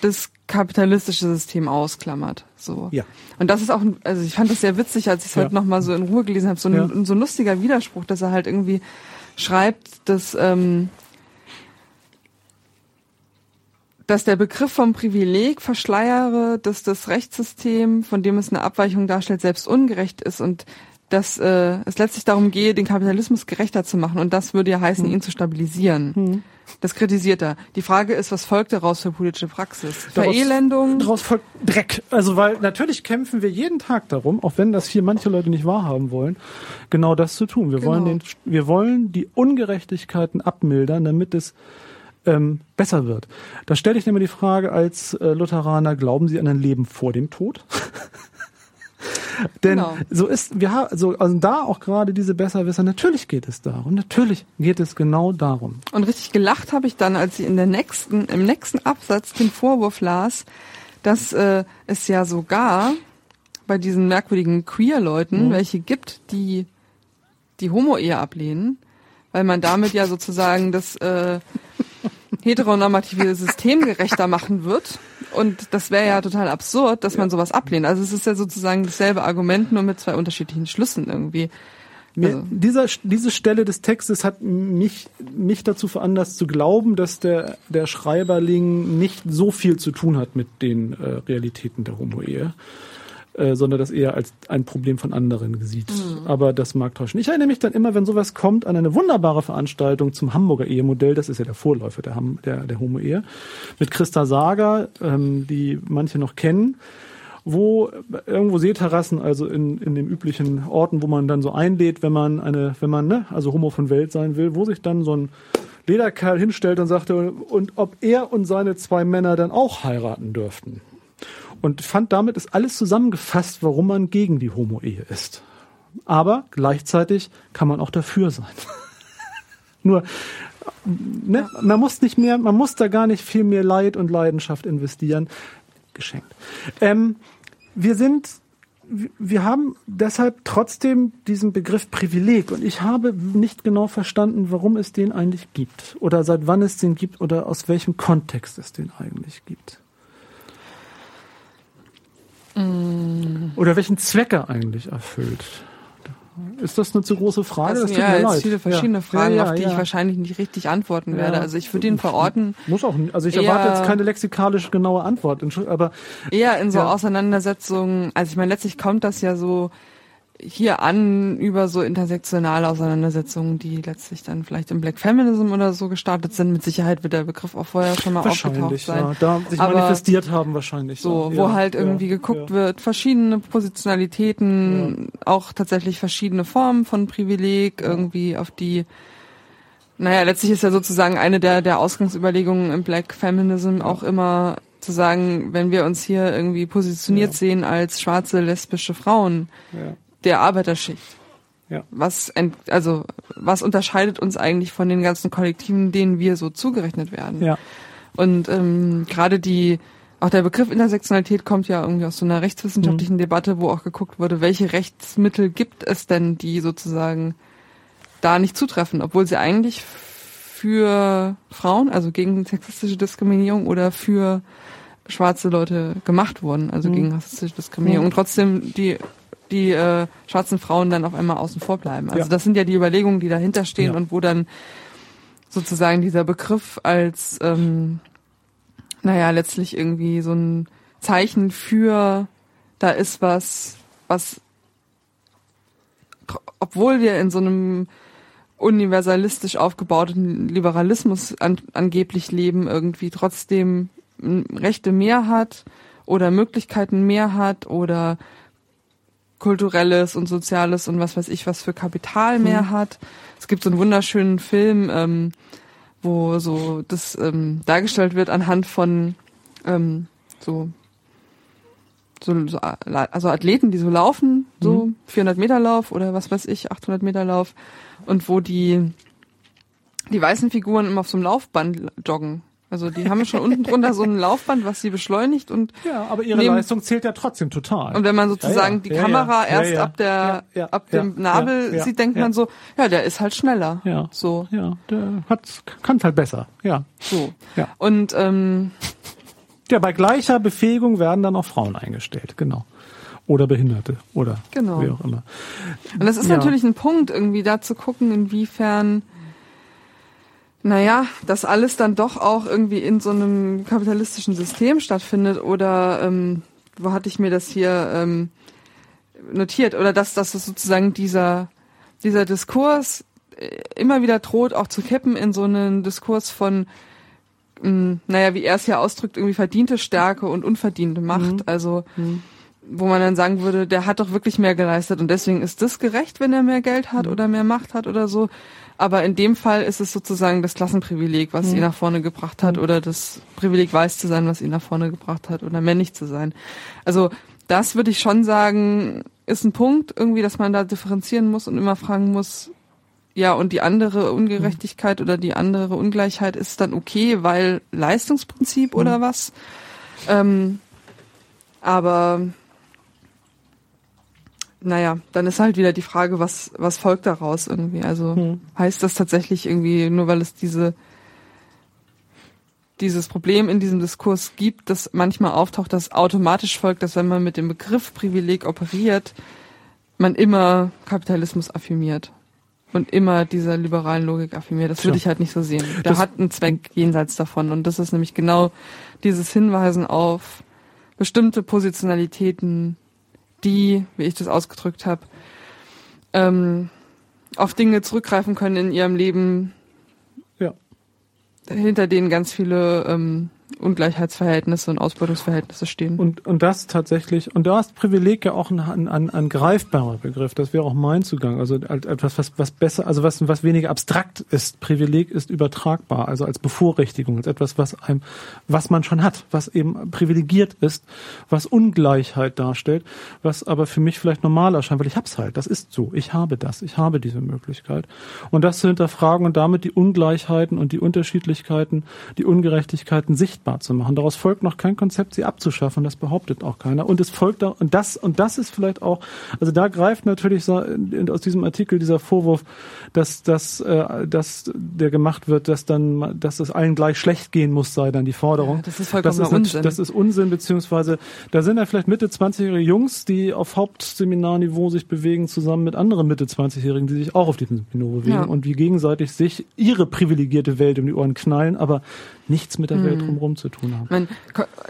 Speaker 2: das kapitalistische System ausklammert. So.
Speaker 1: Ja.
Speaker 2: Und das ist auch, also ich fand das sehr witzig, als ich es ja. heute nochmal so in Ruhe gelesen habe, so ein, ja. so ein lustiger Widerspruch, dass er halt irgendwie schreibt, dass ähm, dass der Begriff vom Privileg verschleiere, dass das Rechtssystem, von dem es eine Abweichung darstellt, selbst ungerecht ist und dass äh, es letztlich darum gehe, den Kapitalismus gerechter zu machen. Und das würde ja heißen,
Speaker 1: Hm.
Speaker 2: ihn zu stabilisieren. Das kritisiert er. Die Frage ist, was folgt daraus für politische Praxis?
Speaker 1: Daraus-
Speaker 2: Verelendung?
Speaker 1: Daraus folgt Dreck. Also weil natürlich kämpfen wir jeden Tag darum, auch wenn das hier manche Leute nicht wahrhaben wollen, genau das zu tun. Wir
Speaker 2: Genau.
Speaker 1: wollen den, wir wollen die Ungerechtigkeiten abmildern, damit es ähm, besser wird. Da stelle ich mir die Frage als äh, Lutheraner, glauben Sie an ein Leben vor dem Tod? Denn
Speaker 2: Genau.
Speaker 1: so ist, wir haben, also, also da auch gerade diese Besserwisser, natürlich geht es darum, natürlich geht es genau darum.
Speaker 2: Und richtig gelacht habe ich dann, als sie in der nächsten, im nächsten Absatz den Vorwurf las, dass äh, es ja sogar bei diesen merkwürdigen Queer-Leuten welche gibt, die die Homo-Ehe ablehnen, weil man damit ja sozusagen das äh, heteronormative System gerechter machen wird. Und das wäre ja total absurd, dass man sowas ablehnt. Also es ist ja sozusagen dasselbe Argument, nur mit zwei unterschiedlichen Schlüssen irgendwie.
Speaker 1: Mir,
Speaker 2: Also-
Speaker 1: dieser, diese Stelle des Textes hat mich, mich dazu veranlasst zu glauben, dass der, der Schreiberling nicht so viel zu tun hat mit den äh, Realitäten der Homo-Ehe, äh, sondern das eher als ein Problem von anderen sieht. Aber das mag täuschen. Ich erinnere mich dann immer, wenn sowas kommt, an eine wunderbare Veranstaltung zum Hamburger Ehemodell, das ist ja der Vorläufer der, Ham, der, der Homo-Ehe, mit Christa Sager, ähm, die manche noch kennen wo irgendwo Seeterrassen, also in, in den üblichen Orten, wo man dann so einlädt, wenn man eine, wenn man, ne, also Homo von Welt sein will, wo sich dann so ein Lederkerl hinstellt und sagte, und ob er und seine zwei Männer dann auch heiraten dürften. Und fand, damit ist alles zusammengefasst, warum man gegen die Homo-Ehe ist. Aber gleichzeitig kann man auch dafür sein. Nur, ne, man muss nicht mehr, man muss da gar nicht viel mehr Leid und Leidenschaft investieren. Geschenkt. Ähm, wir sind, wir- wir haben deshalb trotzdem diesen Begriff Privileg und ich habe nicht genau verstanden, warum es den eigentlich gibt oder seit wann es den gibt oder aus welchem Kontext es den eigentlich gibt. Oder welchen Zweck er eigentlich erfüllt. Ist das eine zu große Frage? Das tut
Speaker 2: ja, jetzt
Speaker 1: leid.
Speaker 2: viele verschiedene
Speaker 1: Ja.
Speaker 2: Fragen,
Speaker 1: Ja, ja,
Speaker 2: auf die ich wahrscheinlich nicht richtig antworten werde. Also ich würde ihn verorten
Speaker 1: Muss auch, nicht. also ich erwarte jetzt keine lexikalisch genaue Antwort, aber
Speaker 2: eher in so. Auseinandersetzungen. Also ich meine, letztlich kommt das ja so hier an über so intersektionale Auseinandersetzungen, die letztlich dann vielleicht im Black Feminism oder so gestartet sind. Mit Sicherheit wird der Begriff auch vorher schon mal aufgetaucht
Speaker 1: wahrscheinlich,
Speaker 2: sein.
Speaker 1: ja, da sich
Speaker 2: Aber
Speaker 1: manifestiert haben wahrscheinlich.
Speaker 2: So,
Speaker 1: ja,
Speaker 2: wo
Speaker 1: ja,
Speaker 2: halt irgendwie geguckt wird, verschiedene Positionalitäten, auch tatsächlich verschiedene Formen von Privileg, irgendwie auf die, naja, letztlich ist ja sozusagen eine der, der Ausgangsüberlegungen im Black Feminism auch immer zu sagen, wenn wir uns hier irgendwie positioniert sehen als schwarze lesbische Frauen
Speaker 1: Ja,
Speaker 2: der Arbeiterschicht.
Speaker 1: ja.
Speaker 2: Was, ent, also, was unterscheidet uns eigentlich von den ganzen Kollektiven, denen wir so zugerechnet werden?
Speaker 1: ja.
Speaker 2: Und ähm, gerade die, auch der Begriff Intersektionalität kommt ja irgendwie aus so einer rechtswissenschaftlichen
Speaker 1: Mhm.
Speaker 2: Debatte, wo auch geguckt wurde, welche Rechtsmittel gibt es denn, die sozusagen da nicht zutreffen, obwohl sie eigentlich für Frauen, also gegen sexistische Diskriminierung oder für schwarze Leute gemacht wurden, also
Speaker 1: Mhm.
Speaker 2: gegen rassistische Diskriminierung.
Speaker 1: Mhm.
Speaker 2: Und trotzdem die die äh, schwarzen Frauen dann auf einmal außen vor bleiben. Also
Speaker 1: Ja.
Speaker 2: das sind ja die Überlegungen, die dahinter stehen
Speaker 1: Ja.
Speaker 2: und wo dann sozusagen dieser Begriff als, ähm, naja, letztlich irgendwie so ein Zeichen für, da ist was, was, obwohl wir in so einem universalistisch aufgebauten Liberalismus an, angeblich leben, irgendwie trotzdem Rechte mehr hat oder Möglichkeiten mehr hat oder kulturelles und soziales und was weiß ich was für Kapital mehr hat. Es gibt so einen wunderschönen Film, ähm, wo so das ähm, dargestellt wird anhand von ähm, so so, so also Athleten, die so laufen, so 400 Meter Lauf oder was weiß ich, 800 Meter Lauf und wo die die weißen Figuren immer auf so einem Laufband joggen. Also die haben schon unten drunter so ein Laufband, was sie beschleunigt und
Speaker 1: Ja, aber ihre
Speaker 2: Nehmen-
Speaker 1: Leistung zählt ja trotzdem total.
Speaker 2: und wenn man sozusagen
Speaker 1: Ja, ja.
Speaker 2: die
Speaker 1: Ja, ja.
Speaker 2: Kamera
Speaker 1: Ja,
Speaker 2: erst
Speaker 1: ja.
Speaker 2: ab der
Speaker 1: Ja, ja.
Speaker 2: ab
Speaker 1: Ja,
Speaker 2: dem Nabel
Speaker 1: ja, ja.
Speaker 2: sieht, denkt
Speaker 1: Ja.
Speaker 2: man so, ja, der ist halt schneller.
Speaker 1: ja,
Speaker 2: So,
Speaker 1: ja, der hat, kann halt besser. Ja,
Speaker 2: so.
Speaker 1: ja.
Speaker 2: Und ähm,
Speaker 1: Ja, bei gleicher Befähigung werden dann auch Frauen eingestellt, genau. Oder Behinderte oder
Speaker 2: Genau.
Speaker 1: wie auch immer.
Speaker 2: Und das ist
Speaker 1: Ja.
Speaker 2: natürlich ein Punkt, irgendwie da zu gucken, inwiefern naja, dass alles dann doch auch irgendwie in so einem kapitalistischen System stattfindet oder ähm, wo hatte ich mir das hier ähm, notiert oder dass, dass es sozusagen dieser, dieser Diskurs äh, immer wieder droht, auch zu kippen in so einen Diskurs von, mh, mm, naja, wie er es hier ausdrückt, irgendwie verdiente Stärke und unverdiente Macht. Mhm. Also, mhm. wo man dann sagen würde, der hat doch wirklich mehr geleistet und deswegen ist das gerecht, wenn er mehr Geld hat mhm. oder mehr Macht hat oder so. Aber in dem Fall ist es sozusagen das Klassenprivileg, was mhm. ihn nach vorne gebracht hat, oder das Privileg, weiß zu sein, was ihn nach vorne gebracht hat, oder männlich zu sein. Also das würde ich schon sagen, ist ein Punkt irgendwie, dass man da differenzieren muss und immer fragen muss, ja, und die andere Ungerechtigkeit mhm. oder die andere Ungleichheit ist dann okay, weil Leistungsprinzip mhm. oder was. Ähm, aber naja, dann ist halt wieder die Frage, was, was folgt daraus irgendwie. Also mhm. heißt das tatsächlich irgendwie, nur weil es diese dieses Problem in diesem Diskurs gibt, das manchmal auftaucht, dass automatisch folgt, dass wenn man mit dem Begriff Privileg operiert, man immer Kapitalismus affirmiert und immer dieser liberalen Logik affirmiert. Das würde ich halt nicht so sehen. Der das hat einen Zweck jenseits davon und das ist nämlich genau dieses Hinweisen auf bestimmte Positionalitäten, die, wie ich das ausgedrückt habe, ähm, auf Dinge zurückgreifen können in ihrem Leben, hinter denen ganz viele ähm, Ungleichheitsverhältnisse und Ausbeutungsverhältnisse stehen.
Speaker 1: Und, und das tatsächlich, und da ist Privileg ja auch ein, ein, ein greifbarer Begriff, das wäre auch mein Zugang, also etwas, was, was besser, also was, was weniger abstrakt ist. Privileg ist übertragbar, also als Bevorrechtigung, als etwas, was einem, was man schon hat, was eben privilegiert ist, was Ungleichheit darstellt, was aber für mich vielleicht normal erscheint, weil ich hab's halt, das ist so, ich habe das, ich habe diese Möglichkeit. Und das zu hinterfragen und damit die Ungleichheiten und die Unterschiedlichkeiten, die Ungerechtigkeiten sichtbar sichtbar zu machen. Daraus folgt noch kein Konzept, sie abzuschaffen. Das behauptet auch keiner. Und es folgt da, und das, und das ist vielleicht auch, also da greift natürlich so aus diesem Artikel dieser Vorwurf, dass, dass, äh, dass der gemacht wird, dass dann, dass es allen gleich schlecht gehen muss, sei dann die Forderung. Ja,
Speaker 2: das ist vollkommen das ist Unsinn.
Speaker 1: Das ist Unsinn, beziehungsweise da sind ja vielleicht Mitte 20-jährige Jungs, die auf Hauptseminarniveau sich bewegen, zusammen mit anderen Mitte 20-Jährigen, die sich auch auf diesem Niveau bewegen ja. und wie gegenseitig sich ihre privilegierte Welt um die Ohren knallen, aber nichts mit der mhm. Welt drumherum zu tun haben.
Speaker 2: Man,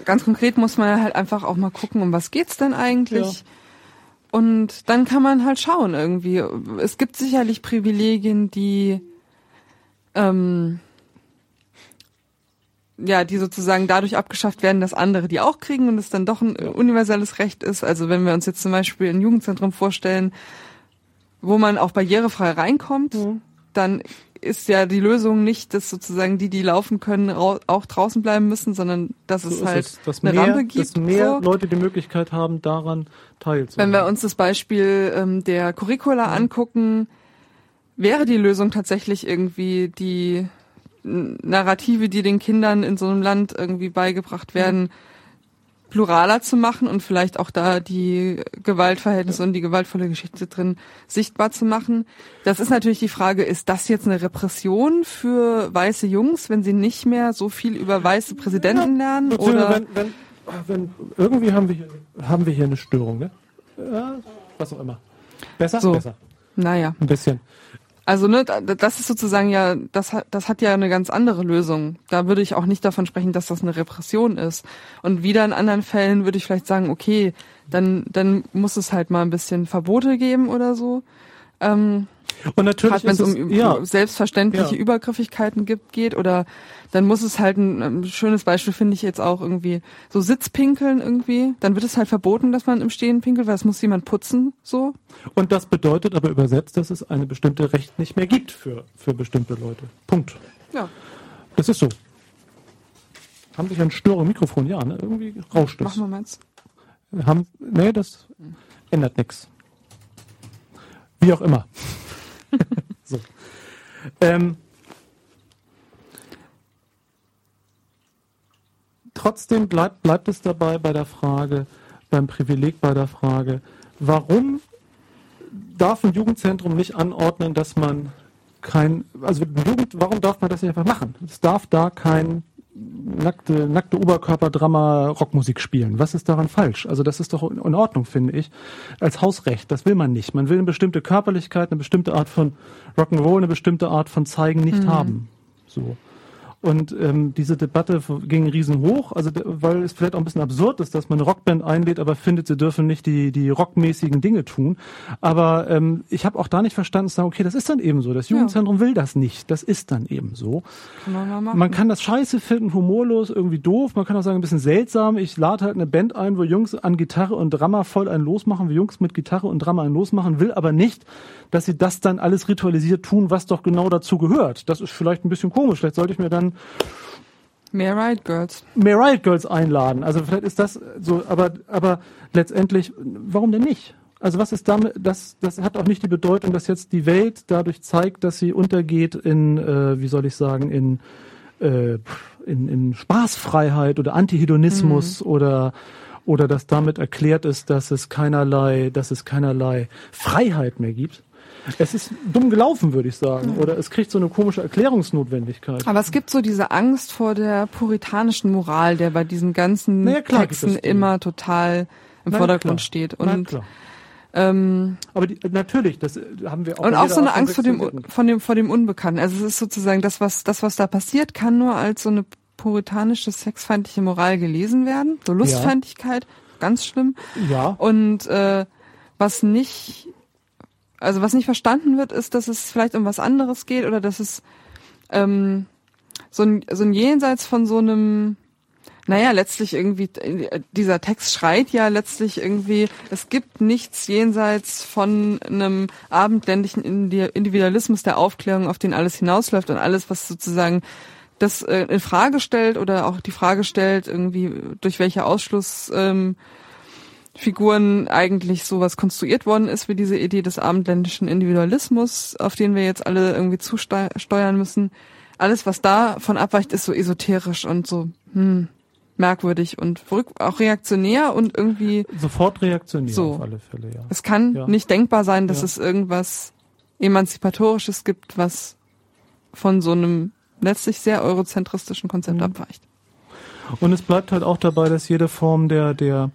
Speaker 2: ganz konkret muss man halt einfach auch mal gucken, um was geht's denn eigentlich? Ja. Und dann kann man halt schauen irgendwie. Es gibt sicherlich Privilegien, die ähm, ja, die sozusagen dadurch abgeschafft werden, dass andere die auch kriegen und es dann doch ein universelles Recht ist. Also wenn wir uns jetzt zum Beispiel ein Jugendzentrum vorstellen, wo man auch barrierefrei reinkommt, mhm. dann ist ja die Lösung nicht, dass sozusagen die, die laufen können, auch draußen bleiben müssen, sondern dass so es halt es,
Speaker 1: dass eine mehr, Rampe gibt. Dass mehr so. Leute die Möglichkeit haben, daran teilzunehmen.
Speaker 2: Wenn wir uns das Beispiel ähm, der Curricula mhm. angucken, wäre die Lösung tatsächlich irgendwie die Narrative, die den Kindern in so einem Land irgendwie beigebracht werden, mhm pluraler zu machen und vielleicht auch da die Gewaltverhältnisse und die gewaltvolle Geschichte drin sichtbar zu machen. Das ist natürlich die Frage, ist das jetzt eine Repression für weiße Jungs, wenn sie nicht mehr so viel über weiße Präsidenten lernen? Oder
Speaker 1: wenn, wenn, wenn, irgendwie haben wir hier, haben wir hier eine Störung, ne? Ja, was auch immer. Besser?
Speaker 2: So.
Speaker 1: Besser.
Speaker 2: Naja.
Speaker 1: Ein bisschen.
Speaker 2: Also ne, das ist sozusagen ja, das hat, das hat ja eine ganz andere Lösung. Da würde ich auch nicht davon sprechen, dass das eine Repression ist. Und wieder in anderen Fällen würde ich vielleicht sagen, okay, dann dann muss es halt mal ein bisschen Verbote geben oder so. Ähm,
Speaker 1: und natürlich,
Speaker 2: wenn es um ja, selbstverständliche ja. Übergriffigkeiten gibt, geht oder dann muss es halt ein, ein schönes Beispiel finde ich jetzt auch irgendwie so Sitzpinkeln irgendwie. Dann wird es halt verboten, dass man im Stehen pinkelt, weil es muss jemand putzen so.
Speaker 1: Und das bedeutet aber übersetzt, dass es eine bestimmte Recht nicht mehr gibt für für bestimmte Leute. Punkt.
Speaker 2: Ja.
Speaker 1: Das ist so. Haben sich ein im Mikrofon? Ja, ne? irgendwie rauscht es.
Speaker 2: Machen wir meins.
Speaker 1: Haben, nee, das ändert nichts. Wie auch immer. so. Ähm, trotzdem bleibt, bleibt es dabei bei der Frage, beim Privileg bei der Frage, warum darf ein Jugendzentrum nicht anordnen, dass man kein, also Jugend, warum darf man das nicht einfach machen? Es darf da kein nackte, nackte Oberkörperdrama Rockmusik spielen. Was ist daran falsch? Also das ist doch in Ordnung, finde ich. Als Hausrecht, das will man nicht. Man will eine bestimmte Körperlichkeit, eine bestimmte Art von Rock'n'Roll, eine bestimmte Art von Zeigen nicht mhm. haben. So. Und ähm, diese Debatte ging riesenhoch, also weil es vielleicht auch ein bisschen absurd ist, dass man eine Rockband einlädt, aber findet, sie dürfen nicht die die rockmäßigen Dinge tun. Aber ähm, ich habe auch da nicht verstanden, zu sagen, okay, das ist dann eben so. Das Jugendzentrum ja. will das nicht. Das ist dann eben so. Kann man, mal man kann das scheiße finden, humorlos, irgendwie doof. Man kann auch sagen, ein bisschen seltsam. Ich lade halt eine Band ein, wo Jungs an Gitarre und Drama voll einen losmachen, wie Jungs mit Gitarre und Drama einen losmachen, will aber nicht, dass sie das dann alles ritualisiert tun, was doch genau dazu gehört. Das ist vielleicht ein bisschen komisch. Vielleicht sollte ich mir dann
Speaker 2: Mehr Riot Girls.
Speaker 1: Mehr Riot Girls einladen. Also vielleicht ist das so, aber, aber letztendlich, warum denn nicht? Also was ist damit, das, das hat auch nicht die Bedeutung, dass jetzt die Welt dadurch zeigt, dass sie untergeht in, äh, wie soll ich sagen, in, äh, in, in Spaßfreiheit oder Antihedonismus mhm. oder oder dass damit erklärt ist, dass es keinerlei, dass es keinerlei Freiheit mehr gibt. Es ist dumm gelaufen, würde ich sagen. Oder es kriegt so eine komische Erklärungsnotwendigkeit.
Speaker 2: Aber es gibt so diese Angst vor der puritanischen Moral, der bei diesen ganzen naja, Texten immer total im naja, Vordergrund klar. steht. Und
Speaker 1: ähm, aber die, natürlich, das haben wir auch.
Speaker 2: Und auch so eine Angst vor dem, von dem, vor dem Unbekannten. Also es ist sozusagen das, was, das, was da passiert, kann nur als so eine puritanische, sexfeindliche Moral gelesen werden. So Lustfeindlichkeit, ja. ganz schlimm.
Speaker 1: Ja.
Speaker 2: Und äh, was nicht also was nicht verstanden wird, ist, dass es vielleicht um was anderes geht oder dass es ähm, so, ein, so ein Jenseits von so einem, naja, letztlich irgendwie, dieser Text schreit ja letztlich irgendwie, es gibt nichts jenseits von einem abendländischen Individualismus der Aufklärung, auf den alles hinausläuft und alles, was sozusagen das äh, in Frage stellt oder auch die Frage stellt, irgendwie durch welche Ausschluss ähm, Figuren eigentlich sowas konstruiert worden ist wie diese Idee des abendländischen Individualismus, auf den wir jetzt alle irgendwie zusteuern müssen. Alles, was davon abweicht, ist so esoterisch und so hm, merkwürdig und auch reaktionär und irgendwie
Speaker 1: sofort reaktionär
Speaker 2: so.
Speaker 1: auf alle Fälle. Ja.
Speaker 2: Es kann ja. nicht denkbar sein, dass ja. es irgendwas emanzipatorisches gibt, was von so einem letztlich sehr eurozentristischen Konzept mhm. abweicht.
Speaker 1: Und es bleibt halt auch dabei, dass jede Form der der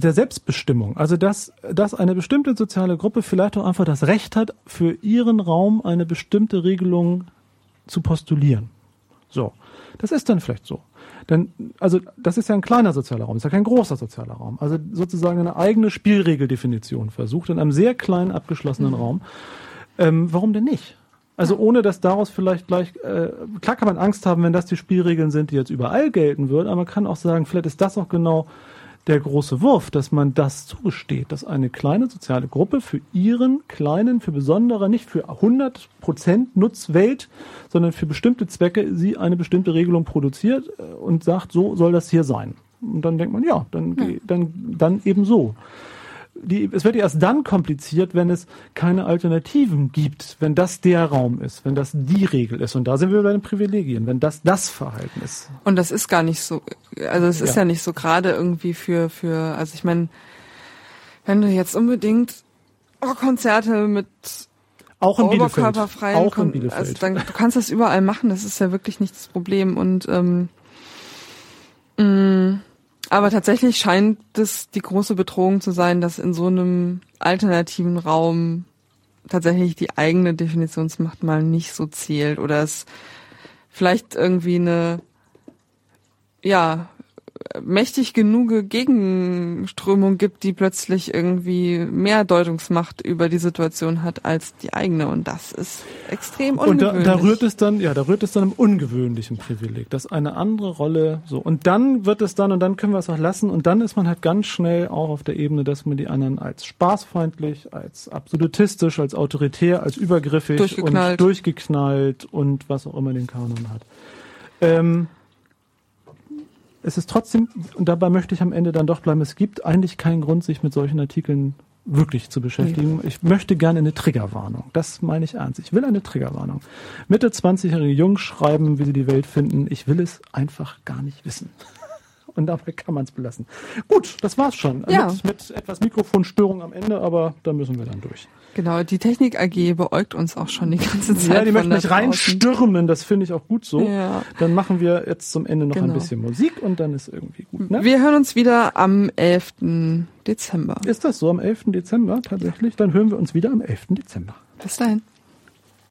Speaker 1: der Selbstbestimmung. Also dass, dass eine bestimmte soziale Gruppe vielleicht auch einfach das Recht hat, für ihren Raum eine bestimmte Regelung zu postulieren. So. Das ist dann vielleicht so. Denn, also, das ist ja ein kleiner sozialer Raum, ist ja kein großer sozialer Raum. Also sozusagen eine eigene Spielregeldefinition versucht in einem sehr kleinen, abgeschlossenen. Raum. Ähm, warum denn nicht? Also ohne dass daraus vielleicht gleich, äh, klar kann man Angst haben, wenn das die Spielregeln sind, die jetzt überall gelten würden, aber man kann auch sagen, vielleicht ist das auch genau der große Wurf, dass man das zugesteht, dass eine kleine soziale Gruppe für ihren kleinen, für besondere, nicht für 100 Prozent Nutzwelt, sondern für bestimmte Zwecke sie eine bestimmte Regelung produziert äh, und sagt, so soll das hier sein. Und dann denkt man, ja, dann, dann, dann eben so die, es wird erst dann kompliziert, wenn es keine Alternativen gibt, wenn das der Raum ist, wenn das die Regel ist. Und da sind wir bei den Privilegien, wenn das das Verhalten ist.
Speaker 2: Und das ist gar nicht so, also es ist ja, ja nicht so gerade irgendwie für, für, also ich meine, wenn du jetzt unbedingt oh, Konzerte mit
Speaker 1: auch in Bielefeld.
Speaker 2: Auch in Bielefeld. Also dann, du kannst das überall machen, das ist ja wirklich nicht das Problem. Und ähm, mh, mm, aber tatsächlich scheint es die große Bedrohung zu sein, dass in so einem alternativen Raum tatsächlich die eigene Definitionsmacht mal nicht so zählt oder es vielleicht irgendwie eine ja mächtig genug Gegenströmung gibt, die plötzlich irgendwie mehr Deutungsmacht über die Situation hat als die eigene. Und das ist extrem ungewöhnlich.
Speaker 1: Und da, da rührt es dann, ja, da rührt es dann im ungewöhnlichen Privileg, dass eine andere Rolle so. Und dann wird es dann, und dann können wir es auch lassen, und dann ist man halt ganz schnell auch auf der Ebene, dass man die anderen als spaßfeindlich, als absolutistisch, als autoritär, als übergriffig
Speaker 2: durchgeknallt.
Speaker 1: und durchgeknallt und was auch immer den Kanon hat. Ähm, es ist trotzdem, und dabei möchte ich am Ende dann doch bleiben, es gibt eigentlich keinen Grund, sich mit solchen Artikeln wirklich zu beschäftigen. Ich möchte gerne eine Triggerwarnung. Das meine ich ernst. Ich will eine Triggerwarnung. Mitte 20-jährige Jungs schreiben, wie sie die Welt finden. Ich will es einfach gar nicht wissen. Und dabei kann man es belassen. Gut, das war's schon.
Speaker 2: Ja.
Speaker 1: Mit, mit etwas Mikrofonstörung am Ende, aber da müssen wir dann durch.
Speaker 2: Genau, die Technik AG beäugt uns auch schon die ganze Zeit.
Speaker 1: Ja, die möchten mich reinstürmen, das finde ich auch gut so. Ja. Dann machen wir jetzt zum Ende noch genau. ein bisschen Musik und dann ist irgendwie gut. Ne?
Speaker 2: Wir hören uns wieder am 11. Dezember.
Speaker 1: Ist das so, am 11. Dezember tatsächlich? Dann hören wir uns wieder am 11. Dezember.
Speaker 2: Bis dahin.